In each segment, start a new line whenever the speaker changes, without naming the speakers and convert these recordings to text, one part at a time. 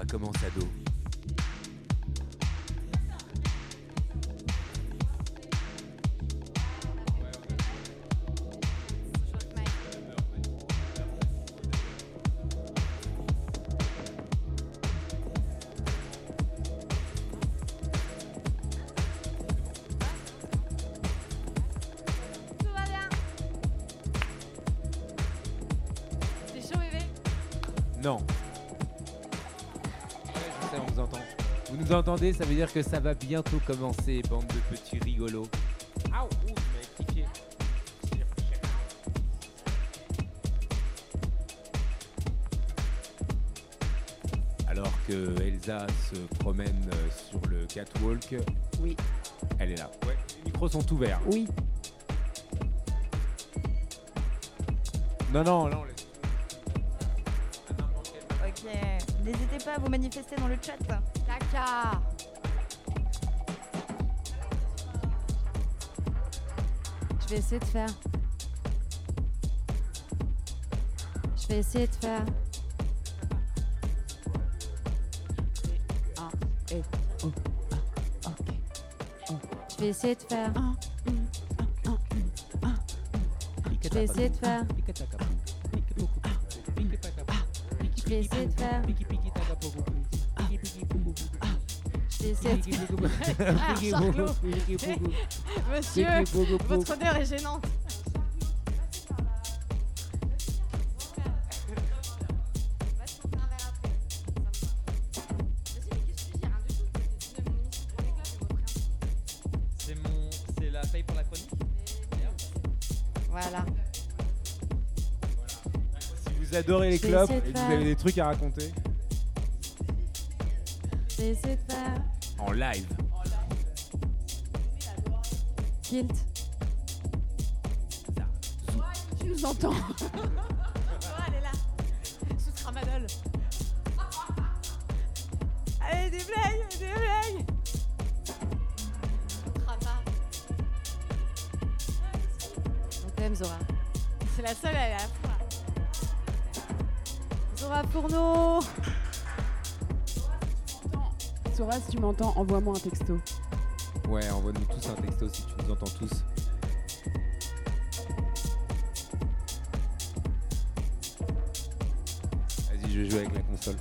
Va commencer à dos. Ça veut dire que ça va bientôt commencer, bande de petits rigolos. Ah, ouh. Alors que Elsa se promène euh, sur le catwalk.
Oui.
Elle est là. Ouais, les micros sont ouverts.
Oui.
Non, non, non. laisse-
Ok. N'hésitez pas à vous manifester dans le chat.
Caca Je vais essayer de faire. Je vais essayer de faire.
Ah, et, oh, ah, ok.
Je vais essayer de faire.
Ah, ah,
Je vais essayer de faire. Je vais essayer de faire. Je vais essayer de faire. Monsieur, votre odeur est gênante.
C'est mon, c'est la paye pour la chronique.
Voilà.
Si vous adorez les
essayer
et que vous
faire.
avez des trucs à raconter,
Je vais essayer de faire.
en live.
Kilt.
Tu nous entends
Oh, elle est là. Sous tramadol. Allez, des blagues, des blagues. On t'aime, Zora. C'est la seule, elle est à la fois. Zora Fourneau.
Sora, si tu m'entends, envoie-moi un texto.
Ouais, envoie-nous tous un texto si tu nous entends tous. Vas-y, je joue avec la console.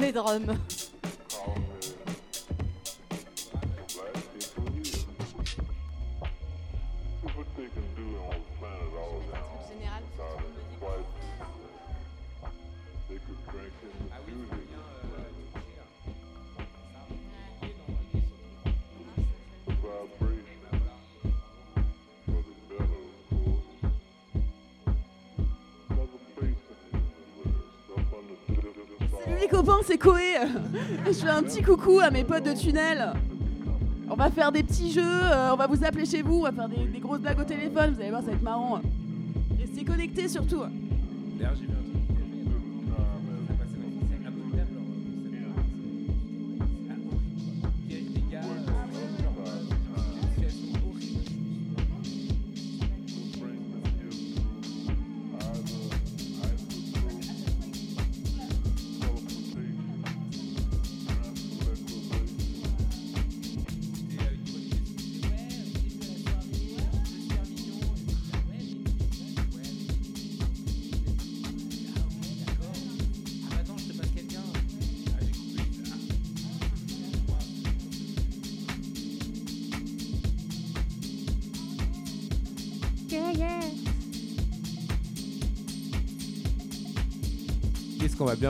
Général.
Salut les copains, c'est Koé. Je fais un petit coucou à mes potes de tunnel. On va faire des petits jeux, euh, on va vous appeler chez vous, on va faire des, grosses blagues au téléphone, vous allez voir, ça va être marrant. Restez connectés surtout.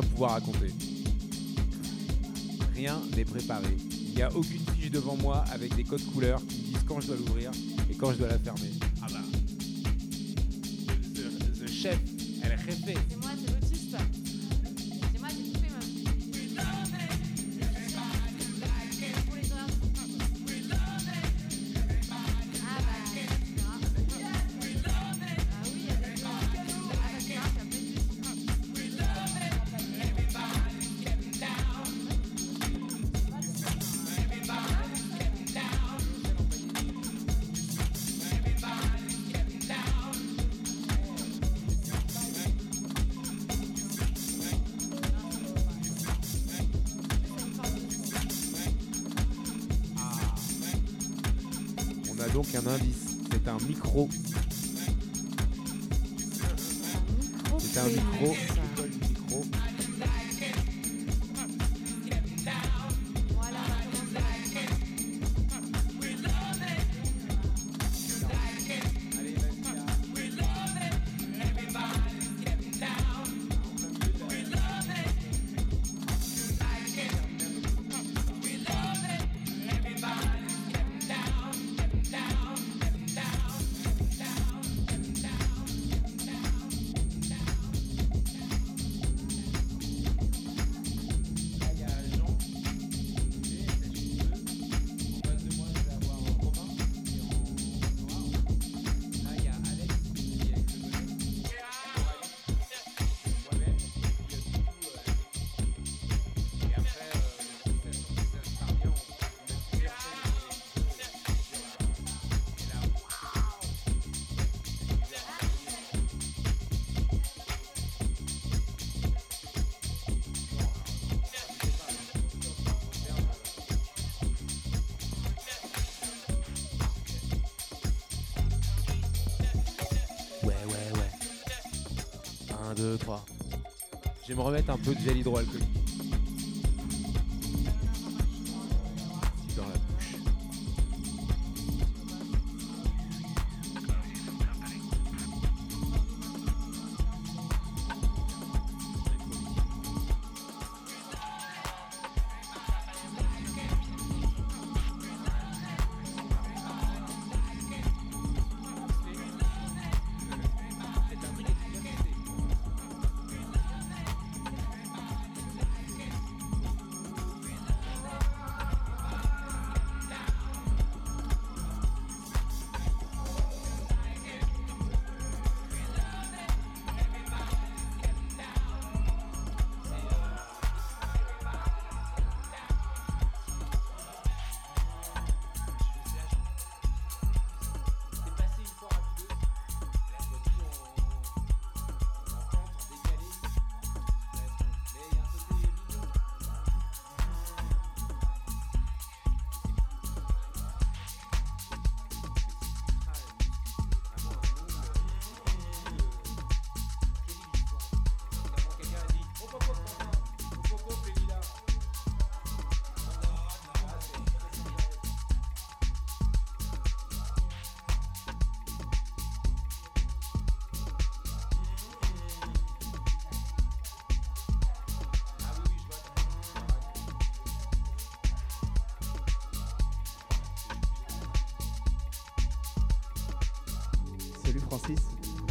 Pouvoir raconter Rien n'est préparé. Il n'y a aucune fiche devant moi avec des codes couleurs qui disent quand je dois l'ouvrir et quand je dois la fermer. Me remettre un peu de gel hydroalcoolique.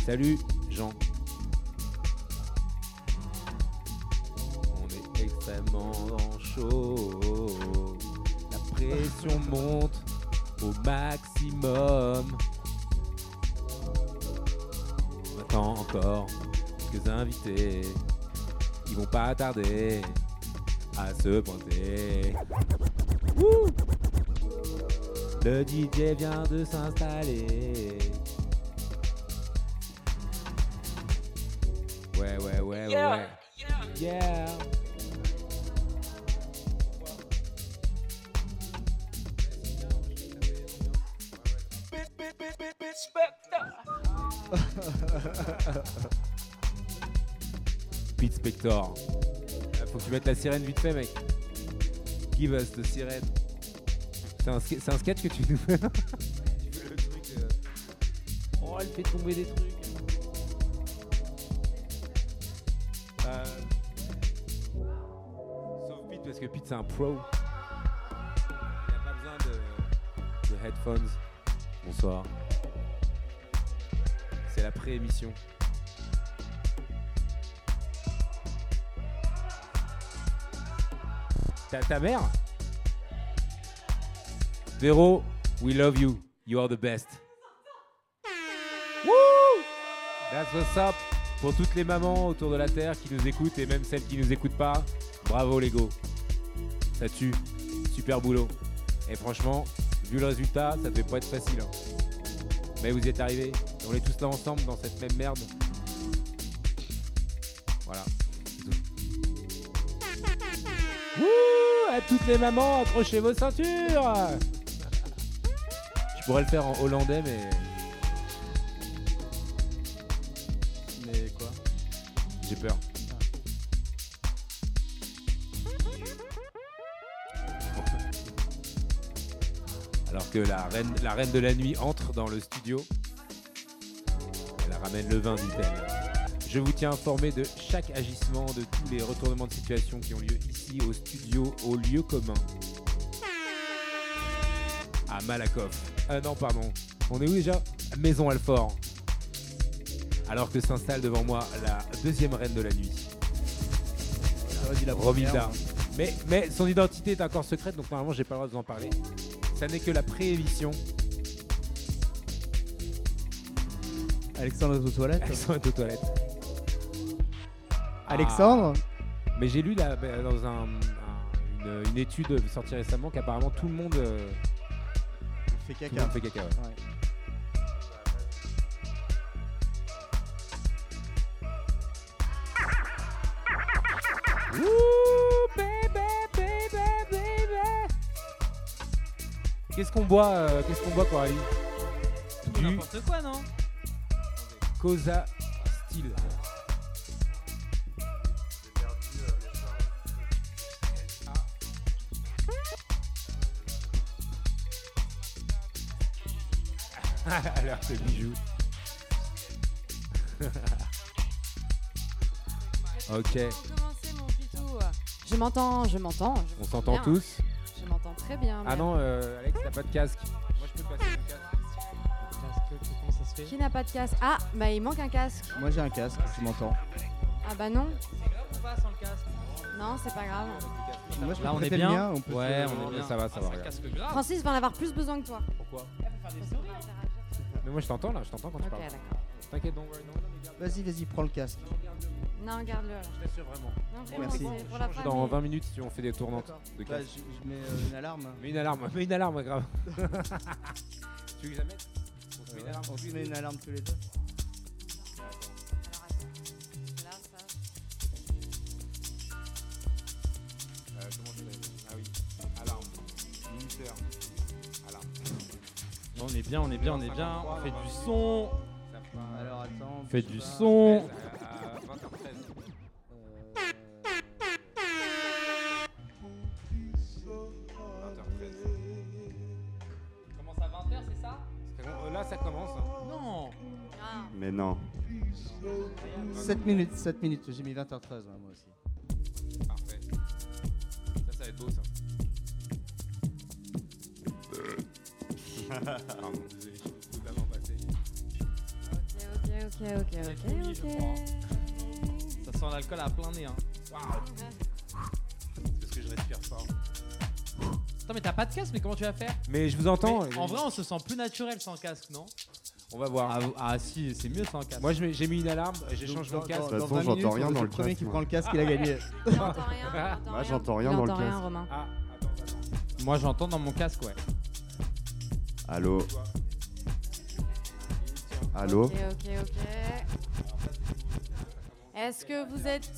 Salut Jean. On est extrêmement chaud. La pression monte au maximum. On attend encore quelques invités qui vont pas tarder à se pointer. Le DJ vient de s'installer. Sirène vite fait, mec. Give us the sirène. C'est un, un, sketch que tu nous fais. Euh. Oh, elle fait tomber des trucs. que Pete c'est un pro. Il n'y a pas besoin de, de headphones. Bonsoir. C'est la pré-émission. Ta, ta mère Véro, we love you. You are the best. Woo That's what's up. Pour toutes les mamans autour de la Terre qui nous écoutent et même celles qui nous écoutent pas, bravo Lego ça tue. Super boulot. Et franchement, vu le résultat, ça devait pas être facile. Hein. Mais vous y êtes arrivés. On est tous là ensemble dans cette même merde. Toutes les mamans, accrochez vos ceintures Tu pourrais le faire en hollandais, mais
Mais quoi?
J'ai peur. Alors que la reine, la reine de la nuit entre dans le studio, elle ramène le vin, dit-elle. Je vous tiens informé de chaque agissement, de tous les retournements de situation qui ont lieu ici au studio, au lieu commun. À Malakoff. Ah non, pardon. On est où déjà? Maison Alfort. Alors que s'installe devant moi la deuxième reine de la nuit.
La
Romilda.
première.
Mais, mais son identité est encore secrète, donc normalement j'ai pas le droit de vous en parler. Ça n'est que la préémission.
Alexandre est aux toilettes.
Alexandre est aux toilettes.
Alexandre
Ah. Mais j'ai lu là, bah, dans un, un- une, une étude sortie récemment qu'apparemment tout le monde, euh,
fait
tout le
caca.
monde fait caca. ouais.
Ouais.
Qu'est-ce qu'on boit, euh, qu'est-ce qu'on boit, Coralie Du
N'importe quoi, non?
Cosa Style. Ce bijou. ok.
Je m'entends, je m'entends.
on s'entend tous.
Je m'entends très bien.
Ah
même.
non, euh, Alex, t'as pas de casque. Moi, je peux passer mon casque.
Comment ça se fait
Qui n'a pas de casque? Ah, bah il manque un casque.
Moi j'ai un casque, tu m'entends.
Ah bah non,
On passe sans le casque.
non, c'est pas grave.
Moi je
Là,
peux
on est bien.
mien, on peut
Ouais, on est bien.
Ça va, ça
Ah,
va.
Francis va en avoir plus besoin que toi.
Pourquoi? Mais moi, je t'entends là, je t'entends quand tu
Ok,
parles.
d'accord.
T'inquiète, garde-
Vas-y, vas-y, prends le casque.
Non, garde-le alors.
je t'assure vraiment.
Non, vraiment,
Merci.
pour la
Change
famille.
Dans 20 minutes, si on fait des tournantes de
Bah,
casque.
je, je mets euh, une alarme.
Mets une alarme, mets une alarme, grave. tu veux que je la mette On se met une alarme
on
tous
se
les
met
deux.
une alarme tous les deux.
Alors attends. Là, ça.
Comment je fais Ah oui, alarme. Minuteur.
On est bien, on est bien, on est bien. On fait du son.
Alors attends.
Fait
bouge
du son.
à 20h13.
Euh,
20h13.
Commence à 20h, c'est ça
Euh, Là, ça commence. hein.
Non.
Ah,
Mais non.
7 minutes, 7 minutes, j'ai mis 20h13 ouais, moi aussi.
Parfait. Pardon, désolé, je suis totalement passé.
ok, ok, ok, ok, ok, ok.
Ça sent l'alcool à plein nez. Hein.
Waouh C'est parce que je respire fort.
Attends, mais t'as pas de casque, mais comment tu vas faire?
Mais je vous entends.
Mais En vrai, on se sent plus naturel sans casque, non?
On va voir.
ah, ah, si, c'est mieux sans casque.
Moi, j'ai mis une alarme, j'échange mon casque.
De toute façon,
20
j'entends rien dans
le
le
premier
casque,
qui
moi.
prend le casque, il a gagné.
Il entend rien,
Moi, j'entends rien dans le casque.
Romain.
Ah.
Moi, j'entends dans mon casque, ouais.
Allô Allô
Ok, ok, ok. Est-ce que vous êtes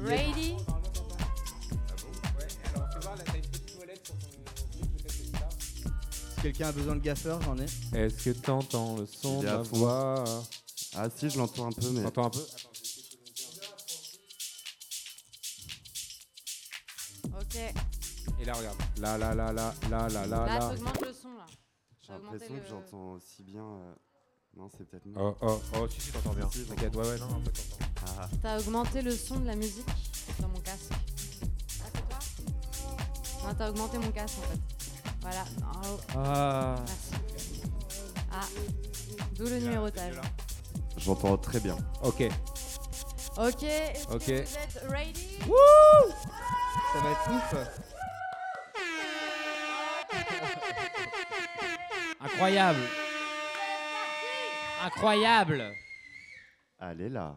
ready?
Ah
quelqu'un a besoin de gaffeur, j'en ai.
Est-ce que t'entends le son de
fond.
voix?
Ah si, je l'entends un peu, mais...
T'entends un peu?
Ok.
Et là, regarde. Là, là, là, là, là, là, là,
Là,
là.
t'augmentes le son, là.
J'ai l'impression que j'entends aussi bien... euh, Non, c'est peut-être moi.
Oh, oh, oh, si, si, t'entends bien.
Si, si,
T'inquiète, ouais, ouais, non, t'entends.
Ah,
T'as augmenté le son de la musique dans mon casque. Ah, c'est toi? Non, t'as augmenté mon casque, en fait. Voilà. Oh,
Ah.
merci. Ah, d'où le numérotage.
J'entends très bien.
Ok.
Ok, est-ce
Ok.
que vous êtes ready?
Ça va être ouf.
Incroyable. Incroyable.
Allez là.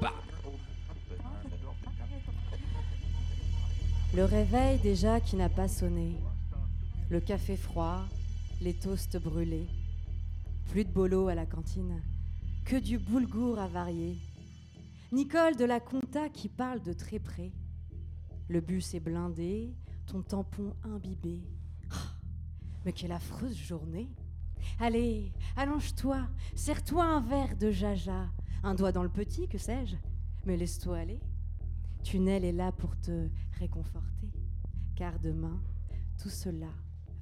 Bah.
Le réveil déjà qui n'a pas sonné. Le café froid, les toasts brûlés. Plus de bolo à la cantine, que du boulgour à varier. Nicole de la Conta qui parle de très près. Le bus est blindé, ton tampon imbibé. Ah, mais quelle affreuse journée! Allez, allonge-toi, serre-toi un verre de jaja, un doigt dans le petit, que sais-je, mais laisse-toi aller. Tunnel est là pour te réconforter, car demain, tout cela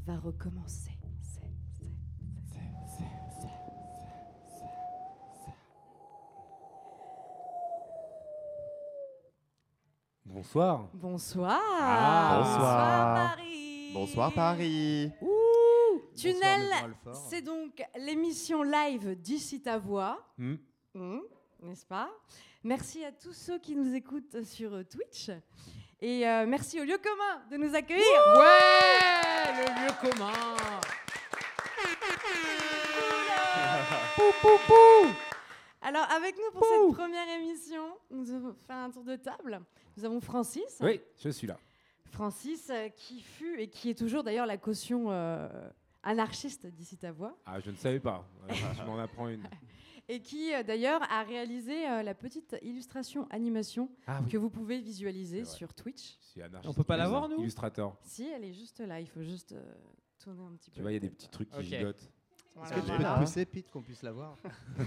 va recommencer.
Bonsoir.
Bonsoir.
Ah.
Bonsoir.
Paris
Bonsoir Paris.
Tunnel, c'est donc l'émission live d'ici ta voix.
Hmm.
Hmm, n'est-ce pas? Merci à tous ceux qui nous écoutent sur euh, Twitch. Et euh, merci au lieu commun de nous accueillir.
Ouais Le lieu commun
Pou, pou, pou. Alors, avec nous pour cette première émission, nous avons fait un tour de table. Nous avons Francis.
Oui, je suis là.
Francis, euh, qui fut et qui est toujours d'ailleurs la caution euh, anarchiste d'ici ta voix.
Ah, je ne savais pas. Je m'en apprends une.
Et qui euh, d'ailleurs a réalisé euh, la petite illustration animation
Ah
que vous pouvez visualiser sur Twitch.
On peut pas la voir, nous
Illustrator.
Si, elle est juste là, il faut juste euh, tourner un petit peu.
Tu vois, il y a des petits trucs qui gigotent.
Voilà,
Est-ce que tu peux
voilà.
te pousser, Pete, qu'on puisse la voir?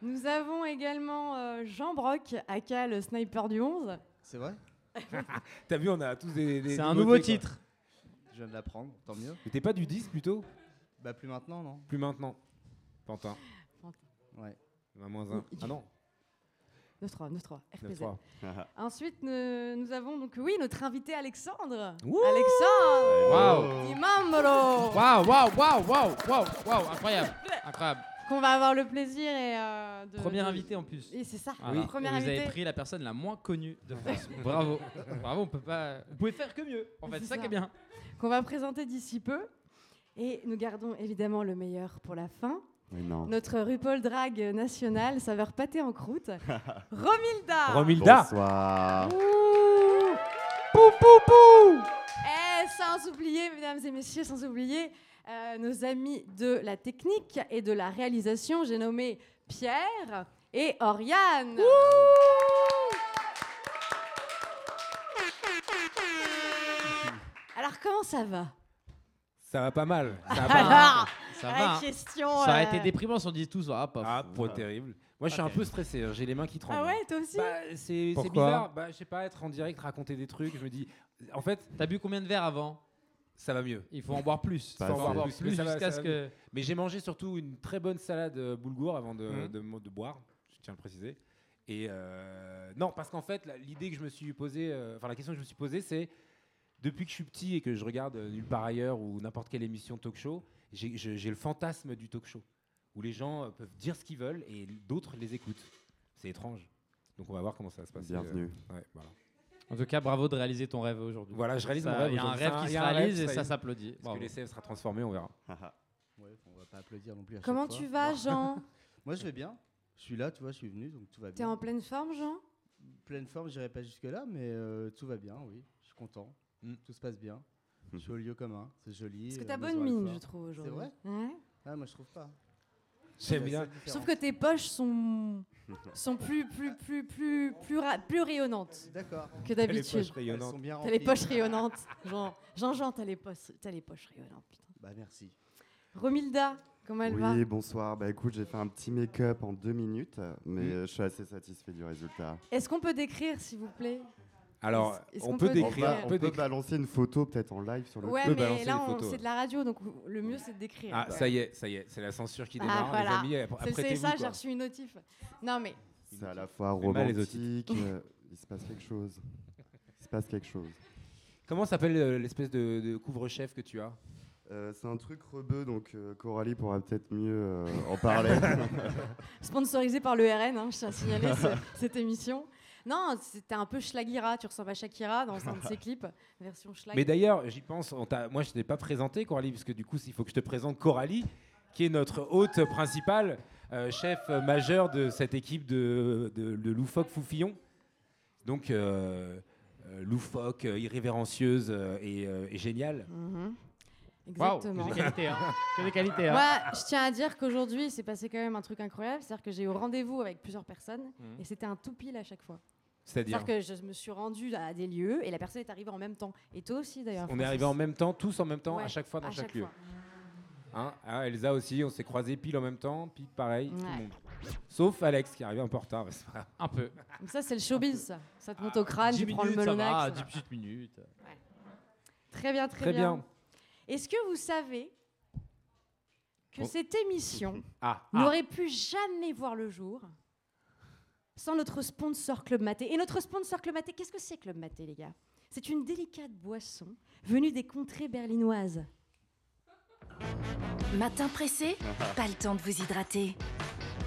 Nous avons également euh, Jean Brock, aka le sniper du 11.
C'est vrai?
T'as vu, on a tous des. des
C'est un nouveau
quoi.
titre.
Je viens de l'apprendre, tant mieux.
Mais t'es pas du 10 plutôt?
Bah plus maintenant, non
Plus maintenant. Pantin.
Ouais.
Un moins 1. Ah non
9-3, 9-3, FPZ.
9-3.
Ensuite, ne- nous avons donc, oui, notre invité Alexandre.
Ouh.
Alexandre
Waouh
Di Mambro
Waouh, waouh, waouh, waouh, waouh, waouh, incroyable, incroyable.
Qu'on va avoir le plaisir et euh, de.
Premier
de-
invité en plus.
Et c'est ça,
Voilà.
premier
Et vous
invité.
avez pris la personne la moins connue de France. Bravo. Bravo, on peut pas. Vous pouvez faire que mieux. En fait,
C'est
c'est ça
ça.
qui est bien.
Qu'on va présenter d'ici peu. Et nous gardons évidemment le meilleur pour la fin. Notre RuPaul Drag national, saveur pâté en croûte. Romilda
Romilda
Bonsoir.
Pou, pou, pou
Et sans oublier, mesdames et messieurs, sans oublier euh, nos amis de la technique et de la réalisation, j'ai nommé Pierre et Oriane. Alors comment ça va?
Ça va pas mal. Ça va pas
Alors,
Ça va. hein.
question.
Ça aurait
euh,
été déprimant si on disait tous. Ah, pas
Ah,
fou.
pas terrible. Moi, je suis un peu stressé. hein. J'ai les mains qui tremblent.
Ah ouais, toi aussi
Bah, c'est c'est
Pourquoi
bizarre. Bah, je sais pas, être en direct, raconter des trucs. Je me dis, en fait,
T'as bu combien de verres avant?
Ça va mieux.
Il faut en boire plus. Il
Pas
faut en
assez.
boire
Mais
plus
ça va,
jusqu'à
ça
ce
va
que.
Mais j'ai mangé surtout une très bonne salade euh, boulgour avant de,
Mhm.
de, de boire, je tiens à le préciser. Et euh, non, parce qu'en fait, la- l'idée que je me suis posée, euh, enfin la question que je me suis posée, c'est depuis que je suis petit et que je regarde euh, nulle part ailleurs ou n'importe quelle émission talk show, j'ai le fantasme du talk show où les gens euh, peuvent dire ce qu'ils veulent et d'autres les écoutent. C'est étrange. Donc on va voir comment ça va se passe.
Bienvenue.
ouais, voilà.
En tout cas, bravo de réaliser ton rêve aujourd'hui.
Voilà, je réalise
Ça,
mon rêve.
Il y a un rêve qui se réalise et
ça
s'applaudit.
Parce
Bravo.
que l'essai sera transformé, on verra.
Ouais, on va pas applaudir non plus. à chaque
Comment
fois.
tu vas, Jean?
Moi, je vais bien. Je suis là, tu vois, je suis venu, donc tout va
T'es
bien.
en pleine forme, Jean?
Pleine forme, j'irai pas jusque-là, mais euh, tout va bien, oui. Je suis content.
Mm.
Tout se passe bien. Je suis au lieu commun, c'est joli.
Parce que
euh,
t'as bonne mine, je trouve, aujourd'hui.
vrai
Ouais.
Ah, moi, je trouve pas.
Bien.
c'est
Je
différent.
trouve que tes poches sont, sont plus, plus, plus, plus, plus, ra- plus rayonnantes
D'accord.
que d'habitude.
bien
T'as les poches rayonnantes. Jean, Jean, Jean t'as les, poches- t'as les poches rayonnantes. Putain.
Bah, merci.
Romilda, comment elle va?
Oui, bonsoir. Bah écoute, j'ai fait un petit make-up en deux minutes, mais
Mm.
je suis assez satisfait du résultat.
Est-ce qu'on peut décrire, s'il vous plaît?
Alors, on peut décrire. on
balancer une photo peut-être en live sur le
Ouais, mais
balancer
là, c'est de la radio, donc le mieux, c'est de décrire.
Ah, ça y est, ça y est, c'est la censure qui
Ah,
démarre,
voilà.
les amis.
C'est. CSA, j'ai reçu une notif. Non, mais
C'est à la fois romantique, euh, il se passe quelque chose. Il se passe quelque chose.
Comment s'appelle euh, l'espèce de, de couvre-chef que tu as?
Euh, c'est un truc rebeu, donc euh, Coralie pourra peut-être mieux euh, en parler.
sponsorisé par le RN, hein, je tiens à signaler ce- cette émission. Non, c'était un peu Schlagira, tu ressembles à Shakira dans un de ses clips, version Schlag.
Mais d'ailleurs, j'y pense, on t'a- moi je t'ai pas présenté Coralie, parce que du coup, il faut que je te présente Coralie, qui est notre hôte principale, euh, chef majeur de cette équipe de, de, de Loufoque Foufillon. Donc, euh, euh, loufoque, irrévérencieuse euh, et, et géniale.
Mhm.
Waouh,
Exactement.
que des qualités, hein. Que des qualités, hein.
Moi, je tiens à dire qu'aujourd'hui, c'est passé quand même un truc incroyable. C'est-à-dire que j'ai eu rendez-vous avec plusieurs personnes
Mhm.
et c'était un tout pile à chaque fois.
C'est-à-dire,
C'est-à-dire que je me suis rendue à des lieux et la personne est arrivée en même temps. Et toi aussi, d'ailleurs.
on est
Francis.
arrivé en même temps, tous en même temps,
Ouais,
à chaque fois dans chaque,
chaque
lieu.
fois.
Hein Hein, Elsa aussi, on s'est croisés pile en même temps, pile pareil, tout
Ouais.
le monde. Sauf Alex qui est arrivé un peu en retard.
Un peu.
Donc ça, c'est le showbiz, ça. Ça te monte au crâne,
10
tu prends le
minutes, ça
melonax.
va,
ça
10
va.
petites minutes.
Très bien, très,
Très bien.
Est-ce que vous savez que
Oh.
cette émission
Ah,
n'aurait pu jamais voir le jour sans notre sponsor Club Maté? Et notre sponsor Club Maté, qu'est-ce que c'est Club Maté, les gars? C'est une délicate boisson venue des contrées berlinoises.
Matin pressé Pas le temps de vous hydrater.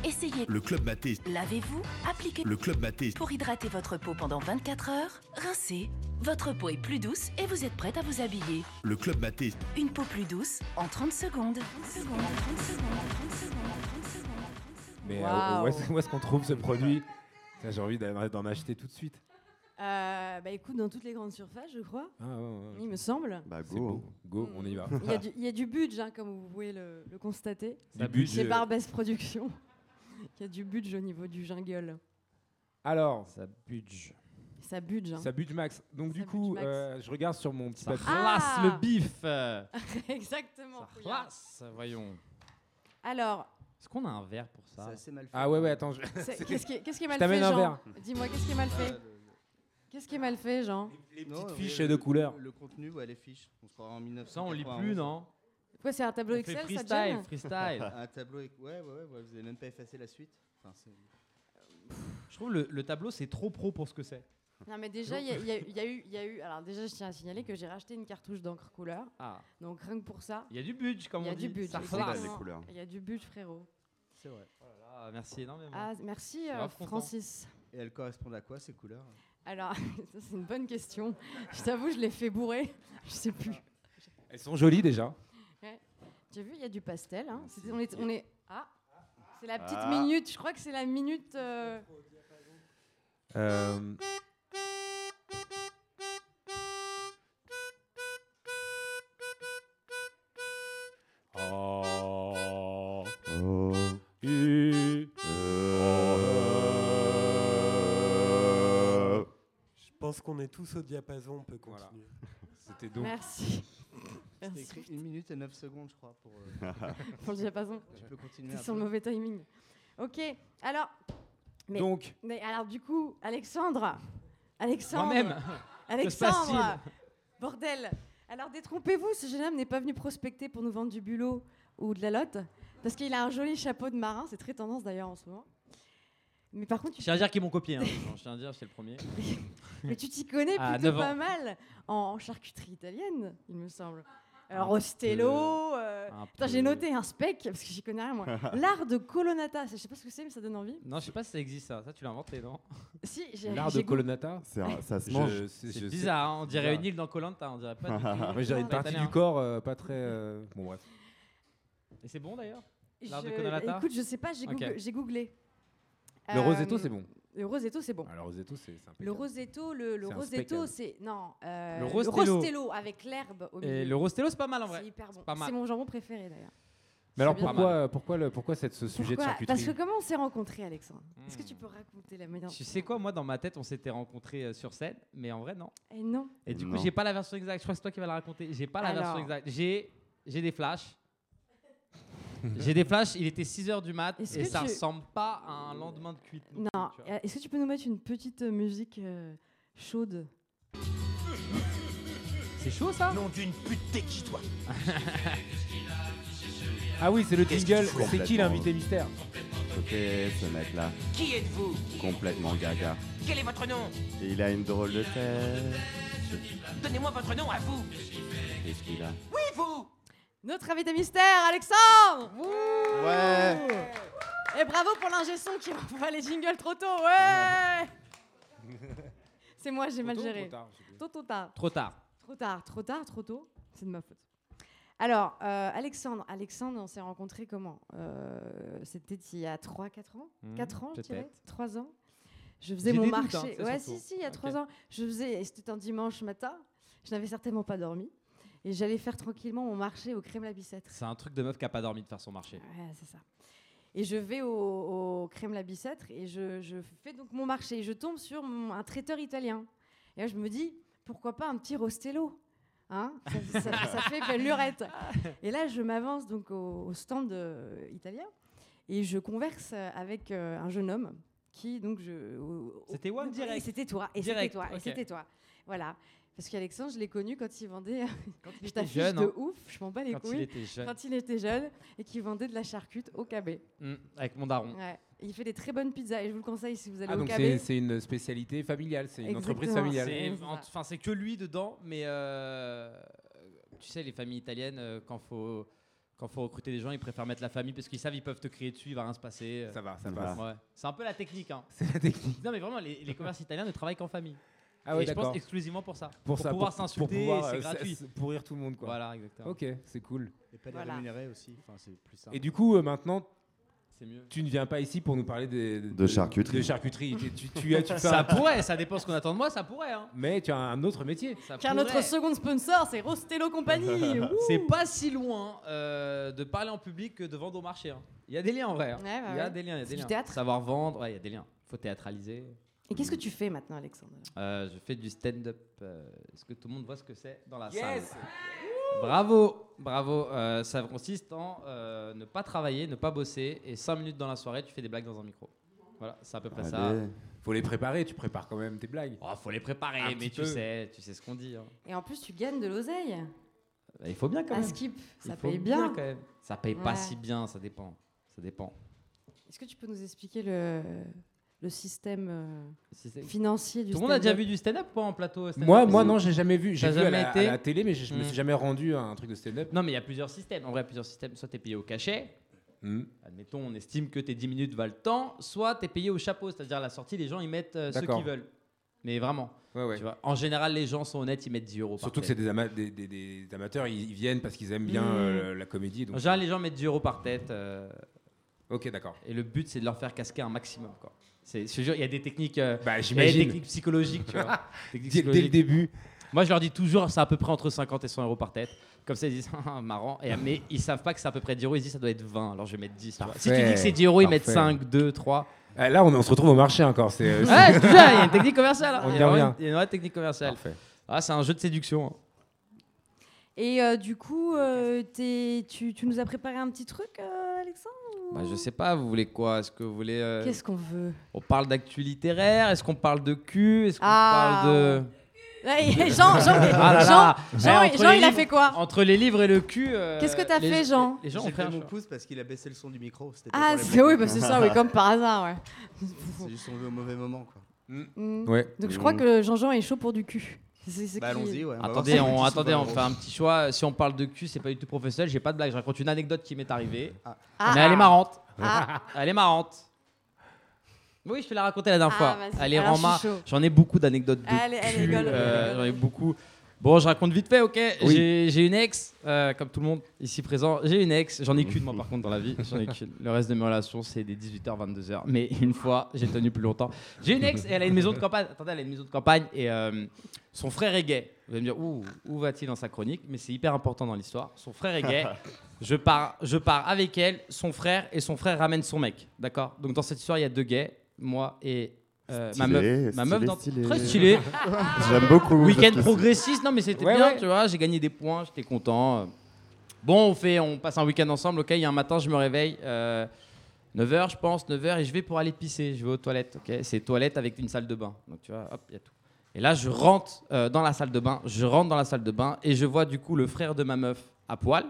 Essayez.
Le Club Maté.
Lavez-vous, appliquez
Le Club Maté.
pour hydrater votre peau pendant 24 heures. Rincez. Votre peau est plus douce et vous êtes prête à vous habiller.
Le Club Maté.
Une peau plus douce en 30 secondes. 30 secondes, 30 secondes, 30 secondes, 30 secondes.
mais euh,
Waouh.
où est-ce où est-ce qu'on trouve ce produit? Putain, J'ai envie d'en d'en acheter tout de suite.
Euh, bah écoute, dans toutes les grandes surfaces, je crois,
Ah, ouais, ouais.
il me semble.
Bah
C'est
go.
beau. Go, on y va.
Il y a du, il y a du budget, hein, comme vous pouvez le, le constater.
Ça.
C'est Barbès Productions. Il y a du budget au niveau du jungle.
Alors,
Ça budge.
Ça budget. hein.
ça budge max. Donc du coup,
budge
euh, je regarde sur mon petit
Ça
papier.
Ah
classe le bif. euh.
Exactement.
Ça classe. Voyons.
Alors,
Est-ce qu'on a un verre pour ça
C'est assez mal fait.
Ah ouais, ouais, attends. je-
qu'est-ce qui, est- qu'est-ce qui est mal fait,
un
Jean
verre.
Dis-moi, qu'est-ce qui est mal
Ah,
fait Qu'est-ce qui est mal fait, Jean
Les petites fiches
le-
de couleurs.
Le contenu, ouais, les fiches. On se croira en 1991.
Ça, on lit plus, non
Quoi, c'est un tableau
On fait
Excel, ça te
freestyle,
gêne
freestyle.
Un tableau, ouais, ouais, ouais, ouais, vous avez même pas effacé la suite. Enfin, c'est-
Je trouve le, le tableau, c'est trop pro pour ce que c'est.
Non, mais déjà, il y, a- y eu- il y a eu, il y a eu. Alors, déjà, je tiens à signaler que j'ai racheté une cartouche d'encre couleur.
Ah.
Donc, rien que pour ça,
Il y a du budge, comme
il y a
on
du
dit.
budget. Il y a du budget, frérot.
C'est vrai. Oh là là, merci énormément.
Ah, merci, euh. Francis.
Et elles correspondent à quoi ces couleurs?
Alors, ça, c'est une bonne question. Je t'avoue, je l'ai fait bourrer. Je sais plus.
Elles sont jolies déjà.
J'ai vu, il y a du pastel. hein. On, est, on est. Ah C'est la petite
Ah.
minute. Je crois que c'est la minute. euh,
Euh,
Euh.
Je pense qu'on est tous au diapason, on peut
Voilà.
continuer.
C'était donc.
Merci.
C'est
Merci
écrit 1 minute et 9 secondes, je crois. Pour, euh,
pour le diapason.
tu peux continuer.
C'est sur le mauvais timing. Ok. Alors, Mais-
Donc,
mais alors du coup, Alexandre. Alexandre.
Moi-même.
Alexandre. Bordel. Alors détrompez-vous, ce jeune homme n'est pas venu prospecter pour nous vendre du bulot ou de la lotte, parce qu'il a un joli chapeau de marin. C'est très tendance d'ailleurs en ce moment. Mais par contre,
Je
tu
tiens à dire qu'ils m'ont copié. Hein. Non, Je tiens à dire, c'est le premier.
Mais tu t'y connais plutôt
9 ans.
pas mal en charcuterie italienne, il me semble. Alors,
Un
Rostello. euh, j'ai noté un spec parce que j'y connais rien moi. L'art de colonnata, je sais pas ce que c'est, mais ça donne envie.
Non, je sais pas si ça existe ça. Ça, tu l'as inventé, non?
Si, j'ai
l'art de colonnata.
C'est ça se mange.
bizarre, hein, on dirait une île dans Colanta, on dirait pas.
je dirais une partie du corps euh, pas très. euh, Bon, bref.
Et c'est bon d'ailleurs? L'art de
Je-
colonnata
Écoute, je sais pas, j'ai googlé.
Le
Euh,
rosetto, c'est bon.
Le rosetto, c'est bon.
Ah, le rosetto, c'est c'est
Le rosetto, le, le
C'est
rosetto, c'est non. euh,
Le rostello.
rostello avec l'herbe au milieu.
Et le rostello, c'est pas mal en
c'est
vrai.
hyper bon. C'est mon jambon préféré d'ailleurs.
Mais alors
C'est
pourquoi, pourquoi, le, pourquoi cette, ce sujet de charcuterie
Parce que comment on s'est rencontrés, Alexandre? Est-ce que
Hmm.
tu peux raconter la manière
Tu sais quoi, moi dans ma tête, on s'était rencontrés euh, sur scène, mais en vrai, non.
Eh non.
Et du coup, j'ai pas la version exacte. Je crois que c'est toi qui vas la raconter. J'ai pas la version exacte. J'ai j'ai des flashs. j'ai des flashs. Il était 6h du mat
Est-ce
et
que
ça
tu-
ressemble pas à un lendemain de cuite. non
Non.
plus, tu vois.
Euh, Est-ce que tu peux nous mettre une petite euh, musique euh, chaude?
C'est chaud ça?
Nom d'une pute, t'es qui toi
Ah oui, c'est le
Qu'est-ce
jingle. C'est qui
complètement
l'invité mystère?
Choqué, ce mec-là.
Qui êtes-vous?
Complètement gaga.
Quel est votre nom?
Et il a une drôle de tête.
Donnez-moi votre nom à vous.
Qu'est-ce qu'il a?
Oui, vous
Notre invité mystère, Alexandre
Ouais
Et bravo pour l'ingé son qui envoie les jingles trop tôt, ouais C'est moi, j'ai mal géré.
trop.
Tôt, tôt, tard.
Trop tard.
Trop tard, trop tard, trop tôt. C'est de ma faute. Alors, euh, Alexandre, Alexandre, on s'est rencontrés comment Euh, C'était il y a 3-4 ans
Mhm,
4 ans, je dirais
peut-être.
3 ans Je faisais mon
doutes,
marché.
hein, c'est
ouais, si, si, il y a
Ok.
trois ans. Je faisais, et c'était un dimanche matin. Je n'avais certainement pas dormi. Et j'allais faire tranquillement mon marché au crème la Bicêtre.
C'est un truc de meuf qui a pas dormi de faire son marché.
Ouais, c'est ça. Et je vais au, au crème la Bicêtre et je, je fais donc mon marché. Et je tombe sur mon- un traiteur italien. Et là, je me dis, pourquoi pas un petit rostello Hein? Ça, ça- ça fait belle lurette. Et là, je m'avance donc au, au stand euh, italien et je converse avec euh, un jeune homme qui donc je.
C'était
donc,
direct?
C'était toi. Et c'était toi. Et c'était toi. Voilà. Parce qu'Alexandre, je l'ai connu quand il vendait.
Quand
je
était jeune,
de
hein.
ouf. Je m'en bats les
Quand
couilles.
il était jeune.
Quand il était jeune et qui vendait de la charcute au KB.
Mm, avec mon daron.
Ouais. Il fait des très bonnes pizzas et je vous le conseille si vous allez
Ah,
au
donc
KB.
c'est une spécialité familiale, c'est une entreprise familiale.
Enfin, c'est que lui dedans, mais euh, tu sais, les familles italiennes, euh, quand faut quand faut recruter des gens, ils préfèrent mettre la famille parce qu'ils savent ils peuvent te crier dessus, il va rien se passer.
Ça va, ça.
Ouais. C'est un peu la technique. Hein.
C'est la technique.
Non, mais vraiment, les, les commerces italiens ne travaillent qu'en famille.
Ah ouais,
et je pense exclusivement pour ça.
Pour, ça,
pouvoir s'insulter,
pouvoir,
c'est
euh,
gratuit.
pourrir tout le monde, quoi.
Voilà, exactement.
Ok, c'est cool.
Et pas les
Voilà.
rémunérer aussi. Enfin, c'est plus simple.
Et du coup, euh, maintenant,
mieux.
tu ne viens pas ici pour nous parler des-
De charcuterie.
De charcuterie. tu, tu, tu as- tu fais
Ça
un-
pourrait, ça dépend ce qu'on attend de moi, ça pourrait. Hein.
Mais tu as un autre métier.
Ça
Car
pourrait.
notre second sponsor, c'est Rostello Compagnie.
C'est pas si loin euh, de parler en public que de vendre au marché. hein. Il y a des liens en vrai. hein.
Ouais, bah
il y a
ouais.
des liens, il y a des liens.
théâtre.
Savoir vendre, ouais, il y a des liens. Faut théâtraliser.
Et qu'est-ce que tu fais maintenant, Alexandre?
Euh, je fais du stand-up. euh, Est-ce que tout le monde voit ce que c'est dans la salle? Bravo, bravo. Euh, ça consiste en euh, ne pas travailler, ne pas bosser et 5 minutes dans la soirée, tu fais des blagues dans un micro. Voilà, c'est à peu près ça.
Allez.
Faut les préparer, tu prépares quand même tes blagues.
Oh, faut les préparer,
Un
mais tu
peu.
sais, tu sais ce qu'on dit. hein.
Et en plus, tu gagnes de l'oseille.
Bah, Il faut bien quand
À
même.
skip,
Il
ça paye bien.
quand même. Ça paye pas si bien, ça dépend. Ça dépend.
Est-ce que tu peux nous expliquer le, le système euh,
c'est-
financier du
Tout le monde a déjà vu du stand-up ou pas en plateau stand-up
Moi, moi non, j'ai jamais vu. J'ai vu à
jamais
la,
été
à la télé, mais je, je me
Mm.
suis jamais rendu à un truc de stand-up.
Non, mais il y a plusieurs systèmes. En vrai, plusieurs systèmes. Soit tu es payé au cachet.
Mm.
Admettons, on estime que tes 10 minutes valent tant. Soit tu es payé au chapeau. C'est-à-dire, à la sortie, les gens, ils mettent euh, ceux qu'ils veulent. Mais vraiment.
Ouais, ouais.
Tu vois, en général, les gens sont honnêtes, ils mettent 10 euros. par
Surtout que
tête.
c'est des, ama- des, des- des amateurs, ils, ils viennent parce qu'ils aiment bien
Mm.
euh, la comédie. Donc...
En général, les gens mettent 10 euros par tête. euh,
Ok, d'accord.
et le but, c'est de leur faire casquer un maximum. Quoi. C'est, je te jure, il y a des techniques, euh,
Bah,
il y a des
j'imagine.
techniques psychologiques. Tu vois. Techniques
Dès, dès le
psychologiques.
début.
Moi, je leur dis toujours, c'est à peu près entre 50 et 100 euros par tête. Comme ça, ils disent, ah, marrant. Et, mais ils savent pas que c'est à peu près 10 euros. Ils disent, ça doit être 20. Alors, je vais mettre 10. tu vois. Si tu dis que c'est 10 euros, ils mettent
Parfait.
5, 2, 3.
Ah, Là, on, on se retrouve au marché encore. C'est euh,
Ouais, te jure, il y a une technique commerciale. hein.
On
Il y a une- il y a une vraie technique commerciale.
parfait.
Ah, c'est un jeu de séduction. hein.
Et euh, du coup, euh, t'es- tu, tu nous as préparé un petit truc, euh, Alexandre ou-
Bah, je sais pas, vous voulez quoi? Est-ce que vous voulez. euh,
Qu'est-ce qu'on veut?
On parle d'actu littéraire? Est-ce qu'on parle de cul? Est-ce qu'on
Ah,
parle de.
Ouais, Jean, Jean,
Ah là
Jean,
là
Jean,
Eh, entre
Jean,
les
il a
livres-
fait quoi?
Entre les livres et le cul. euh,
Qu'est-ce que t'as
les-
fait, Jean?
Les gens ont
J'ai
fait
fait
un
mon
choix.
pouce parce qu'il a baissé le son du micro. c'était pas
Ah,
pour les
c'est
blagues.
oui, bah, c'est ça, oui, comme par hasard, ouais.
C'est juste tombé au mauvais moment. Quoi.
Mm.
Ouais.
Donc je crois que Jean-Jean est chaud pour du cul. C'est- c'est
Bah, allons-y, ouais.
Attendez, on, attendez, on fait un petit choix. Si on parle de cul, c'est pas du tout professionnel. J'ai pas de blague. Je raconte une anecdote qui m'est arrivée.
Ah,
Mais elle est
ah.
marrante.
Ah.
Elle est marrante. Oui, je te l'ai raconté la dernière
Ah,
fois. Elle
suis
rama. J'en ai beaucoup d'anecdotes de
Elle est- elle
cul. euh,
rigole.
J'en ai beaucoup. Bon, je raconte vite fait, ok?
Oui.
J'ai- J'ai une ex, euh, comme tout le monde ici présent. J'ai une ex. J'en ai qu'une, moi, par contre, dans la vie. J'en ai qu'une. Le reste de mes relations, c'est des 18h, 22h. Mais une fois, j'ai tenu plus longtemps. J'ai une ex et elle a une maison de campagne. Attendez, elle a une maison de campagne et euh, son frère est gay. Vous allez me dire, où, où va-t-il dans sa chronique? Mais c'est hyper important dans l'histoire. Son frère est gay. Je pars, je pars avec elle, son frère, et son frère ramène son mec. D'accord? Donc dans cette histoire, il y a deux gays, moi et euh, ma
Stylé,
meuf. Ma meuf
stylé,
dans-
stylé.
Très stylé.
J'aime beaucoup.
Week-end progressiste, non mais c'était
Ouais,
bien,
ouais.
tu vois, j'ai gagné des points, j'étais content. Bon, on fait, on passe un week-end ensemble, ok, il y a un matin, je me réveille, euh, 9h je pense, 9h, et je vais pour aller pisser, je vais aux toilettes, ok, c'est toilette avec une salle de bain, donc tu vois, hop, il y a tout. Et là, je rentre euh, dans la salle de bain, je rentre dans la salle de bain, et je vois du coup le frère de ma meuf à poil,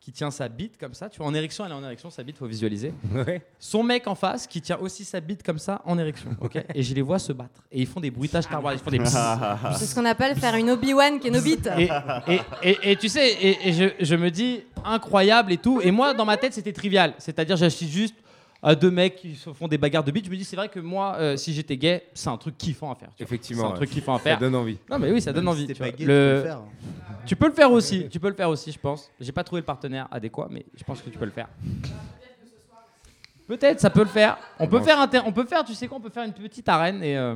qui tient sa bite comme ça, tu vois, en érection, elle est en érection, sa bite, faut visualiser.
Ouais.
Son mec en face, qui tient aussi sa bite comme ça, en érection, ok, et je les vois se battre, et ils font des bruitages tarbois, ils font des psss,
C'est ce qu'on appelle faire une Obi-Wan Kenobit.
et, et, et, et tu sais, et, et je, je me dis incroyable et tout. Et moi, dans ma tête, c'était trivial. C'est-à-dire, j'assiste juste à deux mecs qui se font des bagarres de bite. Je me dis, c'est vrai que moi, euh, si j'étais gay, c'est un truc kiffant à faire. tu vois.
Effectivement.
C'est un
ouais.
truc kiffant à
Ça
faire.
donne envie.
Non, mais oui, ça donne
Même
envie. tu
pas
vois.
gay,
Le-
tu peux le faire.
Tu peux le faire aussi. Tu peux le faire aussi, je pense. J'ai pas trouvé le partenaire adéquat, mais je pense que tu peux le faire. Peut-être, ça peut le faire. On peut faire, un ter- on peut faire, tu sais quoi, on peut faire une petite arène et. euh,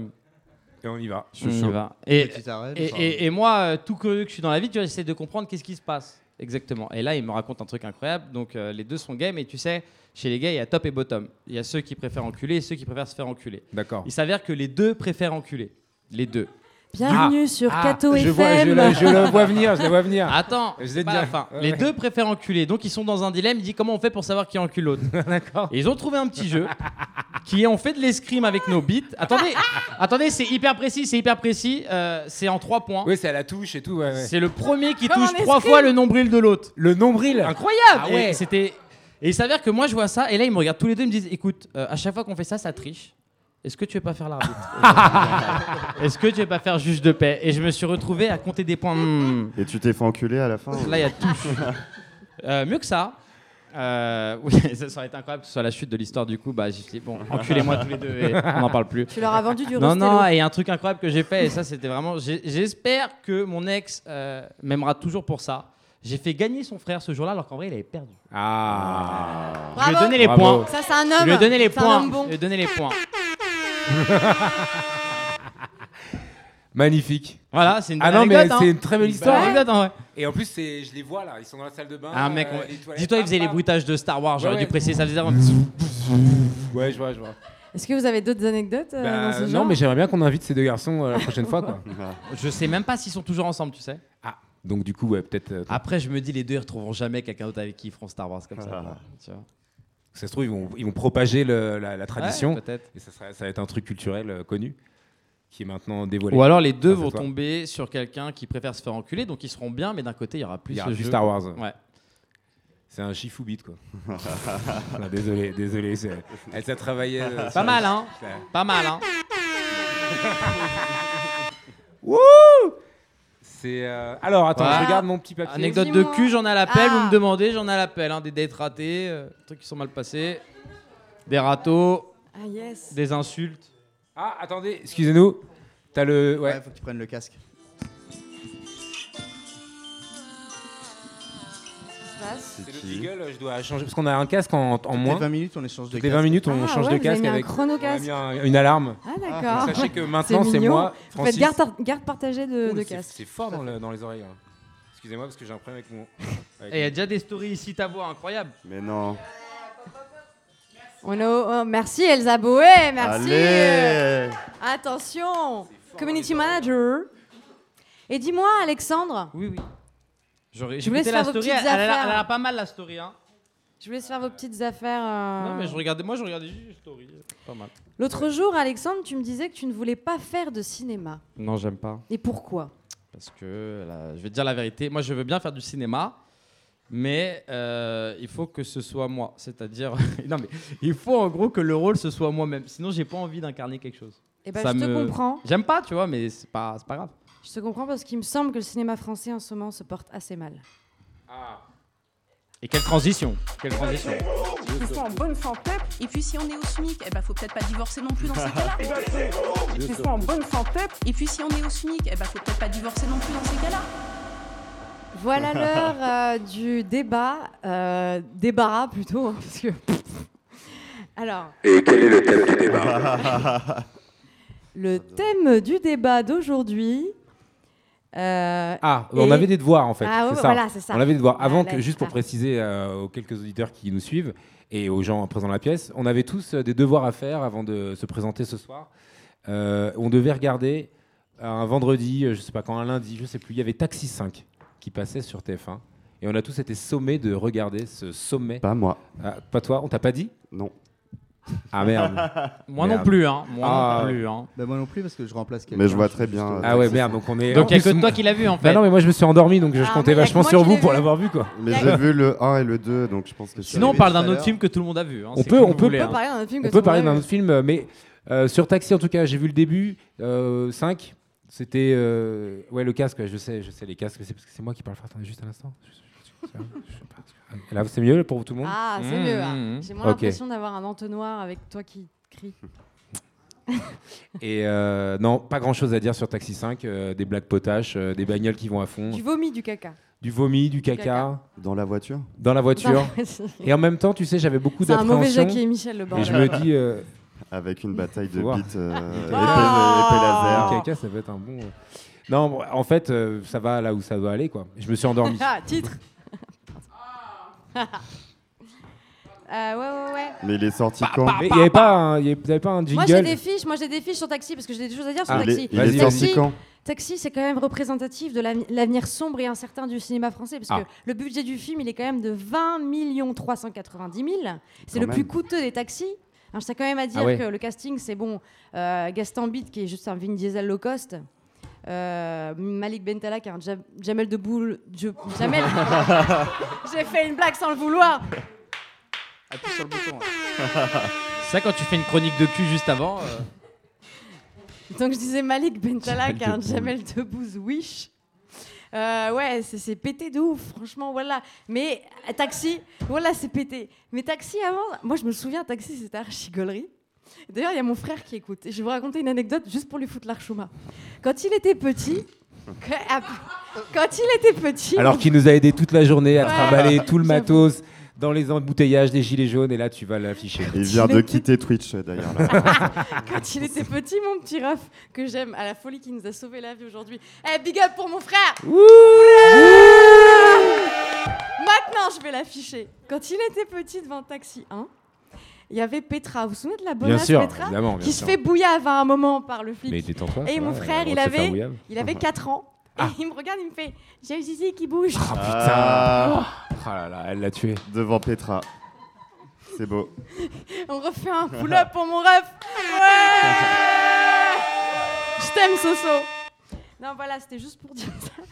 Et on y va.
on y va. Et,
Petite arène,
et,
ça.
et- et moi, euh, tout curieux que je suis dans la vie, tu vois, j'essaie de comprendre qu'est-ce qui se passe exactement. Et là, il me raconte un truc incroyable. Donc, euh, les deux sont gays, mais tu sais, chez les gays, il y a top et bottom. Il y a ceux qui préfèrent enculer et ceux qui préfèrent se faire enculer.
D'accord.
Il s'avère que les deux préfèrent enculer. Les deux.
Bienvenue sur
Ah,
Cato
je vois, je,
FM.
le- je le vois venir, je le vois venir.
Attends,
Je
pas la fin.
Ouais,
Les
ouais.
deux préfèrent enculer, donc ils sont dans un dilemme. Il dit comment on fait pour savoir qui encule l'autre?
D'accord.
Et ils ont trouvé un petit jeu qui est on fait de l'escrime avec nos bits. Attendez, attendez, c'est hyper précis, c'est hyper précis. euh, c'est en trois points.
Oui, c'est à la touche et tout. ouais, ouais.
C'est le premier qui
Comme
touche trois fois le nombril de l'autre.
Le nombril.
Incroyable.
Ah ouais.
Et c'était. Et il s'avère que moi je vois ça et là ils me regardent tous les deux ils me disent écoute euh, à chaque fois qu'on fait ça ça triche. Est-ce que tu veux pas faire l'arbitre Est-ce que tu veux pas faire juge de paix Et je me suis retrouvé à compter des points. Hmm.
Et tu t'es fait enculer à la fin
Là il y a touche. Euh, mieux que ça. euh, oui, ça, aurait été incroyable que ce soit la chute de l'histoire du coup. Bah, j'ai dit, bon, enculez-moi tous les deux et on n'en parle plus.
Tu leur as vendu du
Non, non, et un truc incroyable que j'ai fait, et ça c'était vraiment. J'espère que mon ex euh, m'aimera toujours pour ça. J'ai fait gagner son frère ce jour-là alors qu'en vrai il avait perdu.
Ah.
Je lui ai donné les
Bravo.
points.
Ça, c'est un
Je
homme.
lui ai donné les points.
bon.
Je lui ai donné les points.
Magnifique.
Voilà, c'est une
Ah non, mais
anecdote,
c'est
hein.
une très belle histoire.
anecdote, hein, ouais.
Et en plus, c'est, je les vois là, ils sont dans la salle de bain.
Ah, mec,
euh,
on-
les toilettes,
dis-toi, il faisait les bruitages de Star Wars, j'aurais
Ouais,
dû
ouais.
préciser, ça faisait vraiment.
Ouais, je vois, je vois.
Est-ce que vous avez d'autres anecdotes euh,
Bah,
dans ce
non, mais j'aimerais bien qu'on invite ces deux garçons euh, la prochaine fois, quoi.
Je sais même pas s'ils sont toujours ensemble, tu sais.
Ah, donc du coup, ouais, peut-être. euh,
Après, je me dis, les deux, ils retrouveront jamais quelqu'un d'autre avec qui ils feront Star Wars comme ça. quoi, tu vois.
Ça se trouve, ils vont, ils vont propager le- la, la tradition.
Ouais, peut-être.
et ça, sera- ça va être un truc culturel euh, connu qui est maintenant dévoilé.
Ou alors les deux vont tomber sur quelqu'un qui préfère se faire enculer, donc ils seront bien, mais d'un côté, il y aura plus
Il y aura plus
jeu.
Star Wars.
Ouais.
C'est un chifoubit, quoi. Désolé, désolé. Elle s'est travaillé. euh,
Pas
sur-
mal, hein. Pas mal, hein
Wouh C'est. euh, Alors, attends,
Voilà.
je regarde mon petit papier.
Anecdote de cul, j'en ai à l'appel. Vous
Ah.
me demandez, j'en ai à l'appel. hein. Des dates ratées, euh, des trucs qui sont mal passés, des râteaux,
Ah yes.
des insultes.
Ah, attendez, excusez-nous. T'as le.
Ouais,
Ouais.
faut que tu prennes le casque.
C'est le jiggle, je dois changer. Parce qu'on a un casque en, en
Toutes les
moins.
20 minutes, on échange de
Toutes les
casque.
20 minutes, on
Ah
change
ouais,
de casque
mis un
avec.
casque.
un- une alarme.
Ah d'accord.
Sachez que maintenant, c'est moi,
Vous faites
Francis.
garde, garde partagée de,
Ouh,
de
c'est-
casque.
C'est fort dans, le- dans les oreilles. là. Excusez-moi parce que j'ai un problème avec mon.
Et il y a déjà des stories ici, ta voix, incroyable.
Mais non.
On a- oh, merci Elsa Boé, merci.
Allez
Attention, community manager. Et dis-moi, Alexandre,
Oui, oui. J'aurais
Je vous laisse
écouté la
faire vos
story. Elle,
petites
elle a l'air-
affaires.
elle a pas mal la story. Hein.
je vous laisse faire vos petites affaires. euh.
Non, mais je regardais, moi, je regardais juste les stories. Pas mal.
L'autre jour, Alexandre, tu me disais que tu ne voulais pas faire de cinéma.
Non, j'aime pas.
Et pourquoi?
Parce que, là, je vais te dire la vérité, moi je veux bien faire du cinéma, mais euh, il faut que ce soit moi. C'est-à-dire, non mais il faut en gros que le rôle ce soit moi-même. Sinon, j'ai pas envie d'incarner quelque chose.
Eh ben,
Ça
je te
me-
comprends.
J'aime pas, tu vois, mais c'est pas, c'est pas grave.
Je te comprends parce qu'il me semble que le cinéma français en ce moment se porte assez mal.
Et quelle transition Quelle transition
Ils sont en bonne santé. Et puis si on est au SMIC, eh ben faut peut-être pas divorcer non plus dans ces cas-là. Ils sont en bonne santé. Et puis si on est au SMIC, eh ben faut peut-être pas divorcer non plus dans ces cas-là.
Voilà l'heure euh, du débat, euh, débarras plutôt, hein, parce que. Alors,
Et quel est le thème du débat?
Le thème du débat d'aujourd'hui. Euh,
Ah,
est-
on avait des devoirs en fait.
Ah, ouais,
c'est ça.
voilà, c'est ça.
On avait des devoirs. Avant
Voilà,
que, juste pour préciser euh, aux quelques auditeurs qui nous suivent et aux gens présents dans la pièce, on avait tous euh, des devoirs à faire avant de se présenter ce soir. Euh, on devait regarder un vendredi, je sais pas quand, un lundi, je sais plus. Il y avait Taxi 5 qui passait sur TF1 et on a tous été sommés de regarder ce sommet.
Pas moi.
Ah, pas toi, on t'a pas dit?
Non.
Ah merde.
Moi
Merde.
non plus, hein. Moi
Ah,
non plus, hein.
Bah, moi non plus, parce que je remplace quelqu'un.
Mais je vois très bien,
euh,
Ah ouais merde,
5.
donc on est.
Donc il y a que toi qui l'as vu en
Bah
fait.
non mais moi je me suis endormi donc je
Ah,
comptais vachement sur
qui
vous pour l'avoir vu quoi.
Mais j'ai vu le 1 et le 2, donc je pense que
Sinon, on parle d'un autre film que tout le monde a vu. hein.
On peut-
comme
on peut
voulez,
On
hein.
peut parler d'un autre film
On peut
le
parler d'un autre film, euh, mais euh, sur Taxi en tout cas, j'ai vu le début, euh, 5. C'était euh, ouais le casque, ouais, je sais, je sais les casques, c'est parce que c'est moi qui parle fort. Attendez juste un instant. Je- Là, c'est mieux pour tout le monde.
Ah, c'est
Mmh,
mieux.
mmh,
hein.
mmh.
J'ai moins
Ok.
l'impression d'avoir un entonnoir avec toi qui crie.
Et euh, non, pas grand chose à dire sur Taxi 5. euh, des blagues potaches, euh, des bagnoles qui vont à fond,
Du vomi, du caca.
du vomi, du caca,
caca.
Dans la voiture?
Dans la voiture.
Dans la voiture.
et en même temps, tu sais, j'avais beaucoup
C'est un mauvais
d'appréhension.
Jackie et Michel, le
Et je me dis. euh,
Avec une bataille de bites euh, épée,
Ah.
épée laser.
Le caca, ça peut être un bon. Non, en fait, euh, ça va là où ça doit aller, quoi. Je me suis endormi.
Ah, titre Euh, ouais, ouais, ouais.
Mais il est sorti quand
Mais il n'y avait pas un, il y avait- vous avez pas un jingle
Moi j'ai des fiches, moi j'ai des fiches sur Taxi parce que j'ai des choses à dire sur
Ah,
Il est,
Taxi.
il est
Vas-y,
sorti
Taxi,
quand
Taxi, c'est quand même représentatif de l'av- l'avenir sombre et incertain du cinéma français parce
Ah.
que le budget du film il est quand même de 20 390 000. C'est
Quand
le
même.
plus coûteux des taxis. Alors, je tiens quand même à dire
Ah ouais.
que le casting c'est bon. Euh, Gaston Bide qui est juste un Vin Diesel low cost. Euh, Malik Bentala qui est un Ja- Jamel de boule. Je- Jamel. J'ai fait une blague sans le vouloir.
Appuie sur le bouton. Ça, quand tu fais une chronique de cul juste avant. euh,
Donc je disais Malik Bentala qui est un. Jamel Debbouze Wish. Euh, ouais, c'est pété de ouf, franchement, voilà. Mais Taxi, voilà, c'est pété. Mais Taxi avant, moi je me souviens, Taxi c'était archi. D'ailleurs, il y a mon frère qui écoute. Et je vais vous raconter une anecdote juste pour lui foutre l'archouma. Quand il était petit, quand il était petit,
Alors qu'il nous a aidé toute la journée à
Ouais.
trimballer tout le matos dans les embouteillages des gilets jaunes, et là tu vas l'afficher.
Il vient de quitter Twitch euh, d'ailleurs. là.
quand il était petit, mon petit ref que j'aime à la folie qui nous a sauvé la vie aujourd'hui. Eh, big up pour mon frère Maintenant, je vais l'afficher. Quand il était petit devant Taxi 1, il y avait Petra. Vous vous souvenez de la bonasse
sûr,
Petra
évidemment, bien
Qui
sûr.
se fait bouillave à un moment par le flic.
Mais détends-toi.
Et
ça
mon
va,
frère, il avait, il avait 4 ans.
Ah.
Et il me regarde, il me fait J'ai un zizi qui bouge.
Ah,
Ah là là, elle l'a tué.
devant Petra. C'est beau.
On refait un pull-up pour mon ref. Ouais Je t'aime, Soso. Non, voilà, c'était juste pour dire ça.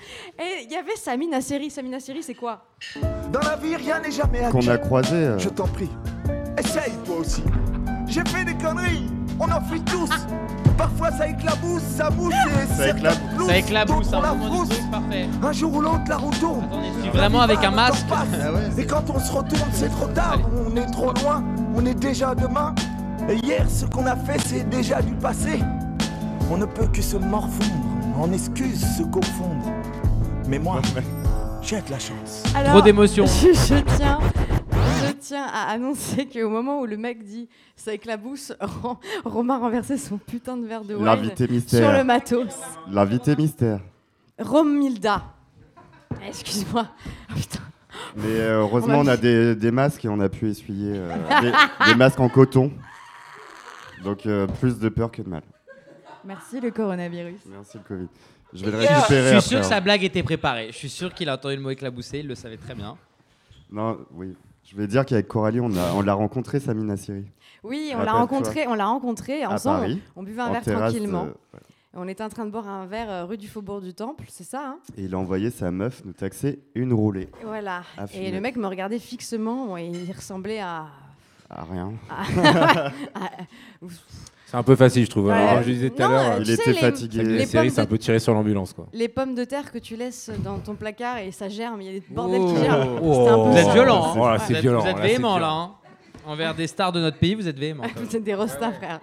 Et il y avait Samina Seri. Samina Seri, c'est quoi?
Dans la vie, rien n'est jamais acquis.
Qu'on a croisé. euh,
Je t'en prie. Essaye toi aussi. J'ai fait des conneries. On en fuit tous. Parfois ça éclabousse, ça mousse et
Ça éclabousse.
Ça éclabousse, un
la
moment du
frousse.
truc, parfait.
Un jour ou l'autre, la roue tourne.
Je suis vraiment avec un masque.
Ah ouais,
Et quand on se retourne, c'est trop tard. On est trop loin. On est déjà demain. Et hier, ce qu'on a fait, c'est déjà du passé. On ne peut que se morfondre. En excuses, se confondre. Mais moi, j'ai de la chance.
Alors,
Trop d'émotions.
Je, je tiens, je tiens à annoncer qu'au moment où le mec dit ça éclabousse, Ro- Romain renversait son putain de verre de wine sur le
mystère.
matos.
L'invité mystère.
Romilda. Excuse-moi. Ah, putain.
Mais euh, heureusement,
On
a des, des masques et on a pu essuyer euh, des, des masques en coton. Donc euh, plus de peur que de mal.
Merci le coronavirus.
Merci le Covid. Je vais le
Je suis-
récupérer
je suis
après.
sûr que
hein.
sa blague était préparée. Je suis sûr qu'il a entendu le mot éclaboussé, il le savait très bien.
Non, oui. Je vais dire qu'avec Coralie, on a- on l'a rencontré, Samina Siri.
Oui, on l'a
Rappelle-toi.
rencontré, on l'a rencontré
À
ensemble.
Paris,
on buvait un verre
terrasse,
tranquillement.
euh, ouais.
On était en train de boire un verre euh, rue du Faubourg du Temple, c'est ça hein?
Et il a envoyé sa meuf nous taxer une roulée.
Voilà. Et le mec me regardait fixement et il ressemblait à.
Rien.
à- à-
C'est un peu facile, je trouve.
Ouais.
Alors, je disais tout à l'heure,
euh,
Il était
les-
fatigué.
les
la série,
pommes
c'est un
de-
peu tiré sur l'ambulance, quoi.
les pommes de terre que tu laisses dans ton placard et ça germe, il y a des bordels
Oh.
qui germent.
Oh.
Un peu
Vous êtes
ça.
violent. hein.
Oh là,
Vous
c'est
êtes-
violent,
Vous êtes véhément là. hein. Envers des stars de notre pays, vous êtes véhément.
Vous êtes des rostas, frère.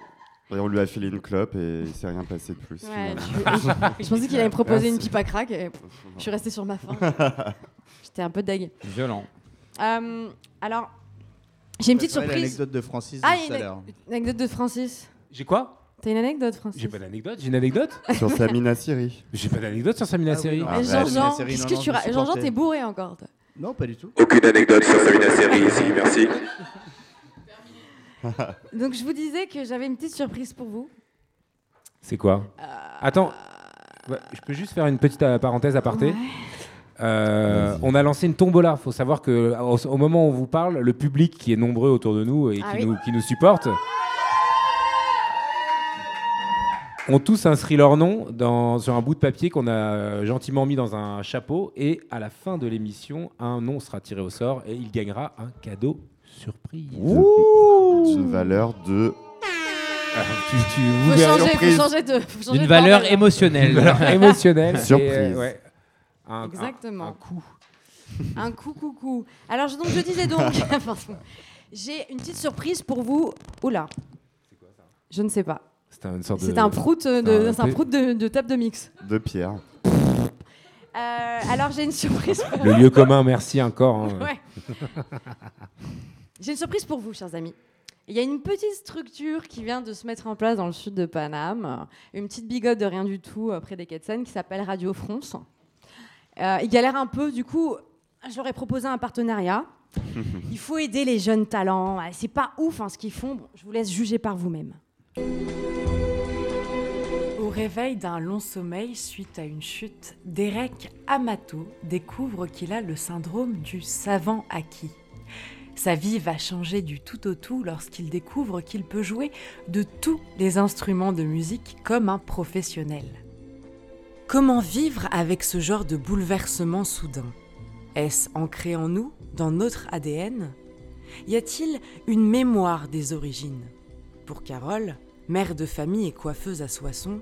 Et on lui a filé une clope et il s'est rien passé de plus.
Ouais, je, je pensais qu'il allait me proposer
Merci.
une pipe à crack et je suis restée sur ma faim. J'étais un peu deg.
Violent.
Euh, alors, j'ai une petite surprise.
L'anecdote de Francis
Ah, une,
à l'heure.
une anecdote de Francis.
J'ai quoi?
T'as une anecdote, Francis?
J'ai pas d'anecdote. J'ai une anecdote?
Sur Samina Siri.
J'ai pas d'anecdote sur Samina
Ah oui,
Seri.
non.
Mais
Arrête.
Jean-Jean, qu'est-ce que tu ra- Jean-Jean, t'es bourré encore. toi.
Non, pas du tout.
Aucune anecdote sur Samina Seri ici, merci.
Donc, je vous disais que j'avais une petite surprise pour vous.
C'est quoi? Attends, Ouais, je peux juste faire une petite euh, parenthèse aparté.
Ouais.
Euh, on a lancé une tombola. Il faut savoir que au, au moment où on vous parle, le public qui est nombreux autour de nous et
Ah
qui,
oui.
nous, qui nous supporte ont tous inscrit leur nom dans, sur un bout de papier qu'on a euh, gentiment mis dans un chapeau. Et à la fin de l'émission, un nom sera tiré au sort et il gagnera un cadeau surprise.
D'une valeur de.
Ah, tu, tu, vous
Faut
verrez-
changer,
surprise.
faut changer de. faut changer
Une
de
valeur
bordel, là.
émotionnelle.
valeur émotionnelle. et,
Surprise.
euh, ouais, un-
Exactement.
Un, coup.
Un coup, coucou. Alors, je, donc, je disais donc, j'ai une petite surprise pour vous. Oula. Je ne sais pas.
C'était une sorte de.
C'est un prout, de,
un
prout de, de table de mix.
De pierre.
Euh, alors j'ai une surprise pour
Le lieu commun, merci encore. hein.
Ouais. J'ai une surprise pour vous, chers amis. Il y a une petite structure qui vient de se mettre en place dans le sud de Paname, une petite bigote de rien du tout euh, près des quais de Seine qui s'appelle Radio France. Euh, ils galèrent un peu, du coup, je leur ai proposé un partenariat. Il faut aider les jeunes talents. C'est pas ouf hein, ce qu'ils font. Bon, je vous laisse juger par vous-même. Réveil d'un long sommeil suite à une chute, Derek Amato découvre qu'il a le syndrome du savant acquis. Sa vie va changer du tout au tout lorsqu'il découvre qu'il peut jouer de tous les instruments de musique comme un professionnel. Comment vivre avec ce genre de bouleversement soudain? Est-ce ancré en nous, dans notre ADN Y a-t-il une mémoire des origines? Pour Carole, mère de famille et coiffeuse à Soissons,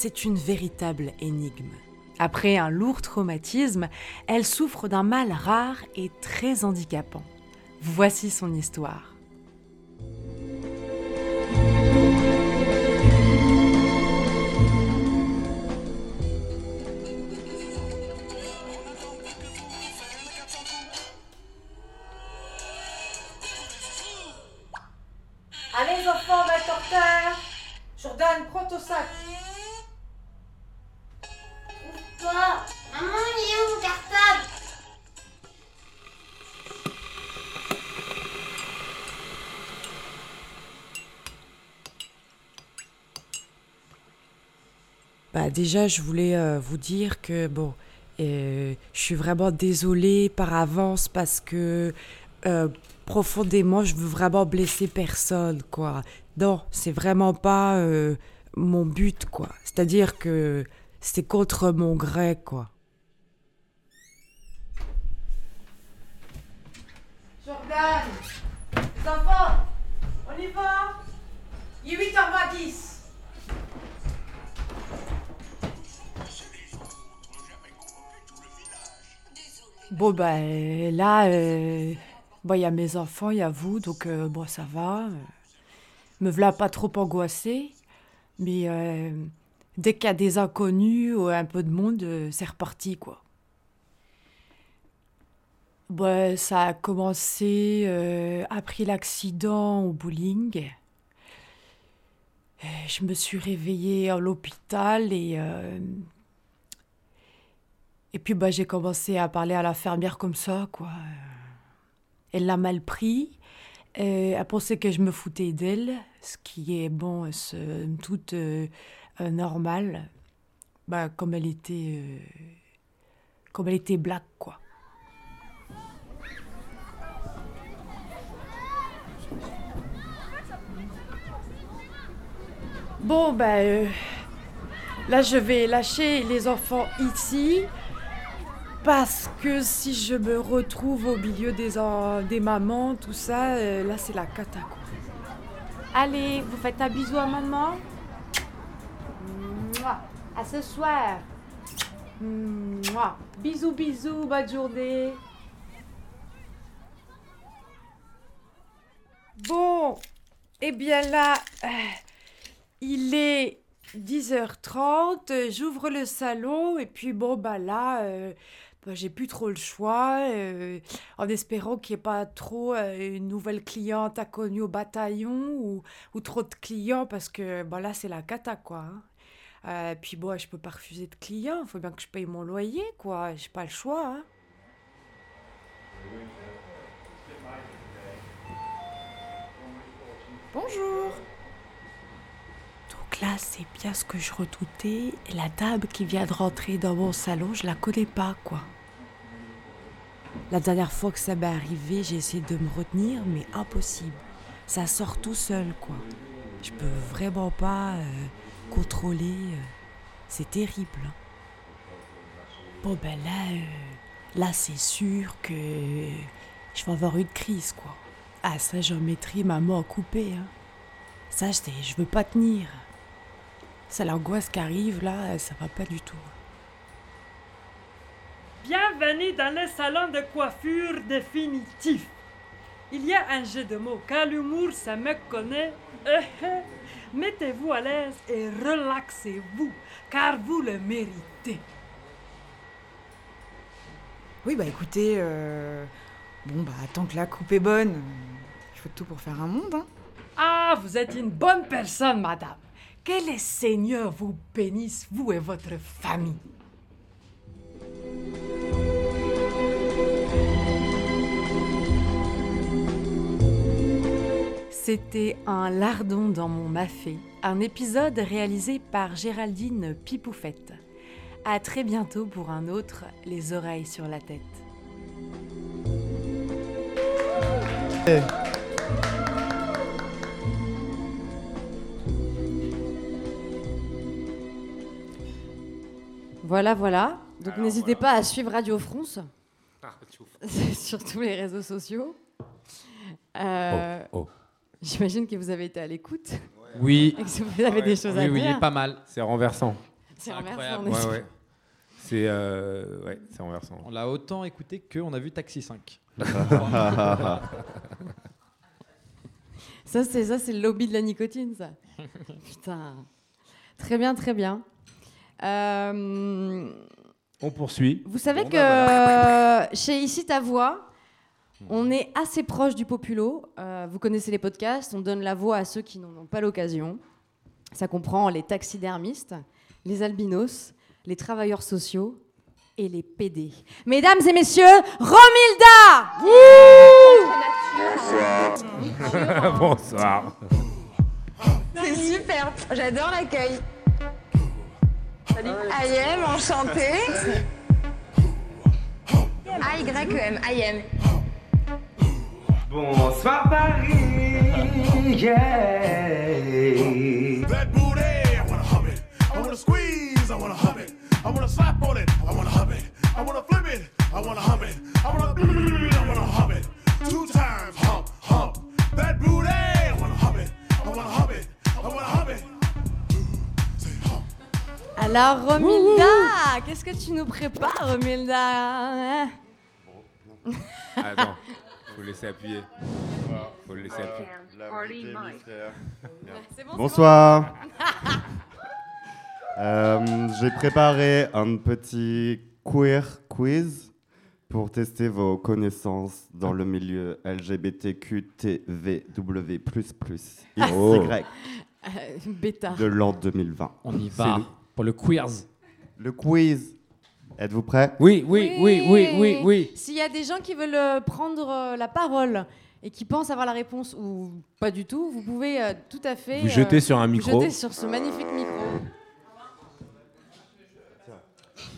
c'est une véritable énigme. Après un lourd traumatisme, elle souffre d'un mal rare et très handicapant. Voici son histoire.
Allez enfants, en retard. Jordan, prends ton sac.
Maman, est
Bah déjà, je voulais euh, vous dire que bon, euh, je suis vraiment désolée par avance parce que euh, profondément, je veux vraiment blesser personne, quoi. Non, c'est vraiment pas mon but, quoi. C'est-à-dire que c'est contre mon gré, quoi.
Jordan Les enfants On y va Il est 8h10
Bon, euh, là, euh, bon, il y a mes enfants, il y a vous, donc euh, bon, ça va. euh, me voilà pas trop angoissée. Mais euh, dès qu'il y a des inconnus ou un peu de monde, euh, c'est reparti, quoi. Bah, ça a commencé euh, après l'accident au bowling. Euh, Je me suis réveillée à l'hôpital et euh, et puis bah, j'ai commencé à parler à l'infirmière comme ça, quoi. Elle l'a mal pris. Euh, elle pensait que je me foutais d'elle, ce qui est, bon, somme toute euh, euh, normal. Bah, comme elle était... euh, comme elle était black, quoi. Bon, bah... euh, là, je vais lâcher les enfants ici. Parce que si je me retrouve au milieu des, en- des mamans, tout ça, euh, là c'est la cata. Allez, vous faites un bisou à maman À ce soir. Bisous, bisous, bonne journée Bon, eh bien là, euh, il est 10h30, j'ouvre le salon et puis bon bah là, euh, bah, j'ai plus trop le choix, euh, en espérant qu'il n'y ait pas trop une nouvelle cliente inconnue au bataillon ou, ou trop de clients parce que bah, là c'est la cata quoi. hein. Euh, puis bon, je peux pas refuser de clients, faut bien que je paye mon loyer quoi, j'ai pas le choix. hein. Bonjour. Donc là, c'est bien ce que je redoutais. La dame qui vient de rentrer dans mon salon, je la connais pas, quoi. La dernière fois que ça m'est arrivé, j'ai essayé de me retenir, mais impossible. Ça sort tout seul, quoi. Je peux vraiment pas euh, contrôler. euh, c'est terrible. hein. Bon, ben là, euh, là, c'est sûr que je vais avoir une crise, quoi. Ah, ça, j'en mettrai ma main coupée, hein. Ça, je, je veux pas tenir. Ça, l'angoisse qui arrive, là, ça va pas du tout.
Bienvenue dans le salon de coiffure définitif. Il y a un jeu de mots, car l'humour, ça me connaît. Mettez-vous à l'aise et relaxez-vous, car vous le méritez.
Oui, bah écoutez, euh, bon, bah tant que la coupe est bonne, il faut tout pour faire un monde, hein.
Ah, vous êtes une bonne personne, madame. Que les seigneurs vous bénissent, vous et votre famille.
C'était un lardon dans mon mafé, un épisode réalisé par Géraldine Pipoufette. À très bientôt pour un autre Les oreilles sur la tête. Voilà, voilà. Donc n'hésitez pas à suivre Radio France sur tous les réseaux sociaux. Euh,
Oh, oh.
J'imagine que vous avez été à l'écoute.
Oui.
Et que vous avez des choses à
Oui, oui,
dire.
il est pas mal.
C'est renversant.
C'est renversant,
Ouais,
pas
ouais. C'est euh, ouais, c'est renversant.
On l'a autant écouté qu'on a vu Taxi 5.
Ça, c'est ça, c'est le lobby de la nicotine, ça. Putain. Très bien, très bien. Euh,
On poursuit.
vous savez
Bon,
que
bah,
chez Ici ta voix, on est assez proche du populo. Euh, vous connaissez les podcasts, on donne la voix à ceux qui n'en ont pas l'occasion. Ça comprend les taxidermistes, les albinos, les travailleurs sociaux et les PD. Mesdames et messieurs, Romilda
Bonsoir.
C'est super, j'adore l'accueil. Salut. IM, enchanté. A-Y-E-M, IM.
Bonsoir Paris, yeah.
That booty, I wanna hum it. I wanna squeeze, I wanna hum it. I wanna slap on it, I wanna hum it. I wanna flip it, I wanna hum it. I wanna, I wanna hum it. Two times, hump, hump. That booty, I wanna hum it. I wanna hum it. I wanna hum it.
Alors, Romilda, qu'est-ce que tu nous prépares, Romilda hein
Attends, faut le laisser appuyer. Faut le laisser appuyer.
Bon, c'est
Bonsoir. Euh, J'ai préparé un petit queer quiz pour tester vos connaissances dans le milieu LGBTQTVW++, XY
Oh. Euh, bêta.
de l'an 2020.
On y
C'est
va pour le quiz.
Le quiz. Êtes-vous prêts
Oui, oui, oui, oui, oui, oui.
S'il y a des gens qui veulent euh, prendre euh, la parole et qui pensent avoir la réponse ou pas du tout, vous pouvez euh, tout à fait
Vous
euh,
jetez sur un
vous
micro.
jeter sur ce magnifique micro.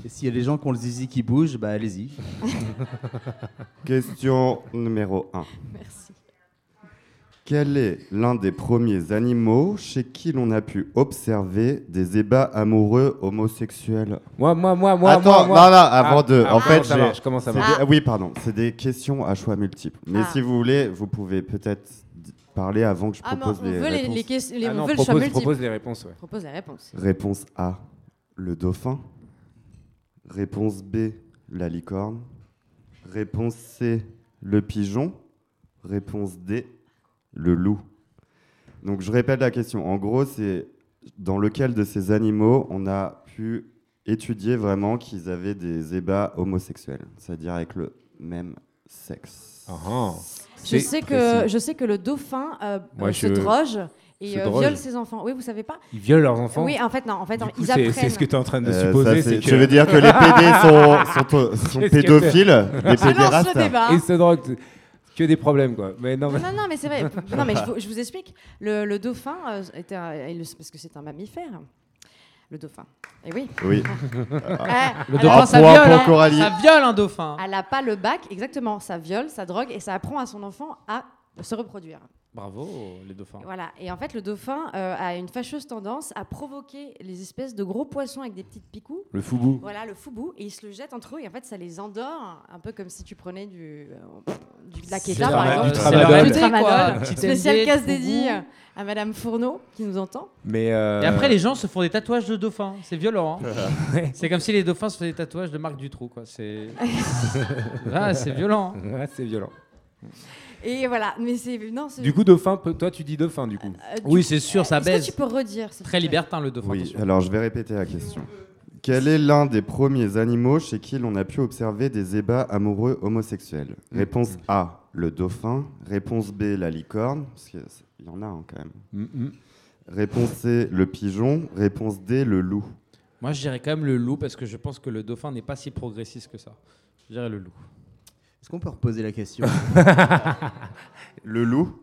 Et s'il y a des gens qui ont le zizi qui bouge, bah allez-y.
Question numéro 1.
Merci.
Quel est l'un des premiers animaux chez qui l'on a pu observer des ébats amoureux homosexuels?
Moi, moi, moi, moi,
Attends,
moi, moi.
non, non, avant
Ah,
de.
ah,
en fait,
ça marche, comment ça
c'est
marche
des- ah Oui, pardon. C'est des questions à choix multiples. Mais
Ah.
si vous voulez, vous pouvez peut-être parler avant que je
Ah,
propose
on
les
veut les,
réponses.
les ques- les-
Ah
on
non,
veut le choix
propose-
multiple.
propose les réponses, ouais.
Propose les réponses.
Réponse A, le dauphin. Réponse B, la licorne. Réponse C, le pigeon. Réponse D, le loup. Donc je répète la question. En gros, c'est dans lequel de ces animaux on a pu étudier vraiment qu'ils avaient des ébats homosexuels, c'est-à-dire avec le même sexe.
Je sais, que, je sais que le dauphin euh, euh, se
je-
droge et euh, viole ses enfants. Oui, vous savez pas?
Ils violent leurs enfants?
Oui, en fait, non. En fait,
coup,
ils
c'est-
apprennent.
c'est ce que tu es en train de
Euh,
supposer.
ça,
que...
tu veux dire que les PD sont- sont- sont pédophiles, les Je pédérastes
le débat.
Ils se droguent. Que des problèmes, quoi. Mais non, mais...
Non, non, mais c'est vrai. non, mais je, vous- je vous explique. Le, le dauphin euh, était un- le- parce que c'est un mammifère. Le dauphin. Et oui.
Oui.
Eh,
Le
elle
dauphin,
a-
ça
point
viole.
pour
hein.
Coralie.
Ça viole un dauphin.
Elle n'a pas le bac, exactement. Ça viole, ça drogue et ça apprend à son enfant à se reproduire.
Bravo, les dauphins.
Voilà. Et en fait, le dauphin euh, a une fâcheuse tendance à provoquer les espèces de gros poissons avec des petites picous.
Le foubou.
Voilà, le foubou. Et ils se le jettent entre eux. Et en fait, ça les endort, un peu comme si tu prenais du, euh, du de la
leur-
par
du
exemple.
tramadol.
Du tramadol.
quoi. Petit
Spécial casse
foubou.
dédié à Madame Fourneau, qui nous entend.
Mais euh,
Et après, les gens se font des tatouages de dauphins. C'est violent. hein. c'est comme si les dauphins se faisaient des tatouages de Marc Dutroux. Quoi. C'est ah, c'est violent.
Ouais, c'est violent.
Et voilà, mais c'est. Non.
Du coup, dauphin, toi, tu dis dauphin, du coup.
Euh, du
Oui, c'est sûr, ça
est-ce que tu peux redire
Très libertin le dauphin.
Oui,
attention.
alors je vais répéter la question. Quel est l'un des premiers animaux chez qui l'on a pu observer des ébats amoureux homosexuels? Réponse A, le dauphin. Réponse B, la licorne. Parce qu'il y en a hein, quand même.
Mhm.
Réponse C, le pigeon. Réponse D, le loup.
Moi, je dirais quand même le loup parce que je pense que le dauphin n'est pas si progressiste que ça. Je dirais le loup.
Est-ce qu'on peut reposer la question?
Le loup?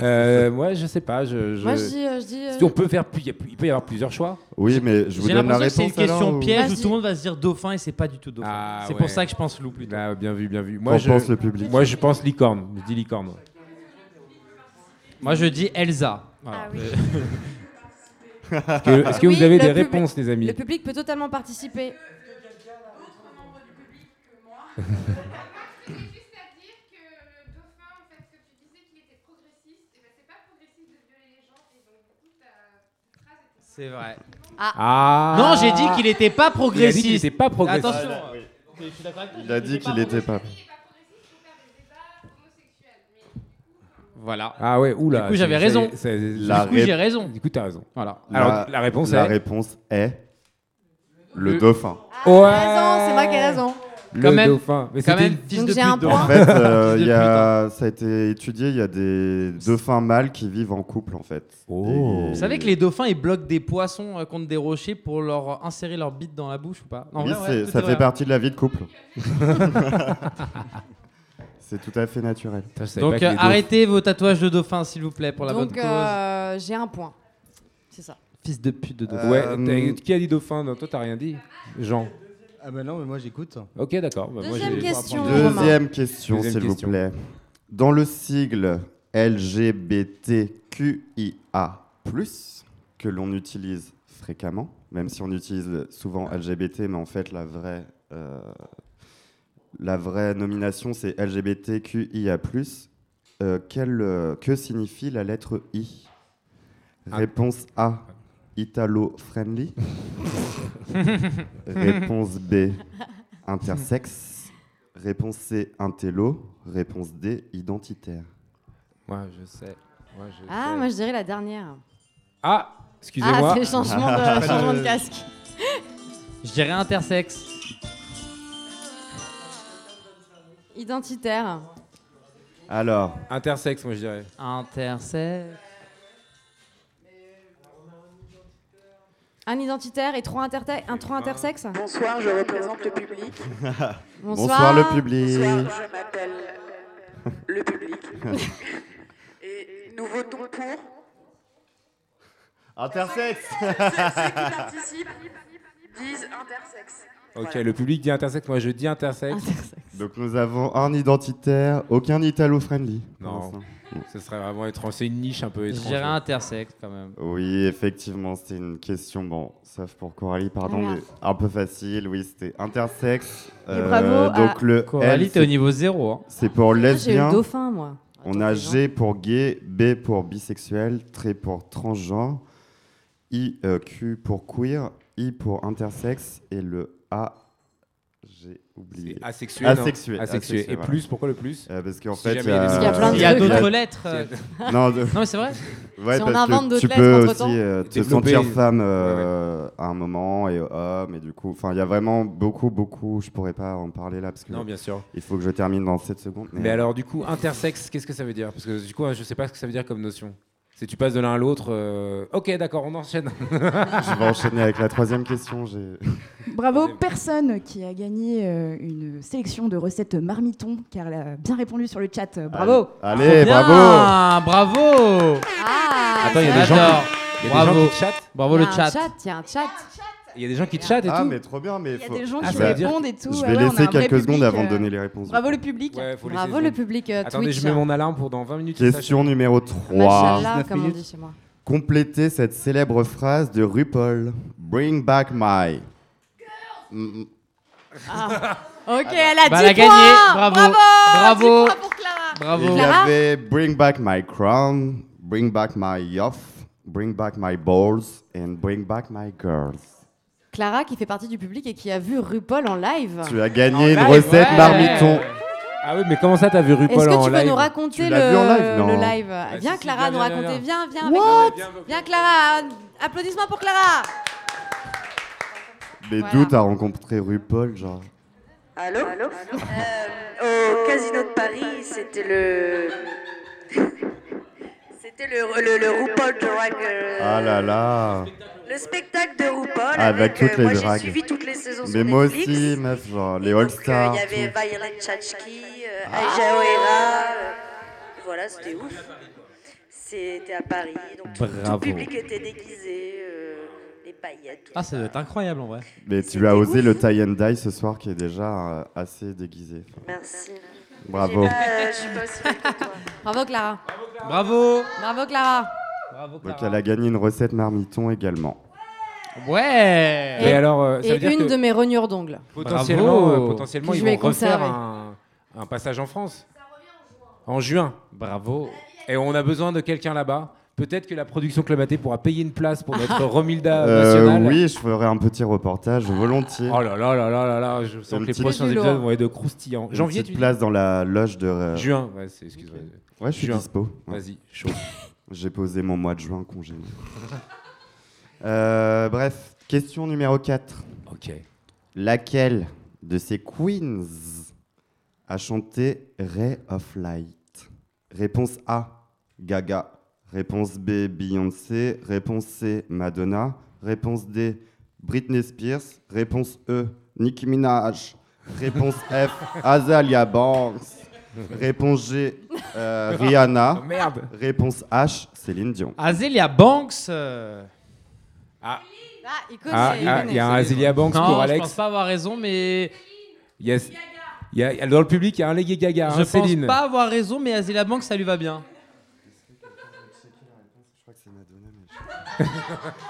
Euh, moi, je sais pas. Je, je-
Moi, je dis, euh, je dis, euh,
On peut faire. plus- Il peut y avoir plusieurs choix.
Oui, mais je vous
J'ai
donne la
l'impression
réponse
c'est une question
alors, ou-
piège où
Vas-y.
tout le monde va se dire dauphin et c'est pas du tout dauphin.
Ah,
c'est
ouais.
pour ça que je pense loup plutôt.
Ah, bien vu, bien vu.
Qu'en
Moi, je
pense le public?
Moi, je pense licorne. Je dis licorne. moi.
Moi, je dis Elsa. Voilà.
Ah oui.
Est-ce que, est-ce que
Oui,
vous avez
le
des
public-
réponses, les amis?
Le public peut totalement participer.
C'est vrai.
Ah.
Non, j'ai dit qu'il était pas progressiste.
Il a dit qu'il était pas progressiste.
Attention.
Ah, oui. Il a dit qu'il était pas.
Voilà.
Ah ouais, oula.
Du coup, j'avais raison.
c'est- c'est-
La
du coup,
ré-
j'ai raison.
Du coup, t'as raison.
Voilà.
Alors, la, réponse
la
est.
réponse est le
Le-
dauphin.
Ouais.
raison, c'est moi qui ai raison.
Le
Quand même-
dauphin. Mais
quand même, fils
Donc
de
j'ai un
pute.
point.
En fait, euh, y
pute,
a, ça a été étudié, il y a des dauphins mâles qui vivent en couple en fait.
Oh.
Et-
Vous savez que les dauphins ils bloquent des poissons euh, contre des rochers pour leur insérer leur bite dans la bouche ou pas? Non,
Oui,
vrai, ouais,
ça fait
vrai.
partie de la vie de couple. c'est tout à fait naturel.
Donc euh, arrêtez vos tatouages de dauphin s'il vous plaît pour la
Donc
bonne cause.
euh, j'ai un point. C'est ça.
Fils de pute de dauphin.
Ouais,
Euh,
qui a dit dauphin? Non, Toi, t'as rien dit Jean.
Ah bah non, mais moi j'écoute.
Ok, d'accord. Bah, moi,
Deuxième
j'ai-
question.
Deuxième question,
Deuxième
s'il vous
question.
plaît. Dans le sigle LGBTQIA+, que l'on utilise fréquemment, même si on utilise souvent LGBT, mais en fait la vraie, euh, la vraie nomination c'est LGBTQIA+, euh, quel, euh, que signifie la lettre I?
Ah.
Réponse A, Italo-friendly. Réponse B, intersexe. Réponse C, intello. Réponse D, identitaire.
Moi, je sais. Moi, je
Ah,
sais.
moi je dirais la dernière.
Ah,
Ah,
excusez-moi.
c'est changement de, changement de casque.
Je dirais intersexe.
Identitaire.
Alors,
Intersexe, moi, je dirais.
Intersexe.
Un identitaire et trois, interte- un trois intersexes
Bonsoir, je représente le public.
bonsoir le public.
Bonsoir, je m'appelle le public. Et nous votons pour
Intersexe
ceux qui participent disent intersexe.
Ok, le public dit intersexe, moi je dis intersexe.
Donc nous avons un identitaire, aucun italo-friendly.
Non. Ce serait vraiment étrange. C'est une niche un peu
Je
étrange.
dirais intersexe quand même.
Oui, effectivement, c'était une question, bon, sauf pour Coralie, pardon, mais un peu facile. Oui, c'était intersexe. Euh,
Et bravo à-
donc le
Coralie, t'es au niveau zéro. hein.
C'est pour
Moi, J'ai
lesbien.
le dauphin, moi.
On a G pour gay, B pour bisexuel, T pour transgenre, I, euh, Q pour queer, I pour intersexe et le A, j'ai oublié.
C'est asexué, non
Asexué.
Asexué. Et
voilà.
plus, pourquoi le plus
Euh, Parce qu'en
Si
fait,
il y a
y a plein de
Il y a
trucs.
d'autres lettres. euh.
Non, de-
Non, mais c'est vrai.
Ouais,
Si on invente d'autres
tu
lettres
peux
entre-temps.
aussi euh, te sentir femme euh, à un moment et homme et du coup, enfin, il y a vraiment beaucoup, beaucoup. Je pourrais pas en parler là parce que
Non, bien sûr.
il faut que je termine dans 7 secondes.
Mais alors, du coup, intersexe, qu'est-ce que ça veut dire? Parce que du coup, je sais pas ce que ça veut dire comme notion. C'est tu passes de l'un à l'autre. euh, Ok, d'accord, on enchaîne.
je vais enchaîner avec la troisième question. J'ai
Bravo, personne qui a gagné euh, une sélection de recettes marmiton, car elle a bien répondu sur le chat. Bravo
Allez, bravo.
Bravo
Ah
Attends, il y a des gens qui, il y a des
Bravo.
gens qui.
Bravo
Il y
le
a
chat.
un chat, il y a un chat.
Il y a des gens qui chattent et
Ah,
tout.
mais trop bien, mais
Il y a
faut-
des gens
Ah,
qui répondent et tout.
Je
ouais,
vais
ouais,
laisser quelques secondes
public,
avant de
euh,
donner les réponses.
Bravo le public.
Ouais,
Bravo le public euh,
Attendez,
Twitch.
je mets mon alarme pour dans 20 minutes.
Question numéro 3.
Machallah,
19
comme on dit chez moi.
Complétez cette célèbre phrase de RuPaul. Bring back my. Mm,
Ah. Ok, elle a 10
Bah, elle a gagné.
points.
Bravo.
Bravo.
Bravo.
10 points pour Clara.
Bravo.
Il y avait Bring back my crown, Bring back my yoff, Bring back my balls, and Bring back my girls.
Clara qui fait partie du public et qui a vu RuPaul en live.
Tu as gagné
En
une
live,
recette
ouais.
marmiton.
Ah oui, mais comment ça, t'as vu RuPaul
Est-ce que
en
tu
live
nous raconter le,
vu en live Non.
le live
Bah,
Viens
si, si,
Clara
viens,
nous raconter.
viens.
Viens, viens.
What
avec nous. Viens Clara. Applaudissements pour Clara.
Mais
Voilà.
d'où t'as rencontré RuPaul, genre
Allô, Euh, Au Casino de Paris, c'était le. C'était le, le, le RuPaul Drag. euh,
Ah là là
Le spectacle de RuPaul.
Avec toutes
euh,
les
moi, j'ai suivi toutes les saisons
Mais
sur
moi
Netflix.
aussi, meuf, genre les
Donc, euh,
All-Stars.
Il y avait
tout.
Violet Chachki, euh, O'Hara. euh, voilà, c'était ouf. C'était à Paris. Donc tout, le public était déguisé. euh, les paillettes. tout
Ah, ça doit être incroyable en vrai.
Mais tu as osé le tie and die ce soir qui est déjà euh, assez déguisé.
Merci.
Bravo.
Pas- euh, je suis pas aussi que toi.
Bravo Clara.
Bravo.
Bravo Clara.
Bravo
Donc elle a gagné une recette marmiton également.
Ouais.
Et alors, euh, ça
Et
veut dire
une
que
de mes rognures d'ongles.
potentiellement,
Bravo.
euh, potentiellement
Que je
ils
vais
vont refaire
conserver.
un, un passage en France. En juin.
Bravo.
Et on a besoin de quelqu'un là-bas. Peut-être que la production Clamaté pourra payer une place pour notre Romilda
Euh,
nationale.
oui, je ferai un petit reportage volontiers.
Oh là là là là là là, je sens
Une
que les
petite-
prochains
Du lourd.
épisodes vont être de croustillants.
Une
Janvier,
petite
tu dis
place dans la loge de. euh,
Juin, ouais, c'est- excuse-moi.
Ouais, je suis
Juin.
dispo. Ouais.
Vas-y, chaud.
J'ai posé mon mois de juin congé. Euh, bref, question numéro 4.
Ok.
Laquelle de ces queens a chanté Ray of Light? Réponse A, Gaga. Réponse B, Beyoncé. Réponse C, Madonna. Réponse D, Britney Spears. Réponse E, Nicki Minaj. Réponse F, Azalia Banks. Réponse G, euh, Rihanna.
Oh, merde.
Réponse H, Céline Dion.
Azealia Banks. euh,
Ah, il connaît.
Ah,
il
ah, il y a un Azealia Banks
Non,
pour
je
Alex.
pense pas avoir raison, mais
Il y a, il y a- dans le public, il y a un Lady Gaga,
je
un
pense
Céline.
pas avoir raison, mais Azealia Banks, ça lui va bien.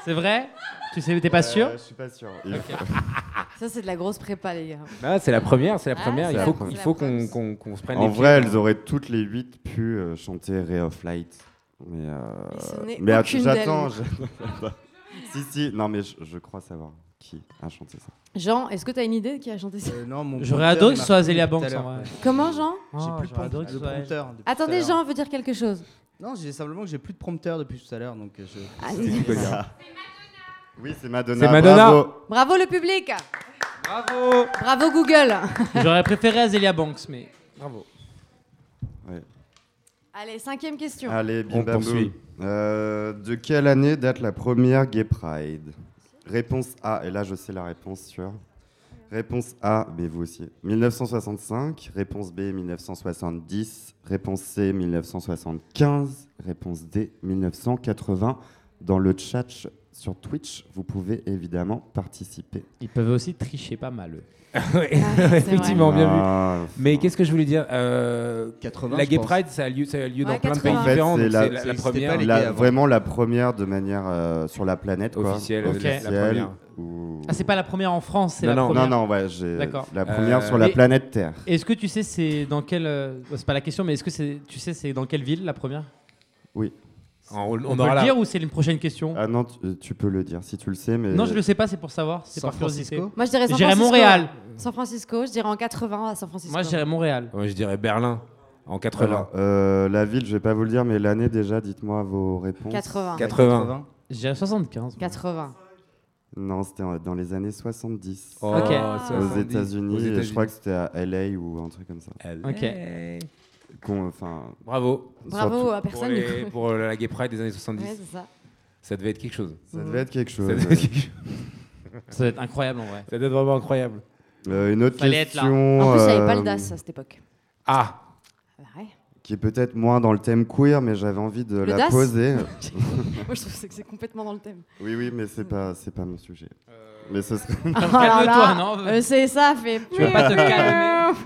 C'est vrai? Tu sais, t'es pas sûr
Euh, Je suis pas sûr.
Ça, c'est de la grosse prépa, les gars.
Ah, c'est la première, c'est la
Ah,
première.
c'est
il
la
faut,
première.
il faut qu'on qu'on- qu'on se prenne
En
les
vrai,
pieds.
elles auraient toutes les huit pu euh, chanter Ray of Light. Mais, euh,
Et ce n'est
mais att-
aucune
j'attends. si, si, non, mais je, je crois savoir qui a chanté ça.
Jean, est-ce que t'as une idée de qui a chanté ça
Euh, non, mon
J'aurais
prompteur,
adoré
il
que ce soit
tout à
en
l'heure.
vrai.
Comment, Jean
J'ai plus de
j'aurais adoré
prompt-
que
de
ce soit elle.
prompteur. depuis tout à
Attendez,
l'heure.
Jean veut dire quelque chose.
Non, j'ai simplement que j'ai plus de prompteur depuis tout à l'heure, donc euh, je.
Ah,
C'est qui Oui, c'est Madonna.
C'est Madonna.
bravo.
Bravo le public
Bravo
Bravo Google
J'aurais préféré Azealia Banks, mais bravo.
Ouais.
Allez, cinquième question.
Allez, bim
On poursuit.
Euh, de quelle année date la première Gay Pride? Réponse A, et là je sais la réponse sûre. Réponse A, mais vous aussi. 1965. Réponse B, 1970. Réponse C, 1975. Réponse D, 1980. Dans le chat sur Twitch, vous pouvez évidemment participer.
Ils peuvent aussi tricher pas mal, eux.
Ouais,
c'est
effectivement, bien vu.
Ah,
Mais qu'est-ce que je voulais dire Euh,
80,
La Gay. Pride, ça a lieu, ça a lieu
Ouais,
dans plein de
80.
pays
En fait,
différents.
c'est la-
première
la- vraiment la première de manière euh, sur la planète. Quoi.
officielle. La- première.
ou-
Ah, c'est pas la première en France, c'est
Non,
la
non,
première.
Non, non, ouais, j'ai
D'accord.
la première
Euh,
sur la planète Terre.
Est-ce que tu sais c'est dans quelle euh, c'est pas la question mais est-ce que c'est tu sais c'est dans quelle ville la première?
Oui.
On,
On,
on
peut
aura
le
la-
dire ou c'est une prochaine question
Ah non, tu, tu peux le dire si tu le sais, mais.
Non, je le sais pas, c'est pour savoir, c'est
San
par curiosité.
Francisco
Moi, je dirais San
J'irais
Francisco.
Montréal.
San Francisco, je dirais en 80 à San Francisco.
Moi, je dirais Montréal.
Ouais, je dirais Berlin en 80.
Alors, euh, la ville, je vais pas vous le dire, mais l'année déjà, dites-moi vos réponses.
80.
80.
Je dirais 75.
80.
Non, c'était en- dans les années 70.
Oh,
Ok.
Aux
70.
États-Unis, et je crois que c'était à LA ou un truc comme ça.
Ok.
Enfin,
Bravo.
Bravo à
Pour,
personne.
les-
du coup.
pour la Gay Pride des années 70.
Ouais, c'est ça.
Ça devait être quelque chose.
ça devait être quelque chose.
Ça devait être, quelque chose.
Ça va être incroyable en vrai.
Ça devait être vraiment incroyable.
Euh, une autre
Fallait être là.
question.
En plus, il n'y avait pas le
euh,
DAS à cette époque.
Ah
Ah, ouais.
Qui est peut-être moins dans le thème queer, mais j'avais envie de
Le
la
DAS
poser.
Moi, je trouve que c'est complètement dans le thème.
oui, oui, mais c'est pas, c'est pas mon sujet. Mais ce serait.
Ah,
Calme-toi,
là,
non
euh, C'est ça, fait.
Tu vas pas te calmer.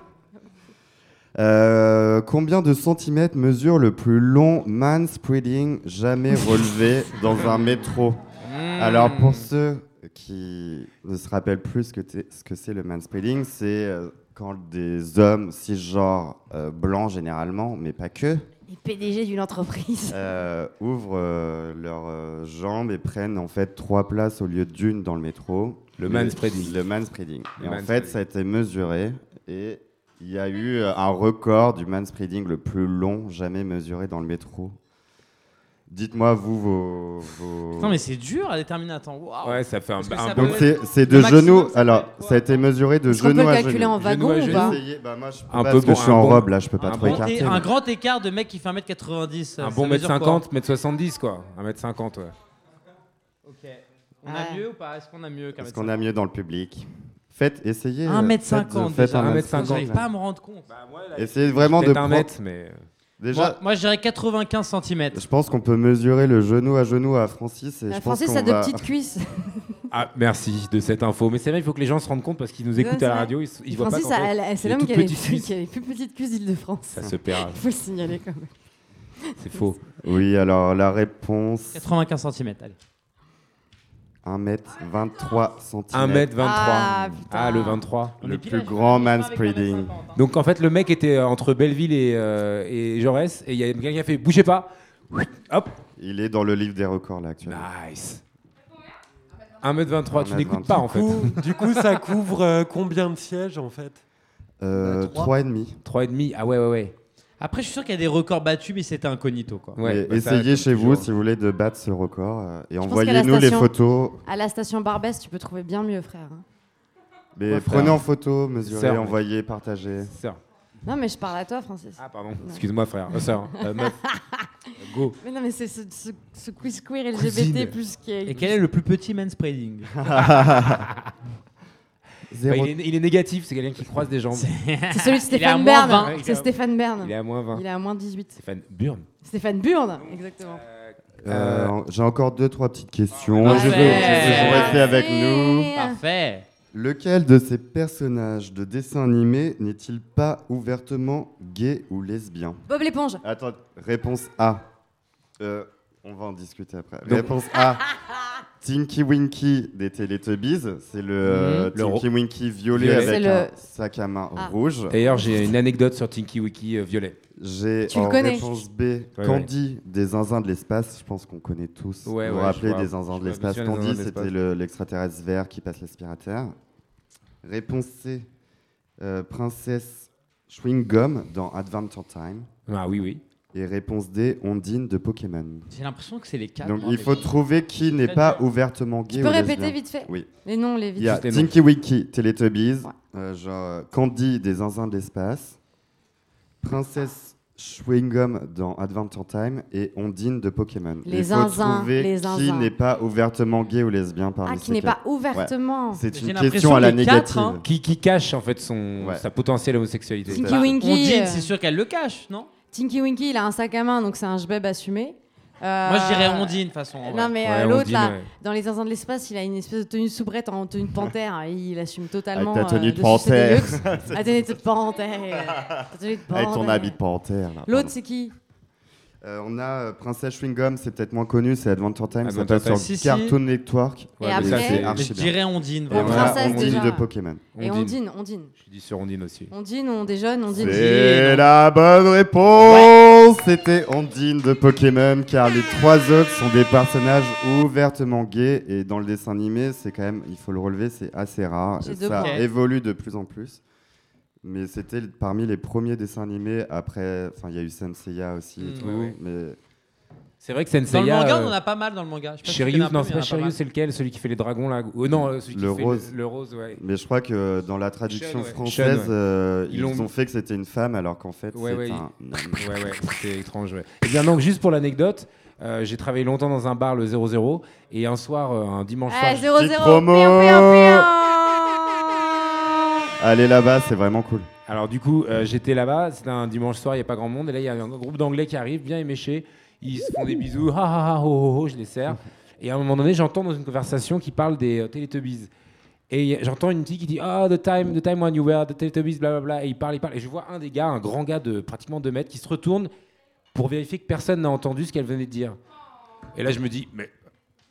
Euh, combien de centimètres mesure le plus long manspreading jamais relevé dans un métro?
Hmm.
Alors pour ceux qui ne se rappellent plus ce que, t'es- ce que c'est le manspreading, c'est euh, quand des hommes cisgenres euh, blancs généralement, mais pas que,
Les PDG d'une entreprise.
euh, ouvrent euh, leurs euh, jambes et prennent en fait trois places au lieu d'une dans le métro.
Le manspreading.
Le manspreading. Et en fait, ça a été mesuré et Il y a eu euh, un record du manspreading le plus long jamais mesuré dans le métro. Dites-moi, vous, vos. vos-
Non, mais c'est dur à déterminer. Attends, waouh.
Ouais, ça fait un, un
Donc
peut
c'est de genoux. Alors,
peut
ça a été mesuré de
Est-ce qu'on
genoux
peut
à
le calculer
genoux.
en wagon
à
ou
genoux.
pas
bah, moi, je peux
Un
pas
peu
parce que je suis en
bon-
robe là, je peux pas trop
bon-
écarter.
Un
mais-
grand écart de mec qui fait 1m90.
Un bon
mesure
mètre
quoi
50, mètre 70 quoi. Un mètre 50 ouais.
Ok. On a mieux ou pas? Est-ce qu'on a mieux qu'un
Est-ce qu'on a mieux dans le public? Faites, essayez. euh,
1m50
faites- faites
déjà.
un
Un
mètre
mètre 50,
J'arrive pas à me rendre compte.
Essayez vraiment de prendre-
mètre, mais.
Déjà,
Moi, moi, je dirais 95 cm.
je pense qu'on peut mesurer le genou à genou à Francis. Et
La
je pense
Francis
qu'on
a de
va-
petites cuisses.
Ah, merci de cette info. Mais c'est vrai, il faut que les gens se rendent compte parce qu'ils nous écoutent à la radio. Ils, ils voient
Francis,
pas
elle- elle- c'est l'homme
toutes
qui a, les
petites
plus,
cuisses.
qui a les plus petites cuisses d'Île-de-France.
Ça se perd.
Il faut le signaler quand même.
C'est faux.
Oui, alors la réponse
95 cm. Allez.
1m23 cm.
1m23.
Ah,
Ah, le 23.
On
Le plus grand
on est pas avec
manspreading.
1m50, hein.
Donc en fait, le mec était euh, entre Belleville et, euh, et Jaurès. Et il y a quelqu'un qui a fait Bougez pas. Hop.
Il est dans le livre des records là actuellement.
Nice. 1m23. Tu
1m23.
n'écoutes pas en fait.
Coup- du coup, ça couvre euh, combien de sièges en fait?
Euh,
Bah, trois.
3,5.
3,5. Ah ouais, ouais, ouais.
Après, je suis sûr qu'il y a des records battus, mais c'était incognito quoi.
Ouais,
Mais
bah, ça,
essayez chez vous
toujours.
si vous voulez de battre ce record euh, et envoyez-nous les photos.
À la station Barbès, tu peux trouver bien mieux, frère. hein.
Mais
Ouais,
prenez
frère.
en photo, mesurez,
Sœur,
envoyez, partagez.
Sœur.
Non, mais je parle à toi, Francis.
Ah, pardon. Excuse-moi, frère. Euh, sœur. Euh, meuf. Go.
Mais non, mais c'est ce, ce, ce quiz queer
Cousine.
LGBT plus qui est.
Et quel est le plus petit manspreading?
Bah, il, est, il est négatif, c'est quelqu'un qui croise des jambes.
C'est celui de Stéphane Bern.
20.
C'est Stéphane Bern.
Il est à moins 20.
Il est à moins 18.
Stéphane Burn.
Stéphane Burn, exactement.
Euh, J'ai encore deux, trois petites questions.
Parfait.
Je veux, je veux rester avec nous.
Parfait.
Lequel de ces personnages de dessin animé n'est-il pas ouvertement gay ou lesbien?
Bob l'éponge.
Attends, réponse A. Euh, on va en discuter après.
Donc-
Réponse A. Tinky Winky des Teletubbies, c'est le euh,
Le
Tinky Winky violet,
Violet.
avec
C'est
un
le-
sac à main
Ah.
rouge.
D'ailleurs, j'ai une anecdote sur Tinky Wiki euh, violet.
J'ai
Tu le
en
connais.
réponse B
Ouais,
Candy des zinzins de l'espace. Je pense qu'on connaît tous.
Ouais,
vous vous
ouais,
rappelez des zinzins de l'espace? Candy, c'était le- l'extraterrestre vert qui passe l'aspirateur. Réponse C euh, Princesse Chewing Gum dans Adventure Time.
Ah oui, oui.
Et réponse D Ondine de Pokémon.
J'ai l'impression que c'est les quatre.
Donc
hein,
il faut trouver qui n'est pas ouvertement gay
Tu peux
ou
répéter
lesbien.
vite fait
Oui.
Les noms, les vite
Il y a. Tinky Winky, Teletubbies,
Ouais.
euh, genre Candy des zinzins de l'espace, Princesse Chewing Gum dans Adventure Time et Ondine de Pokémon.
Les
Il faut
zinzins,
trouver
les
qui n'est pas ouvertement gay ou lesbien parmi
Ah, qui n'est pas ouvertement.
C'est
J'ai
une question à la
quatre,
négative.
hein.
Qui, qui cache en fait son,
Ouais.
sa potentielle homosexualité.
Tinky Winky.
Ondine,
euh,
c'est sûr qu'elle le cache, non?
Tinky Winky, il a un sac à main, donc c'est un jbeb assumé. Euh,
Moi, je dirais Ondine, de toute façon. en
Non, mais
Ouais,
euh, l'autre, là,
ouais.
dans Les Zinzins de l'espace, il a une espèce de tenue soubrette en tenue de panthère. et il assume totalement.
Avec ta tenue
euh,
de panthère.
luxe. La tenue de panthère. Ta tenue de
Avec ton
panthère.
habit de panthère. là,
L'autre,
pardon.
c'est qui?
Euh, on a euh, Princesse Chewing Gum, c'est peut-être moins connu, c'est Adventure Time, ça passe sur
Si, si.
Cartoon Network.
Et après-
ça,
c'est
c'est-
Mais
archi
je dirais Ondine,
Princesse,
Ondine
déjà.
de Pokémon.
Et Ondine, Ondine.
Je dis sur Ondine aussi.
Ondine, on déjeune, Ondine.
C'est la bonne réponse C'était Ondine de Pokémon, car les trois autres sont des personnages ouvertement gays, et dans le dessin animé, c'est quand même, il faut le relever, c'est assez rare. Ça évolue de plus en plus. Mais c'était parmi les premiers dessins animés, après, enfin, il y a eu Senseiya aussi et
Mm,
tout, mais
C'est vrai que
Dans le
Senseiya.
manga,
euh,
on en a pas mal dans le manga.
Shiryu, non, c'est pas Shiryu, c'est lequel? Celui qui fait les dragons là Oh non, euh, celui
Le
qui fait
rose.
Le, le rose, ouais.
Mais je crois que dans la traduction
ouais.
française,
ouais.
euh,
Ils
ont fait que c'était une femme alors qu'en fait
Ouais,
c'est
ouais,
un.
Ouais, ouais, c'est étrange, ouais. Et bien donc, juste pour l'anecdote, euh, j'ai travaillé longtemps dans un bar, le 00, et un soir, euh, un dimanche soir.
Eh, 0
Petite
0
promo. Allez là-bas, c'est vraiment cool.
Alors du coup, euh, j'étais là-bas, c'était un dimanche soir, il n'y a pas grand monde, et là, il y a un groupe d'anglais qui arrive, bien éméchés, ils se font des bisous, ha ha ha, ho ho ho, je les sers. Et à un moment donné, j'entends dans une conversation qui parle des euh, Teletubbies. Et j'entends une fille qui dit Ah, the time, the time when you were the Teletubbies, blablabla. Et il parle, il parle. Et je vois un des gars, un grand gars de pratiquement 2 mètres, qui se retourne pour vérifier que personne n'a entendu ce qu'elle venait de dire. Et là, je me dis Mais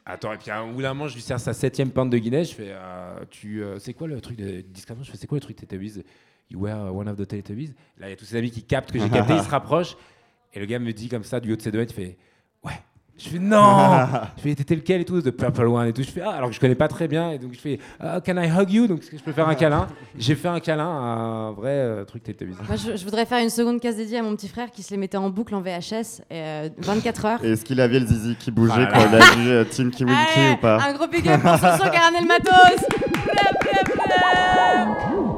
attends, et puis à un bout d'un moment, je lui sers sa septième pinte de Guinness. Je fais euh, Tu, euh, C'est quoi le truc de discrètement Je fais C'est quoi le truc Teletubbies You were one of the Teletubbies Là, il y a tous ses amis qui captent que j'ai capté, ils se rapprochent. Et le gars me dit comme ça, du haut de ses deux mètres, il fait Je fais non Je fais t'étais lequel et tout, de Purple One et tout. Je fais ah, alors que je connais pas très bien et donc je fais ah, Can I hug you? Donc est-ce que je peux faire un câlin J'ai fait un câlin à un vrai euh, truc télévisé.
Moi, je, je voudrais faire une seconde case dédiée à mon petit frère qui se les mettait en boucle en VHS euh, 24 heures.
Et est-ce qu'il avait le zizi qui bougeait
Voilà.
quand il a vu euh, Tinky Winky
Allez,
ou pas
Un gros big up pour Soso Caramel Matos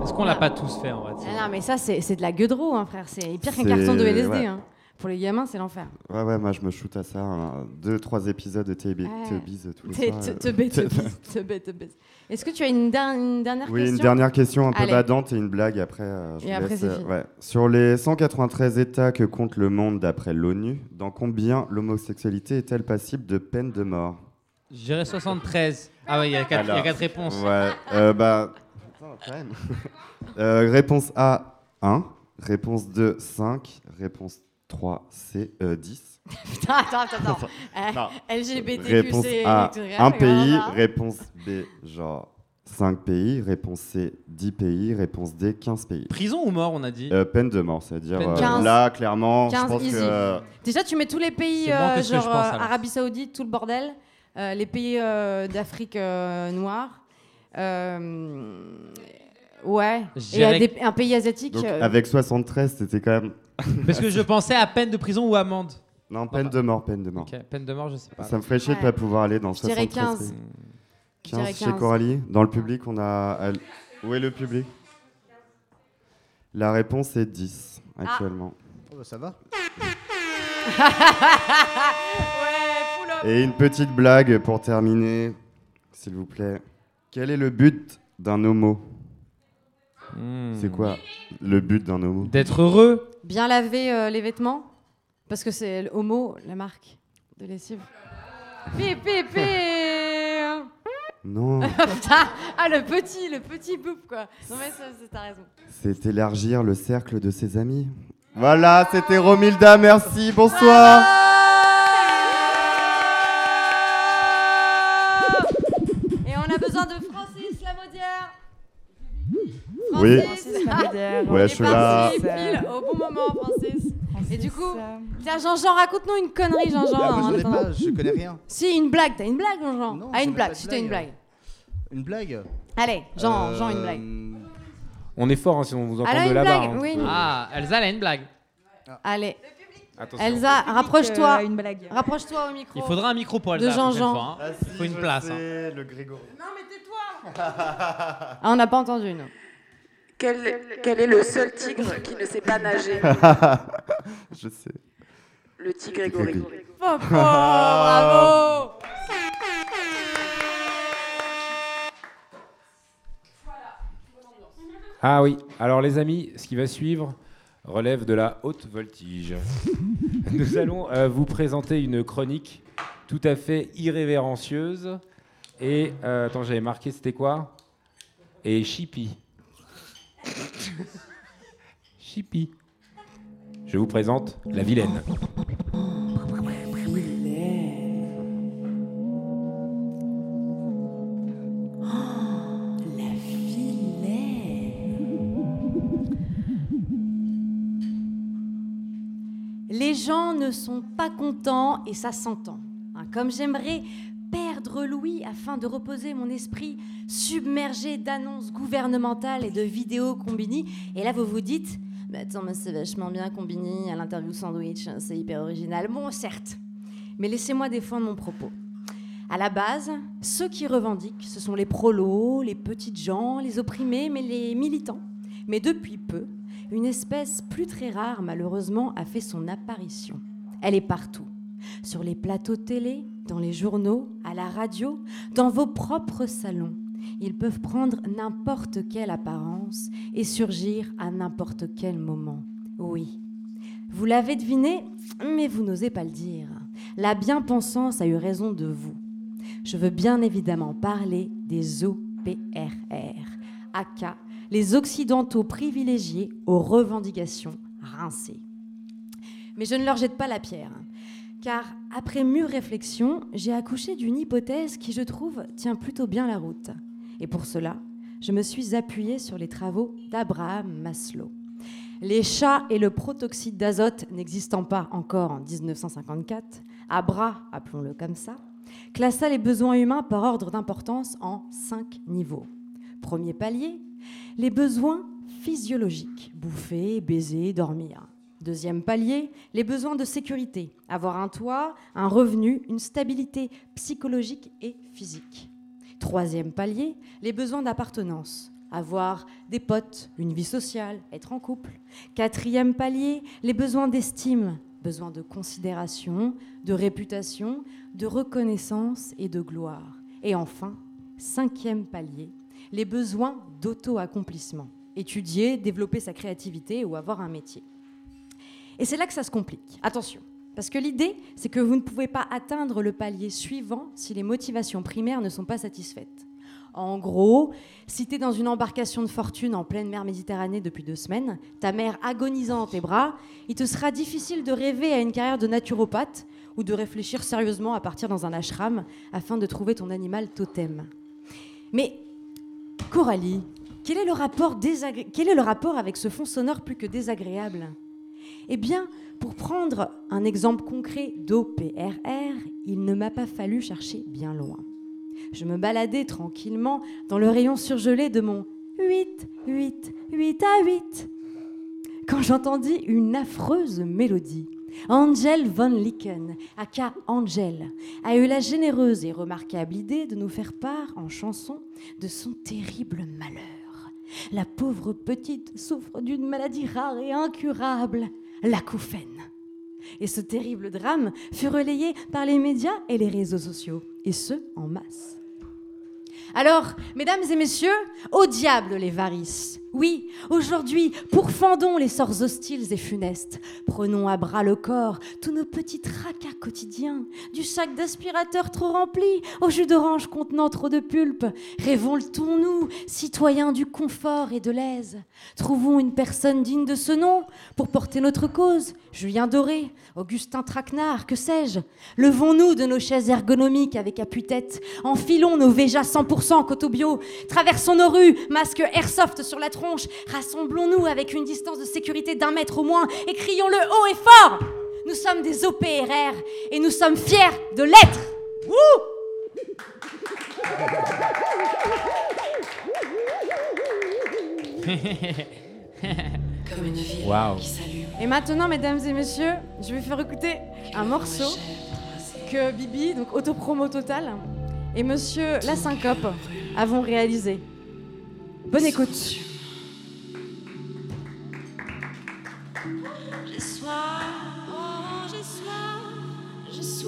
Est-ce qu'on l'a pas tous fait en vrai
Ah non, mais ça, c'est c'est de la gueule de roue, hein, frère. C'est pire qu'un carton de LSD.
ouais.
hein. Pour les gamins, c'est l'enfer.
Ouais, ouais, moi je me shoot à ça. hein. Deux, trois épisodes de TB
Ouais.
Tubbies tous les
T'es-
soirs.
te-
euh.
te bête, te bête, te bête, te bête. Est-ce que tu as une, der- une dernière
Oui,
question?
une dernière question un peu
Allez.
badante et une blague après. euh, je
Et
vous
après,
laisse,
c'est
euh,
fini.
ouais. Sur les 193 États que compte le monde d'après l'ONU, dans combien l'homosexualité est-elle passible de peine de mort?
Je dirais 73. Ah ouais, il y a 4
Alors,
réponses.
Ouais, euh, bah. Putain, quand même. Euh, réponse A, 1. Réponse 2, 5. Réponse 3, C, euh, 10.
Putain, attends, attends, attends.
Non.
LGBTQC,
Réponse A, un pays.
voilà.
Réponse B, genre 5 pays. Réponse C, 10 pays. Réponse D, 15 pays.
Prison ou mort, on a dit
Euh, peine de mort, c'est-à-dire
Peine de
euh,
mort.
là, clairement,
15
je pense
easy.
que. euh,
Déjà, tu mets tous les pays,
C'est moins
euh,
que ce que
genre
je pense,
euh,
alors.
Arabie Saoudite, tout le bordel, euh, les pays euh, d'Afrique euh, noire. euh, ouais. Et à
dirais
des- un pays asiatique.
donc,
euh,
avec 73, c'était quand même.
Parce que je pensais à peine de prison ou amende.
Non, peine de mort, peine de mort.
Ok, peine de mort, je sais pas.
Ça me ferait chier de
Ouais.
pas pouvoir aller dans
Je dirais
73
15.
pays.
Je dirais
15 chez
15.
Coralie. Dans le public, on a. Où est le public? La réponse est 10
Ah.
actuellement.
Oh, bah, ça va.
Et une petite blague pour terminer, s'il vous plaît. Quel est le but d'un homo? C'est quoi le but d'un homo
D'être heureux
Bien laver euh, les vêtements. Parce que c'est Homo, la marque de lessive. Pi, pi, pi
Non,
ah le petit, le petit boop quoi. Non mais ça, c'est- t'as raison.
c'est élargir le cercle de ses amis. Voilà, c'était Romilda, merci, bonsoir. Oui.
Francis,
Ouais,
Il
je suis là.
au bon moment, Francis. Et du coup, tiens, Jean-Jean, raconte-nous une connerie, Jean-Jean.
Ah, moi, ai
attendant.
pas, je connais rien.
Si, une blague, t'as une blague, Jean-Jean Ah, une blague,
de
si t'as une
blague. Une blague
Allez, Jean,
Euh,
Jean, une blague.
On est fort hein, si on vous entend
Alors,
de
une
là-bas.
blague,
hein.
oui.
Ah, Elsa, elle a une blague.
Allez.
Attention.
Elsa, rapproche-toi.
euh, une blague.
Rapproche-toi au micro.
Il faudra un micro pour
De
Elsa. prochaine
Jean-Jean.
fois, hein. Il faut une place. hein.
le Grégory.
Ah, on n'a pas entendu, non.
Quel, quel est le seul tigre qui ne sait pas nager
Je sais.
Le tigre Grégory.
Popo, bravo
Ah oui, alors les amis, ce qui va suivre relève de la haute voltige. Nous allons euh, vous présenter une chronique tout à fait irrévérencieuse. Et euh, attends, j'avais marqué, c'était quoi? Et Chippy. Chippy. Je vous présente la vilaine.
La vilaine.
Les gens ne sont pas contents et ça s'entend. Hein, comme j'aimerais perdre Louis afin de reposer mon esprit submergé d'annonces gouvernementales et de vidéos Combini. Et là, vous vous dites, mais attends, mais c'est vachement bien Combini à l'interview sandwich, hein, c'est hyper original. Bon, certes, mais laissez-moi défendre mon propos. À la base, ceux qui revendiquent, ce sont les prolos, les petites gens, les opprimés, mais les militants. Mais depuis peu, une espèce plus très rare, malheureusement, a fait son apparition. Elle est partout. Sur les plateaux télé, dans les journaux, à la radio, dans vos propres salons. Ils peuvent prendre n'importe quelle apparence et surgir à n'importe quel moment. Oui. Vous l'avez deviné, mais vous n'osez pas le dire. La bien-pensance a eu raison de vous. Je veux bien évidemment parler des OPRR, aka les Occidentaux privilégiés aux revendications rincées. Mais je ne leur jette pas la pierre, car après mûre réflexion, j'ai accouché d'une hypothèse qui, je trouve, tient plutôt bien la route. Et pour cela, je me suis appuyée sur les travaux d'Abraham Maslow. Les chats et le protoxyde d'azote n'existant pas encore en 1954, Abra, appelons-le comme ça, classa les besoins humains par ordre d'importance en cinq niveaux. Premier palier, les besoins physiologiques, bouffer, baiser, dormir. Deuxième palier, les besoins de sécurité, avoir un toit, un revenu, une stabilité psychologique et physique. Troisième palier, les besoins d'appartenance, avoir des potes, une vie sociale, être en couple. Quatrième palier, les besoins d'estime, besoin de considération, de réputation, de reconnaissance et de gloire. Et enfin, cinquième palier, les besoins d'auto-accomplissement, étudier, développer sa créativité ou avoir un métier. Et c'est là que ça se complique. Attention, parce que l'idée, c'est que vous ne pouvez pas atteindre le palier suivant si les motivations primaires ne sont pas satisfaites. En gros, si tu dans une embarcation de fortune en pleine mer Méditerranée depuis deux semaines, ta mère agonisant dans tes bras, il te sera difficile de rêver à une carrière de naturopathe ou de réfléchir sérieusement à partir dans un ashram afin de trouver ton animal totem. Mais Coralie, quel est le rapport avec ce fond sonore plus que désagréable? Eh bien, pour prendre un exemple concret d'OPRR, il ne m'a pas fallu chercher bien loin. Je me baladais tranquillement dans le rayon surgelé de mon 8, 8, 8 à 8 quand j'entendis une affreuse mélodie. Angel von Licken, aka Angel, a eu la généreuse et remarquable idée de nous faire part en chanson de son terrible malheur. La pauvre petite souffre d'une maladie rare et incurable, l'acouphène. Et ce terrible drame fut relayé par les médias et les réseaux sociaux, et ce, en masse. Alors, mesdames et messieurs, au diable les varices. Oui, aujourd'hui, pourfendons les sorts hostiles et funestes. Prenons à bras le corps tous nos petits tracas quotidiens, du sac d'aspirateur trop rempli au jus d'orange contenant trop de pulpe. Révoltons-nous, citoyens du confort et de l'aise. Trouvons une personne digne de ce nom pour porter notre cause. Julien Doré, Augustin Traquenard, que sais-je? Levons-nous de nos chaises ergonomiques avec appui-tête, enfilons nos Véjas 100% coto bio, traversons nos rues, masque airsoft sur la tronche, rassemblons-nous avec une distance de sécurité d'un mètre au moins et crions-le haut et fort Nous sommes des OPRR et nous sommes fiers de l'être Wouh
Comme une ville
Waouh.
qui s'allume.
Et maintenant, mesdames et messieurs, je vais faire écouter un morceau que Bibi, donc autopromo total, et monsieur La Syncope avons réalisé. Bonne écoute.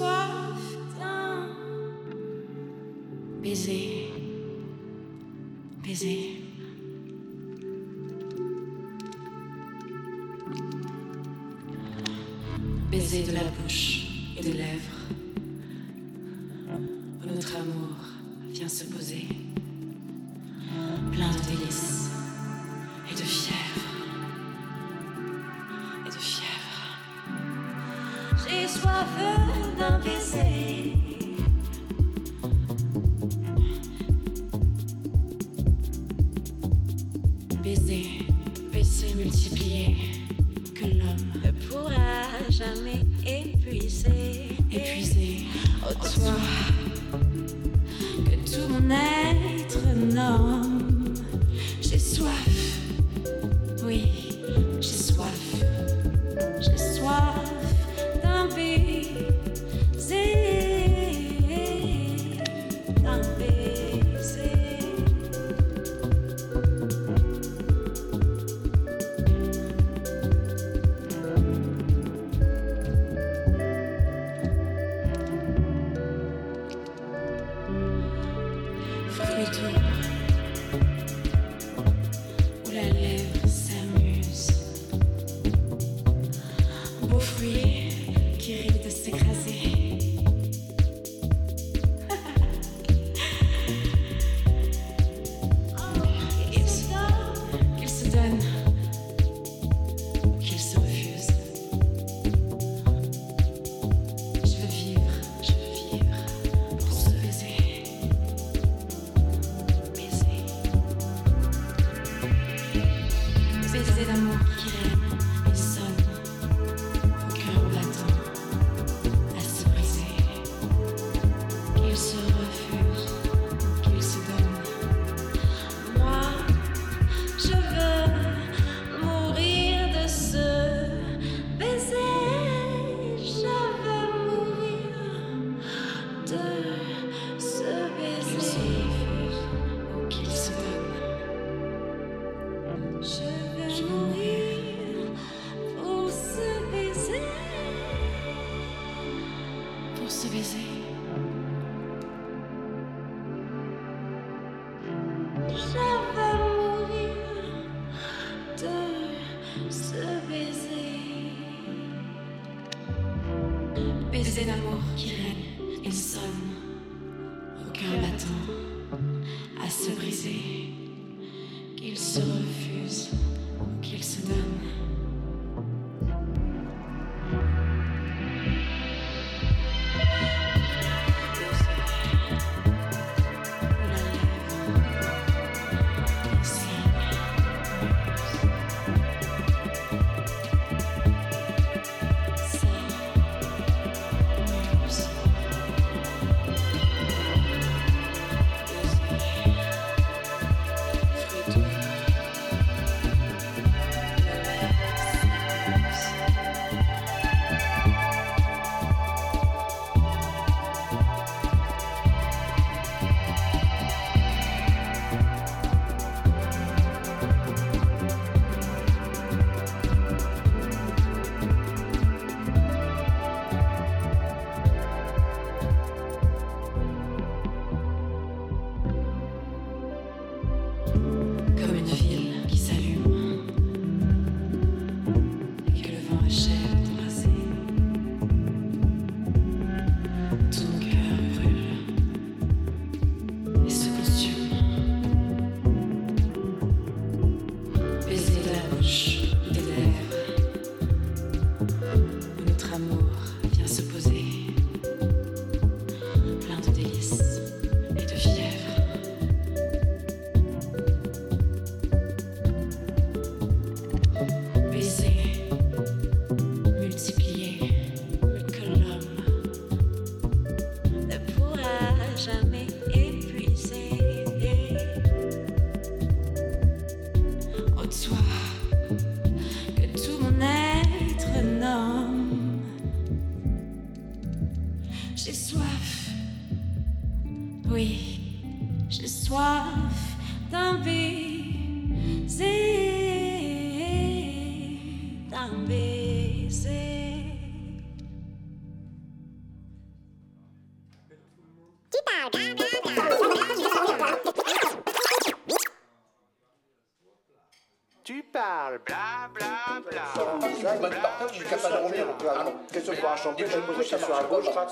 Soif
Baiser. Baiser. Baiser de la bouche et des lèvres. Où notre amour vient se poser. Plein de délices et de fièvre. Et de fièvre.
J'ai soif d'un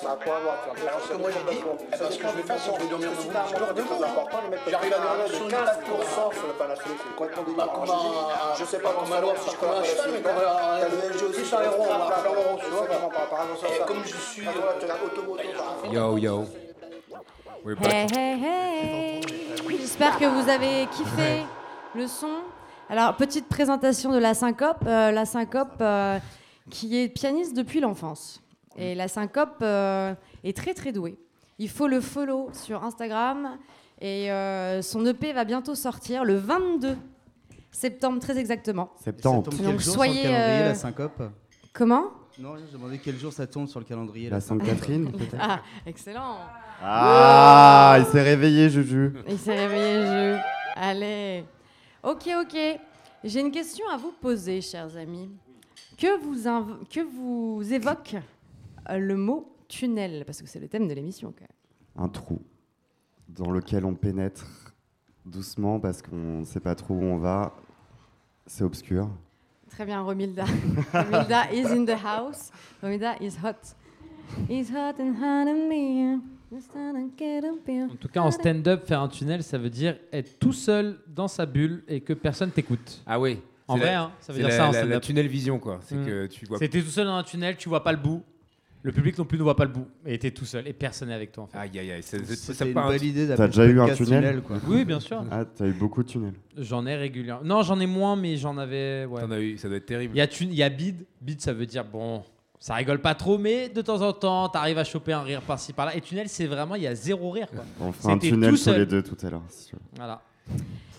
ça va pas avoir. Alors que moi j'ai dit, parce que je vais faire, je vais dormir debout. Debout. important, les mecs, j'arrive à dormir de 15% sur le Panasonic. C'est complètement. Alors, je sais pas comment alors si je connais Panasonic. T'as le LG aussi, ça ça. Comme je suis.
Yo, yo.
Hey, hey, hey J'espère que vous avez kiffé le son. Alors, petite présentation de la syncope. Euh, la syncope euh, qui est pianiste depuis l'enfance. Et la syncope euh, est très très douée. Il faut le follow sur Instagram. Et euh, son EP va bientôt sortir le 22 septembre, très exactement.
Septembre. Quel
Donc
jour
soyez.
sur le calendrier,
euh,
la syncope
comment
Non, je demandais quel jour ça tombe sur le calendrier.
La Sainte-Catherine, peut-être
Ah, excellent.
Ah, il s'est réveillé, Juju.
Il s'est réveillé, Juju. Allez. Ok, ok. J'ai une question à vous poser, chers amis. Que vous, inv- que vous évoque le mot tunnel Parce que c'est le thème de l'émission, quand même.
Un trou dans lequel on pénètre doucement parce qu'on ne sait pas trop où on va. C'est obscur.
Très bien, Romilda. Romilda is in the house. Romilda is hot. It's hot and hot in me. Just trying to get up here.
En tout cas, en stand-up, faire un tunnel, ça veut dire être tout seul dans sa bulle et que personne t'écoute.
Ah oui.
En vrai,
la-
hein, ça veut dire
la-
ça en
la- la
stand-up.
tunnel vision, quoi. C'est
Mm.
que tu vois-
C'était tout seul dans un tunnel, tu vois pas le bout. Le public non plus ne voit pas le bout. Et t'es tout seul et personne n'est avec toi. En fait.
Aïe, aïe, aïe.
C'était ça une part- belle idée
T'as déjà eu un tunnel,
tunnel, quoi.
Oui, bien sûr.
Ah, t'as eu beaucoup de tunnels.
J'en ai régulièrement. Non, j'en ai moins, mais j'en avais. Ouais.
T'en as eu, ça doit être terrible.
Il y a, tun- il y a bid. Bid, ça veut dire bon, ça rigole pas trop, mais de temps en temps, t'arrives à choper un rire par-ci par-là. Et tunnel, c'est vraiment, il y a zéro rire. Quoi.
On fera un tunnel sur les deux tout à l'heure. si.
Voilà.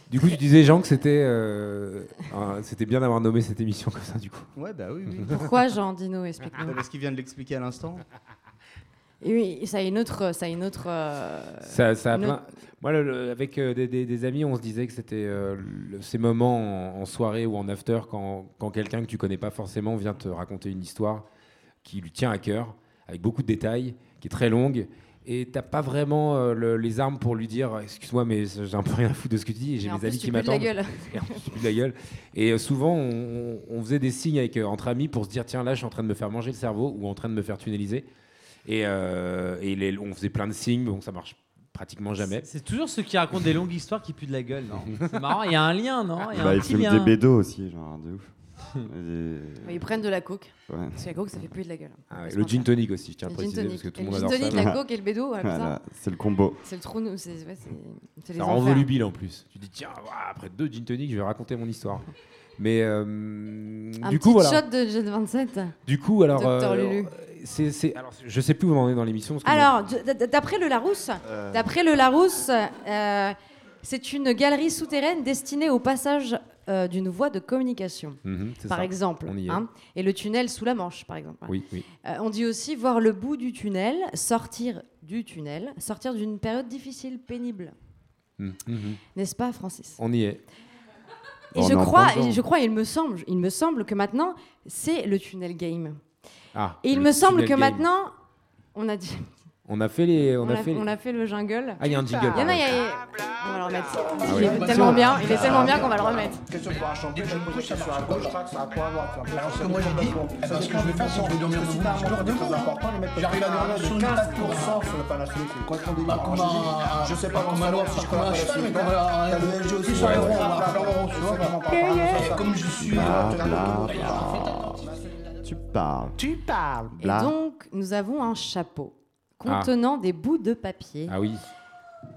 Du coup, tu disais, Jean, que c'était euh, c'était bien d'avoir nommé cette émission comme ça, du coup.
Ouais, bah oui, oui.
Pourquoi, Jean Dino Explique-nous.
Parce qu'il vient de l'expliquer à l'instant.
Et oui, ça a une autre. Ça a une autre euh,
Ça, ça a
une
plein-
autre-
Moi, le- le- avec euh, des, des- des amis, on se disait que c'était euh, le- ces moments en, en soirée ou en after quand, quand quelqu'un que tu connais pas forcément vient te raconter une histoire qui lui tient à cœur, avec beaucoup de détails, qui est très longue. Et t'as pas vraiment euh, le- les armes pour lui dire excuse-moi mais j'ai un peu rien à foutre de ce que tu dis et j'ai mes amis qui m'attendent
gueule.
et en plus, de la gueule et euh, souvent on, on faisait des signes avec, euh, entre amis pour se dire tiens là je suis en train de me faire manger le cerveau ou en train de me faire tunneliser et, euh, et les- on faisait plein de signes bon ça marche pratiquement jamais
C'est toujours ceux qui racontent des longues histoires qui puent de la gueule, non? C'est marrant, il y a un lien, non? Il y a
Bah,
un
ils
petit
fument
lien.
des bédos aussi, genre, de ouf. Et-
Ils prennent de la coke.
Ouais.
Parce que la coke, ça fait plus de la guelle.
Ah ouais, le gin tonic aussi, je tiens à préciser,
gin
parce que
tonic.
tout le monde
gin tonic,
ça.
la coke et le bédo, voilà.
Voilà, c'est le combo.
C'est le trou, c'est ouais, les
rend volubile en plus. Tu dis, tiens, après deux gin tonic, je vais raconter mon histoire. Mais euh,
Un
du coup, voilà.
shot de gin 27.
Du coup, alors,
Docteur
euh,
Lulu.
alors, je sais plus où on en est dans l'émission.
Alors, d'après le Larousse,
Euh.
d'après le Larousse, euh, c'est une galerie souterraine destinée au passage euh, d'une voie de communication,
Mhm,
par
ça.
exemple. Hein, et le tunnel sous la Manche, par exemple.
Oui, oui.
Euh, on dit aussi voir le bout du tunnel, sortir du tunnel, sortir d'une période difficile, pénible.
Mhm, mhm.
N'est-ce pas, Francis?
On y est.
Et je crois, je crois, il me semble, il me semble que maintenant, c'est le tunnel game.
Ah,
Et il me semble que
game.
maintenant, on a dit.
On a fait les. On,
On,
a,
a,
fait.
on a fait le jungle.
Ah, il y a un jingle,
Il y en a, y a-. On va le remettre.
Ah
il
oui.
est tellement bien, il est tellement bien qu'on va le remettre.
Question pour un champion, je pose la question à gauche, ça a quoi à voir Alors, que moi j'ai dit, eh ben, ce que je vais faire, c'est que je vais dormir sur un moment de très important, les mecs, j'arrive à dormir de 15% sur le c'est quoi ton délire Alors, je Je sais pas comment alors si je connais un cheval, mais comme le LG aussi sur va à ça, comme je suis.
Tu parles.
Tu parles.
Et donc, nous avons un chapeau
Ah.
contenant des bouts de papier.
Ah oui.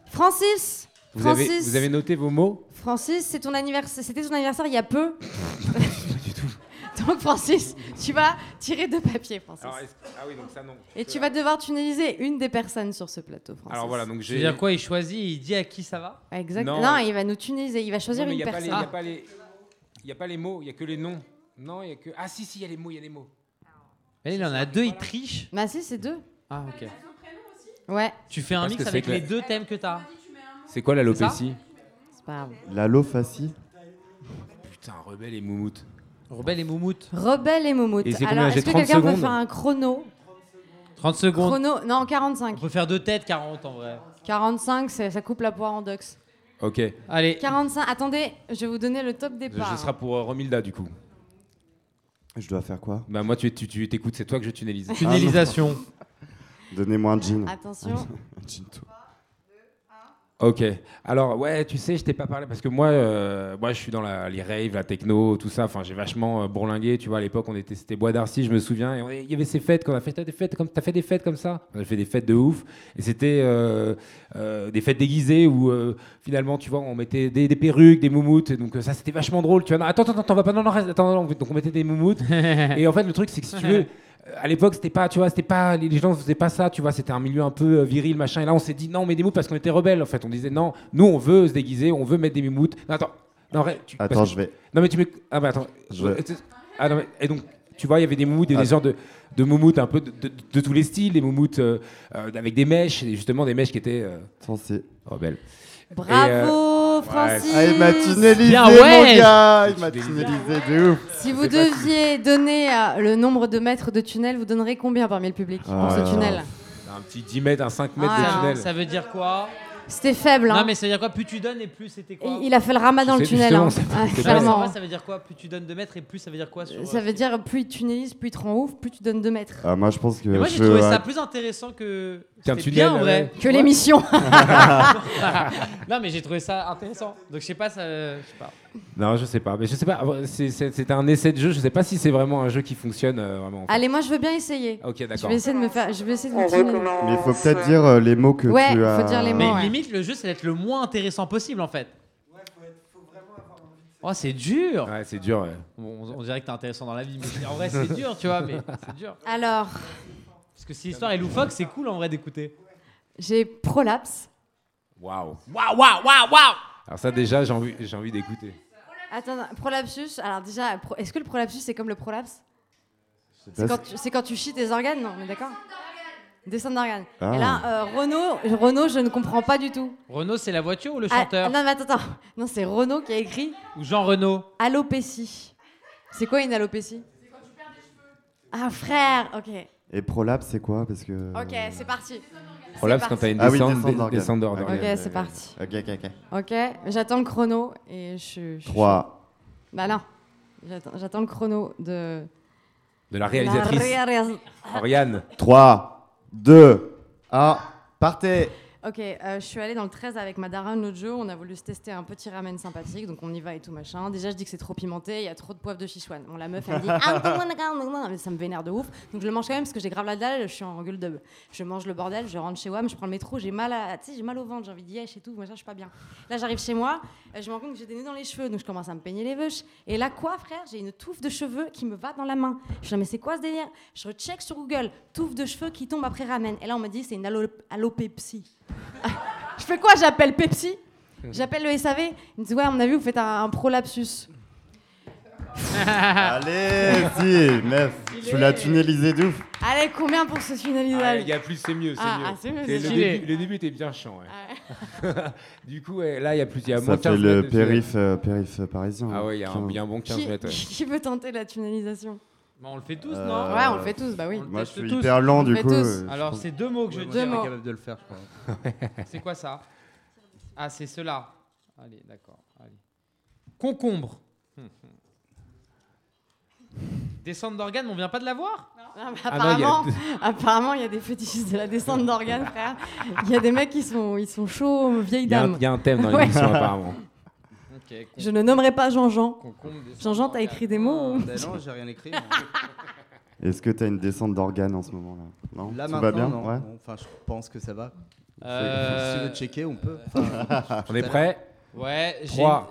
Francis
Vous avez,
Francis,
vous avez noté vos mots?
Francis, c'est ton anniversaire. C'était ton anniversaire il y a peu. Donc Francis, tu vas tirer deux papiers, Francis.
Alors, Ah oui, donc ça non.
Et tu vas devoir tunneliser une des personnes sur ce plateau, Francis.
Alors voilà, donc
Je
j'ai.
veux dire quoi? Il choisit, il dit à qui ça va?
Exact.
Non.
Non, il va nous tunneliser. Il va choisir
Non, mais
une
y a pas les-
personne.
y a pas les- Il n'y a pas les mots, il n'y a que les noms. Non, il y a que. Ah si, si, il y a les mots, il y a les mots.
Mais il en a deux, il triche.
Bah si, c'est deux.
Ah, ok.
Ouais.
Tu fais un
Parce
mix
que
avec
c'est
les deux thèmes que t'as.
C'est quoi l'alopécie
C'est pas grave.
L'allofacie
Putain, rebelle et moumoute.
Rebelle et moumoute.
Rebelle et
c'est
Alors,
J'ai
est-ce que
30
quelqu'un peut
secondes
faire un chrono
30 secondes.
Chrono, non, 45.
On peut faire deux têtes, 40 en vrai.
45, c'est- ça coupe la poire en deux.
Ok.
Allez.
45, attendez, je vais vous donner le top
Ce
départ.
sera pour euh, Romilda du coup.
Je dois faire quoi?
Bah moi tu tu tu t'écoutes, c'est toi que je tunnelise.
Tunnelisation.
Donnez-moi un jean.
Attention.
un jean tout.
Ok. Alors ouais, tu sais, je t'ai pas parlé parce que moi, euh, moi, je suis dans la, les raves, la techno, tout ça. Enfin, j'ai vachement euh, bourlingué. Tu vois, à l'époque, on était, c'était Bois d'Arcy, je me souviens. Et il y avait ces fêtes. Quand on a fait t'as des fêtes, comme t'as fait des fêtes comme ça? On a fait des fêtes de ouf. Et c'était euh, euh, des fêtes déguisées où euh, finalement, tu vois, on mettait des, des perruques, des moumoutes. Et donc ça, c'était vachement drôle. Tu vois, non, attends, attends, attends, on va pas, non, non, reste, attends, non, donc on mettait des moumoutes. et en fait, le truc, c'est que si tu veux. Euh, À l'époque, c'était pas, tu vois, c'était pas, les gens faisaient pas ça, tu vois, c'était un milieu un peu euh, viril, machin. Et là, on s'est dit non, mais des moumoutes parce qu'on était rebelles. En fait, on disait non, nous, on veut se déguiser, on veut mettre des moumoutes. Non, attends, non, arrête, tu-
Attends, je
que-
vais.
Non, mais tu mets, ah bah attends,
Je vais.
ah non, mais- et donc, tu vois, il y avait des moumoutes, et
Ah.
des genres de, de moumoutes un peu de, de- de tous les styles, des moumoutes euh, euh, avec des mèches, et justement des mèches qui étaient euh, rebelles.
Bravo,
Et,
Francis.
Ah, il m'a tunnelisé,
Bien,
mon
ouais.
gars Il m'a
Tunnelisé.
tunnelisé de ouf
Si vous deviez donner euh, le nombre de mètres de tunnel, vous donnerez combien parmi le public pour ce tunnel?
Un petit 10 mètres, un 5 mètres
Ah,
de tunnel.
Ça veut dire quoi?
C'était faible, hein
Non, mais ça veut dire quoi Plus tu donnes et plus c'était quoi
Il a fait le ramadan le tunnel, hein. Ouais, clairement.
ça veut dire quoi Plus tu donnes 2 mètres et plus ça veut dire quoi sur...
Ça veut dire plus tu tunelises, plus tu te rends ouf, plus tu donnes 2 mètres.
Ah, moi, je pense que
Mais moi j'ai trouvé
euh,
ça plus intéressant que.
Qu'un
C'était
tunnel,
bien en vrai.
ouais.
Que l'émission.
non mais j'ai trouvé ça intéressant. Donc je sais pas, ça, je sais pas.
Non, je sais pas, mais je sais pas, c'est- un essai de jeu, je sais pas si c'est vraiment un jeu qui fonctionne euh, vraiment. en fait.
Allez, moi je veux bien essayer.
Ok,
Je
d'accord.
vais essayer de me faire. Je vais essayer de me
recommence.
Mais il faut peut-être dire euh, les mots que
Ouais,
tu as.
faut dire les mots.
Mais
ouais.
limite le jeu c'est d'être le moins intéressant possible en fait. Oh c'est dur.
Ouais, c'est dur. ouais.
Bon, on, on dirait que t'es intéressant dans la vie, mais en vrai c'est dur, tu vois, mais c'est dur.
Alors,
Parce que si l'histoire est loufoque, c'est cool en vrai d'écouter.
j'ai prolapse.
Waouh.
Waouh, waouh, waouh, waouh
Alors ça déjà, j'ai envie, j'ai envie d'écouter.
Attends, prolapsus. Alors déjà, pro- est-ce que le prolapsus c'est comme le prolapse C'est quand, tu- c'est quand tu chies tes organes, non On est d'accord Descente d'organes.
Ah.
Et là, euh, Renaud, Renaud, je ne comprends pas du tout.
Renaud, c'est la voiture ou le
Ah,
chanteur?
non, mais attends, attends. Non, c'est Renaud qui a écrit
Ou Jean Renaud?
Alopécie. C'est quoi une alopécie? Ah, frère, ok.
Et prolapse, c'est quoi? Parce que.
Ok, c'est parti.
Prolapse
C'est
quand t'as une
Ah oui,
descente,
descente
des-
d'organes.
descente
Ok,
d'organes.
Ok, c'est parti.
Ok, ok, ok.
Ok, j'attends le chrono et je. je-
3.
Bah non, j'attends j'attends le chrono de.
De la réalisatrice.
réalis-
Oriane.
3, 2, 1, partez
Ok, euh, je suis allée dans le 13 avec ma daronne l'autre jour. On a voulu se tester un petit ramen sympathique, donc on y va et tout machin. Déjà, je dis que c'est trop pimenté, il y a trop de poivre de Sichuan. Bon, la meuf, elle me dit Ah, mais ça me vénère de ouf. Donc je le mange quand même parce que j'ai grave la dalle, je suis en gueule de. Je mange le bordel, je rentre chez WAM, je prends le métro, j'ai mal, à, j'ai mal au ventre, j'ai envie d'y et tout, machin, je suis pas bien. Là, j'arrive chez moi, euh, je me rends compte que j'ai des nœuds dans les cheveux, donc je commence à me peigner les veuches. Et là, quoi, frère J'ai une touffe de cheveux qui me va dans la main. Je dis, mais c'est quoi ce délire? Je recheck sur Google, touffe de cheveux qui tombe après ramen. Et là, on me dit, c'est une. Je fais quoi? J'appelle Pepsi J'appelle le SAV Ils me disent Ouais, à mon avis, vous faites un, un prolapsus.
Allez, si, meuf, tu l'as tunnelisé de ouf.
Allez, combien pour ce finalisage
Ah, il y a plus, c'est mieux, c'est
Ah,
mieux.
ah, mieux,
le, début, le début était bien chiant. ouais. du coup, ouais, là, il y a plus, il y a
Ça
moins
fait
15
le périph, euh, périph parisien.
Ah ouais, il y a un- il y a un bon 15
qui,
mètres. ouais.
qui veut tenter la tunnelisation
Bah, on le fait tous,
Euh,
non
Ouais, on le fait tous, bah oui.
On le
Moi,
teste
je suis
tous.
hyper lent,
On
du
fait
coup.
tous.
euh, je
Alors,
pense-
c'est deux mots que je dis.
Deux mots.
capable de le faire, je crois.
C'est quoi ça? Ah, c'est cela. Allez, d'accord. Allez. Concombre. Descente d'organes, on vient pas de la voir?
Ah, bah,
Ah non, il y a
apparemment, il y a des fétichistes de la descente d'organes, frère. Il y a des mecs qui sont, ils sont chauds, vieilles
Il y, a un-
dames.
il y a un thème dans
Ouais.
l'émission, apparemment.
Je ne nommerai pas Jean-Jean. Jean-Jean, t'as écrit des mots
Ben non, j'ai rien écrit.
Est-ce que tu as une descente d'organes en ce moment-là Non
Là
Tout
maintenant,
va bien
non.
Ouais.
Non, Enfin, je pense que ça va.
Euh,
Si tu veux checker, on peut. Enfin,
On est prêt
Ouais, j'ai.
3,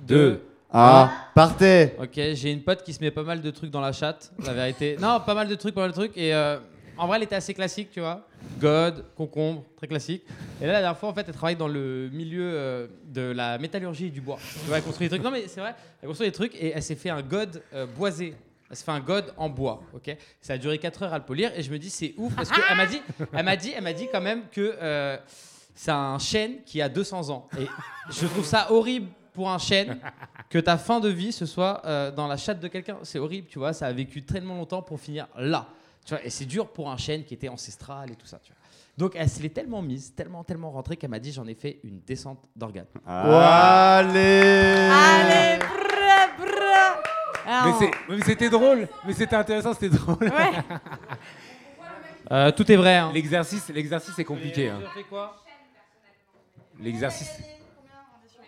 une-
2,
Ah, partez
Ok, j'ai une pote qui se met pas mal de trucs dans la chatte, la vérité. Non, pas mal de trucs, pas mal de trucs. Et euh, en vrai, elle était assez classique, tu vois. God, concombre, très classique. Et là, la dernière fois, en fait, elle travaille dans le milieu euh, de la métallurgie et du bois. Tu vois, elle construit des trucs. Non, mais c'est vrai, elle construit des trucs et elle s'est fait un God euh, boisé. Elle s'est fait un god en bois, ok? Ça a duré 4 heures à le polir et je me dis c'est ouf parce qu'elle m'a dit, elle m'a dit, elle m'a dit quand même que euh, c'est un chêne qui a 200 ans et je trouve ça horrible pour un chêne que ta fin de vie ce soit euh, dans la chatte de quelqu'un. C'est horrible, tu vois? Ça a vécu tellement longtemps pour finir là. Tu vois, et c'est dur pour un chêne qui était ancestral et tout ça. Tu vois. Donc elle se l'est tellement mise, tellement, tellement rentrée qu'elle m'a dit j'en ai fait une descente d'organes.
Allez
Allez, bra, bra.
Mais
Alors,
c'est- mais c'était drôle, mais c'était intéressant, c'était drôle.
Ouais.
Euh, tout est vrai. hein.
L'exercice, l'exercice est compliqué. hein. L'exercice.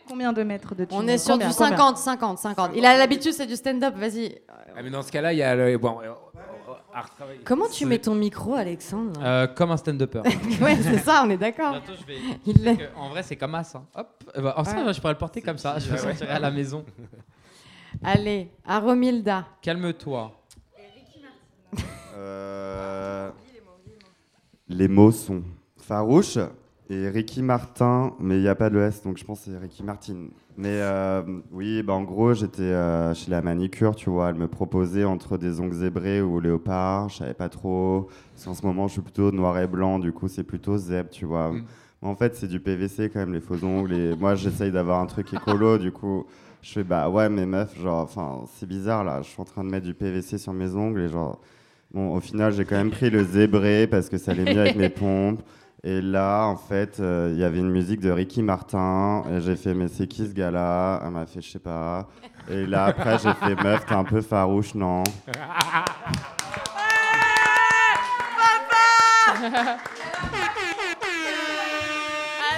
Combien de mètres de tunnel
on est sur
Combien
du
Combien
50, 50, 50. Il a l'habitude, c'est du stand-up, vas-y.
Ah, mais dans ce cas-là, il y a le. Bon, euh, euh, à retravailler.
Comment tu mets ton micro, Alexandre?
Euh, comme un stand-upper.
Ouais, c'est ça, on est d'accord.
Bientôt, je vais.
Il l'est.
Parce que, En vrai, c'est comme as. hein. Hop. Eh ben, en ça,
Ouais.
je pourrais le porter comme ça. Je
ouais.
sortirai à la maison.
Allez, à Romilda.
Calme-toi.
Euh, Les mots sont Farouche et Ricky Martin, mais il n'y a pas de S, donc je pense que c'est Ricky Martin. Mais euh, oui, bah en gros, j'étais euh, chez la manicure, tu vois, elle me proposait entre des ongles zébrés ou léopard, je savais pas trop. Parce qu'en ce moment, je suis plutôt noir et blanc, du coup, c'est plutôt zèbre, tu vois. Mais En fait, c'est du PVC quand même, les faux ongles. Et moi, j'essaye d'avoir un truc écolo, du coup, je fais bah ouais, mais meuf, genre, enfin, c'est bizarre là, je suis en train de mettre du PVC sur mes ongles et genre. Bon, au final, j'ai quand même pris le zébré parce que ça allait mieux avec mes pompes. Et là, en fait, euh, il y avait une musique de Ricky Martin. Et j'ai fait, mais c'est qui ce gars-là? Elle m'a fait, je sais pas. Et là, après, j'ai fait, meuf, t'es un peu farouche, non?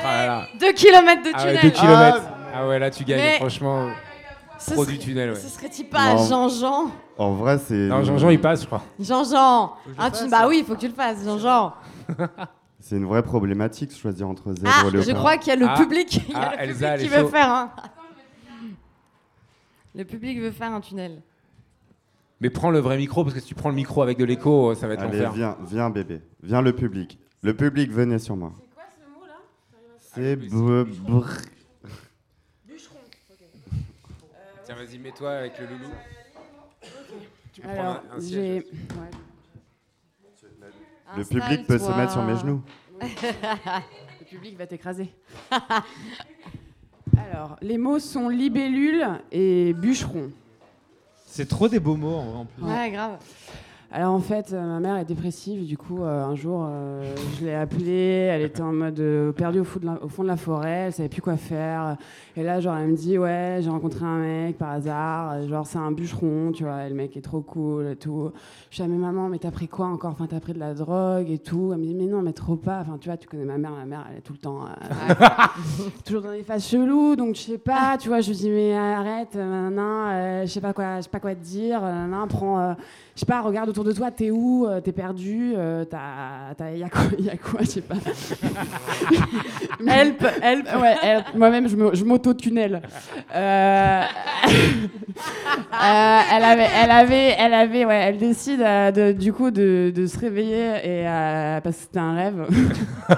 Ah là là.
2 km de
Ah ouais,
tunnel.
deux kilomètres. Ah ouais, là tu gagnes,
Mais-
franchement.
Ce
Pro
serait-
du tunnel, ouais.
Ce serait-il pas
Non.
Jean-Jean
En vrai, c'est.
Non, Jean-Jean, il passe, je crois.
Jean-Jean Ah, tu- Bah
hein.
oui, il faut que tu le fasses, Jean-Jean.
C'est une vraie problématique, choisir entre zèbre
Ah,
et léopard.
je crois qu'il y a le
Ah.
public, il y a
Ah,
le
Elsa,
public qui veut faire un... Le public veut faire un tunnel.
Mais prends le vrai micro, parce que si tu prends le micro avec de l'écho, ça va être
Allez,
l'enfer.
viens, viens, bébé. Viens, le public. Le public, venez sur moi. C'est b- br-
Tiens, vas-y, mets-toi avec le loulou. Tu peux
Alors,
prendre un, un
j'ai.
siège.
Le public peut se mettre sur mes genoux.
Le public va t'écraser. Alors, les mots sont libellule et bûcheron.
C'est trop des beaux mots en vrai, en plus.
Ouais, grave.
Alors en fait, euh, ma mère est dépressive, du coup euh, un jour euh, je l'ai appelée, elle était en mode euh, perdue au, fond de la, forêt, elle savait plus quoi faire. Et là genre elle me dit ouais j'ai rencontré un mec par hasard, genre c'est un bûcheron, tu vois, et le mec est trop cool et tout. Je suis à mais maman mais t'as pris quoi encore? Enfin t'as pris de la drogue et tout. Elle me dit mais non mais trop pas. Enfin tu vois tu connais ma mère, ma mère elle est tout le temps toujours dans des phases cheloues. Donc je sais pas, tu vois. Je lui dis mais arrête, euh, je sais pas quoi, je sais pas quoi te dire, nan, prends je sais pas, regarde autour de toi, t'es où, euh, t'es perdu, euh, t'as, t'as, y a quoi, y a quoi, je sais pas. help, help, ouais, help. Moi-même, je, m'auto-tunnel. Euh, euh, elle avait, elle avait, elle avait, ouais, elle décide euh, de, du coup de, de se réveiller et euh, parce que c'était un rêve. oh,